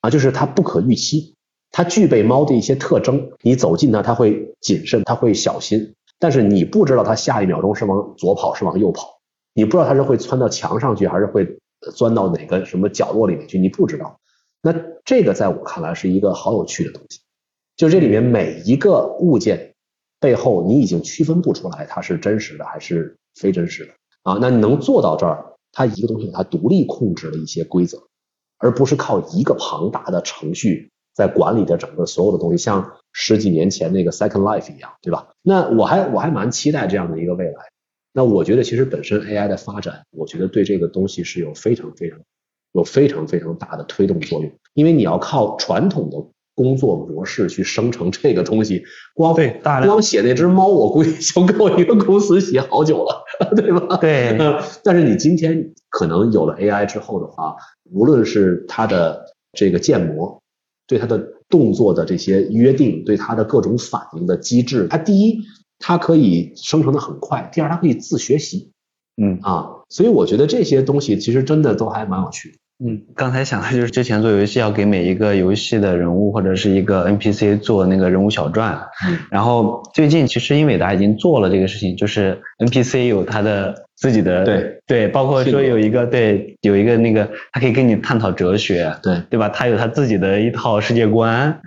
啊，就是它不可预期，它具备猫的一些特征。你走近它，它会谨慎，它会小心，但是你不知道它下一秒钟是往左跑，是往右跑，你不知道它是会窜到墙上去，还是会钻到哪个什么角落里面去，你不知道。那这个在我看来是一个好有趣的东西，就这里面每一个物件背后，你已经区分不出来它是真实的还是非真实的。啊，那你能做到这儿，它一个东西它独立控制了一些规则，而不是靠一个庞大的程序在管理着整个所有的东西，像十几年前那个 Second Life 一样，对吧？那我还我还蛮期待这样的一个未来。那我觉得其实本身 AI 的发展，我觉得对这个东西是有非常非常有非常非常大的推动作用，因为你要靠传统的。工作模式去生成这个东西，光对光写那只猫，我估计就够一个公司写好久了，对吧？对。但是你今天可能有了 AI 之后的话，无论是它的这个建模，对他的动作的这些约定，对他的各种反应的机制，它第一它可以生成的很快，第二它可以自学习，嗯。啊，所以我觉得这些东西其实真的都还蛮有趣的。嗯，刚才想的就是之前做游戏要给每一个游戏的人物或者是一个 NPC 做那个人物小传，嗯，然后最近其实英伟达已经做了这个事情，就是 NPC 有他的自己的对对，包括说有一个对有一个那个他可以跟你探讨哲学，对对吧？他有他自己的一套世界观，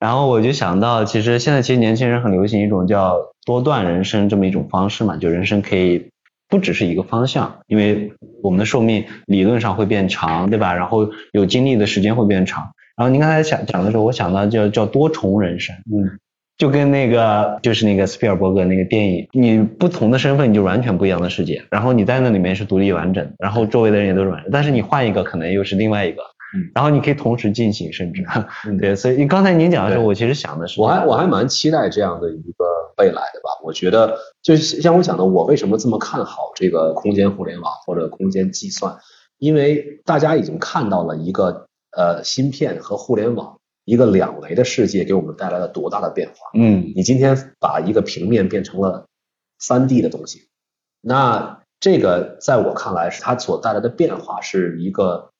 然后我就想到其实现在其实年轻人很流行一种叫多段人生这么一种方式嘛，就人生可以。不只是一个方向，因为我们的寿命理论上会变长，对吧？然后有经历的时间会变长。然后您刚才讲讲的时候，我想到叫叫多重人生，嗯，就跟那个就是那个斯皮尔伯格那个电影，你不同的身份你就完全不一样的世界，然后你在那里面是独立完整，然后周围的人也都是完整，但是你换一个可能又是另外一个。然后你可以同时进行，甚至对，所以刚才您讲的时候，我其实想的是，我还我还蛮期待这样的一个未来的吧。我觉得就像我讲的，我为什么这么看好这个空间互联网或者空间计算？因为大家已经看到了一个呃芯片和互联网一个两维的世界给我们带来了多大的变化。嗯，你今天把一个平面变成了三 D 的东西，那这个在我看来是它所带来的变化是一个。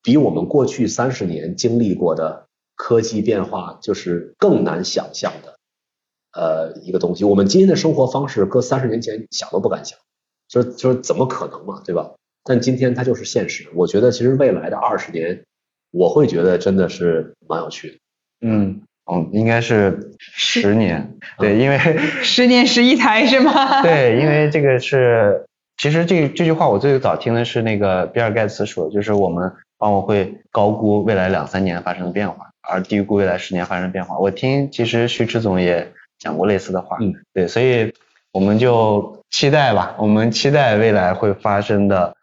比我们过去三十年经历过的科技变化，就是更难想象的，呃，一个东西。我们今天的生活方式，搁三十年前想都不敢想，就是就是怎么可能嘛，对吧？但今天它就是现实。我觉得其实未来的二十年，我会觉得真的是蛮有趣的。嗯，哦，应该是十年，对，因为 十年十一台是吗？对，因为这个是，其实这这句话我最早听的是那个比尔盖茨说，就是我们。往往会高估未来两三年发生的变化，而低估未来十年发生的变化。我听其实徐迟总也讲过类似的话，嗯，对，所以我们就期待吧，我们期待未来会发生的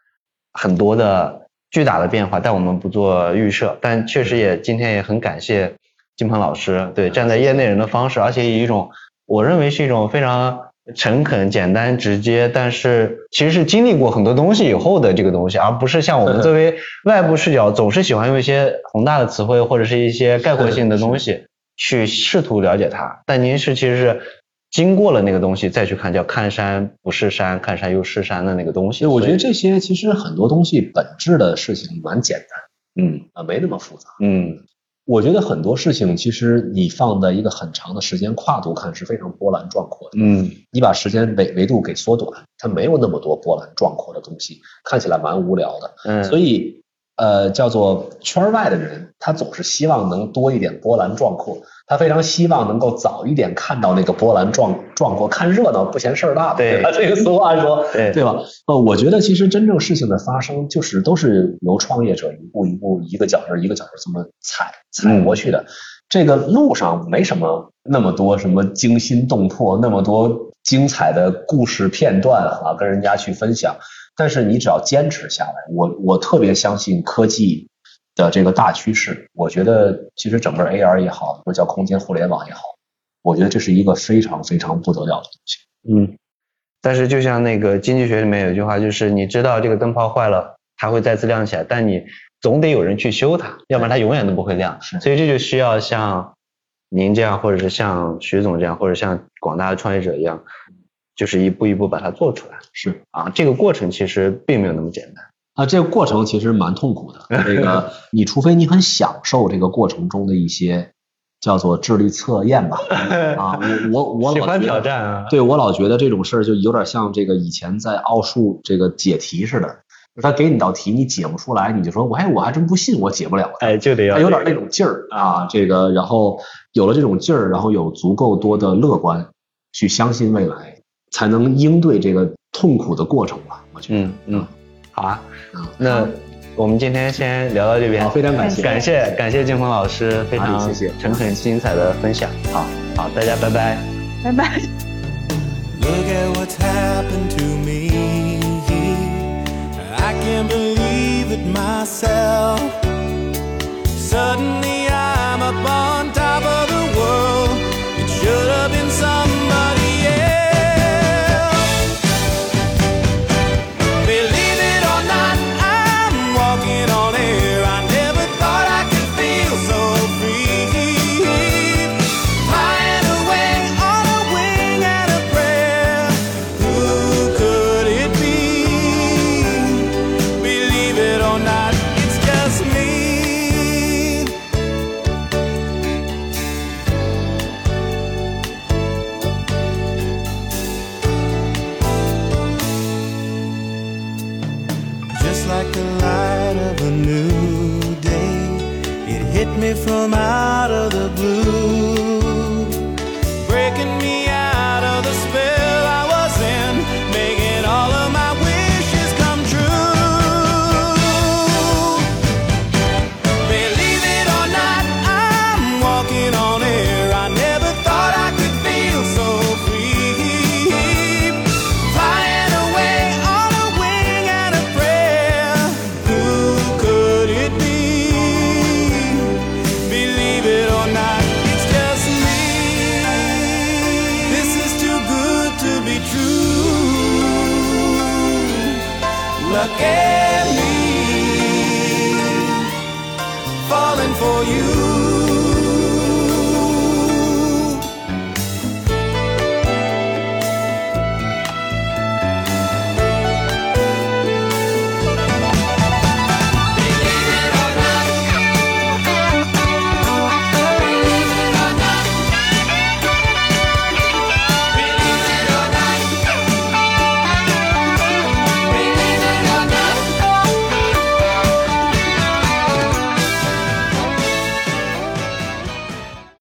很多的巨大的变化，但我们不做预设。但确实也今天也很感谢金鹏老师，对，站在业内人的方式，而且以一种我认为是一种非常。诚恳、简单、直接，但是其实是经历过很多东西以后的这个东西，而不是像我们 作为外部视角，总是喜欢用一些宏大的词汇或者是一些概括性的东西。去试图了解它，但您是其实是经过了那个东西再去看，叫看山不是山，看山又是山的那个东西。我觉得这些其实很多东西本质的事情蛮简单，嗯啊，没那么复杂，嗯。我觉得很多事情其实你放在一个很长的时间跨度看是非常波澜壮阔的，嗯。你把时间维维度给缩短，它没有那么多波澜壮阔的东西，看起来蛮无聊的，嗯。所以。呃，叫做圈外的人，他总是希望能多一点波澜壮阔，他非常希望能够早一点看到那个波澜壮壮阔，看热闹不嫌事儿大，对吧？这个俗话说，对对吧？呃，我觉得其实真正事情的发生，就是都是由创业者一步一步一个脚印一个脚印这么踩踩过去的。这个路上没什么那么多什么惊心动魄，那么多精彩的故事片段啊，跟人家去分享。但是你只要坚持下来，我我特别相信科技的这个大趋势。我觉得其实整个 AR 也好，或者叫空间互联网也好，我觉得这是一个非常非常不得了的东西。嗯，但是就像那个经济学里面有一句话，就是你知道这个灯泡坏了，它会再次亮起来，但你总得有人去修它，要不然它永远都不会亮。所以这就需要像您这样，或者是像徐总这样，或者像广大的创业者一样。就是一步一步把它做出来，是啊，这个过程其实并没有那么简单啊，这个过程其实蛮痛苦的。这个你除非你很享受这个过程中的一些叫做智力测验吧，啊，我我我喜欢挑战啊，对我老觉得这种事儿就有点像这个以前在奥数这个解题似的，就他给你道题你解不出来，你就说我哎我还真不信我解不了，哎就得要有点那种劲儿啊，这个然后有了这种劲儿，然后有足够多的乐观去相信未来。才能应对这个痛苦的过程吧，我觉得。嗯嗯，好啊，那我们今天先聊到这边，非常感谢，感谢感谢金鹏老师非常谢谢。诚恳精彩的分享，好好，大家拜拜，拜拜。again.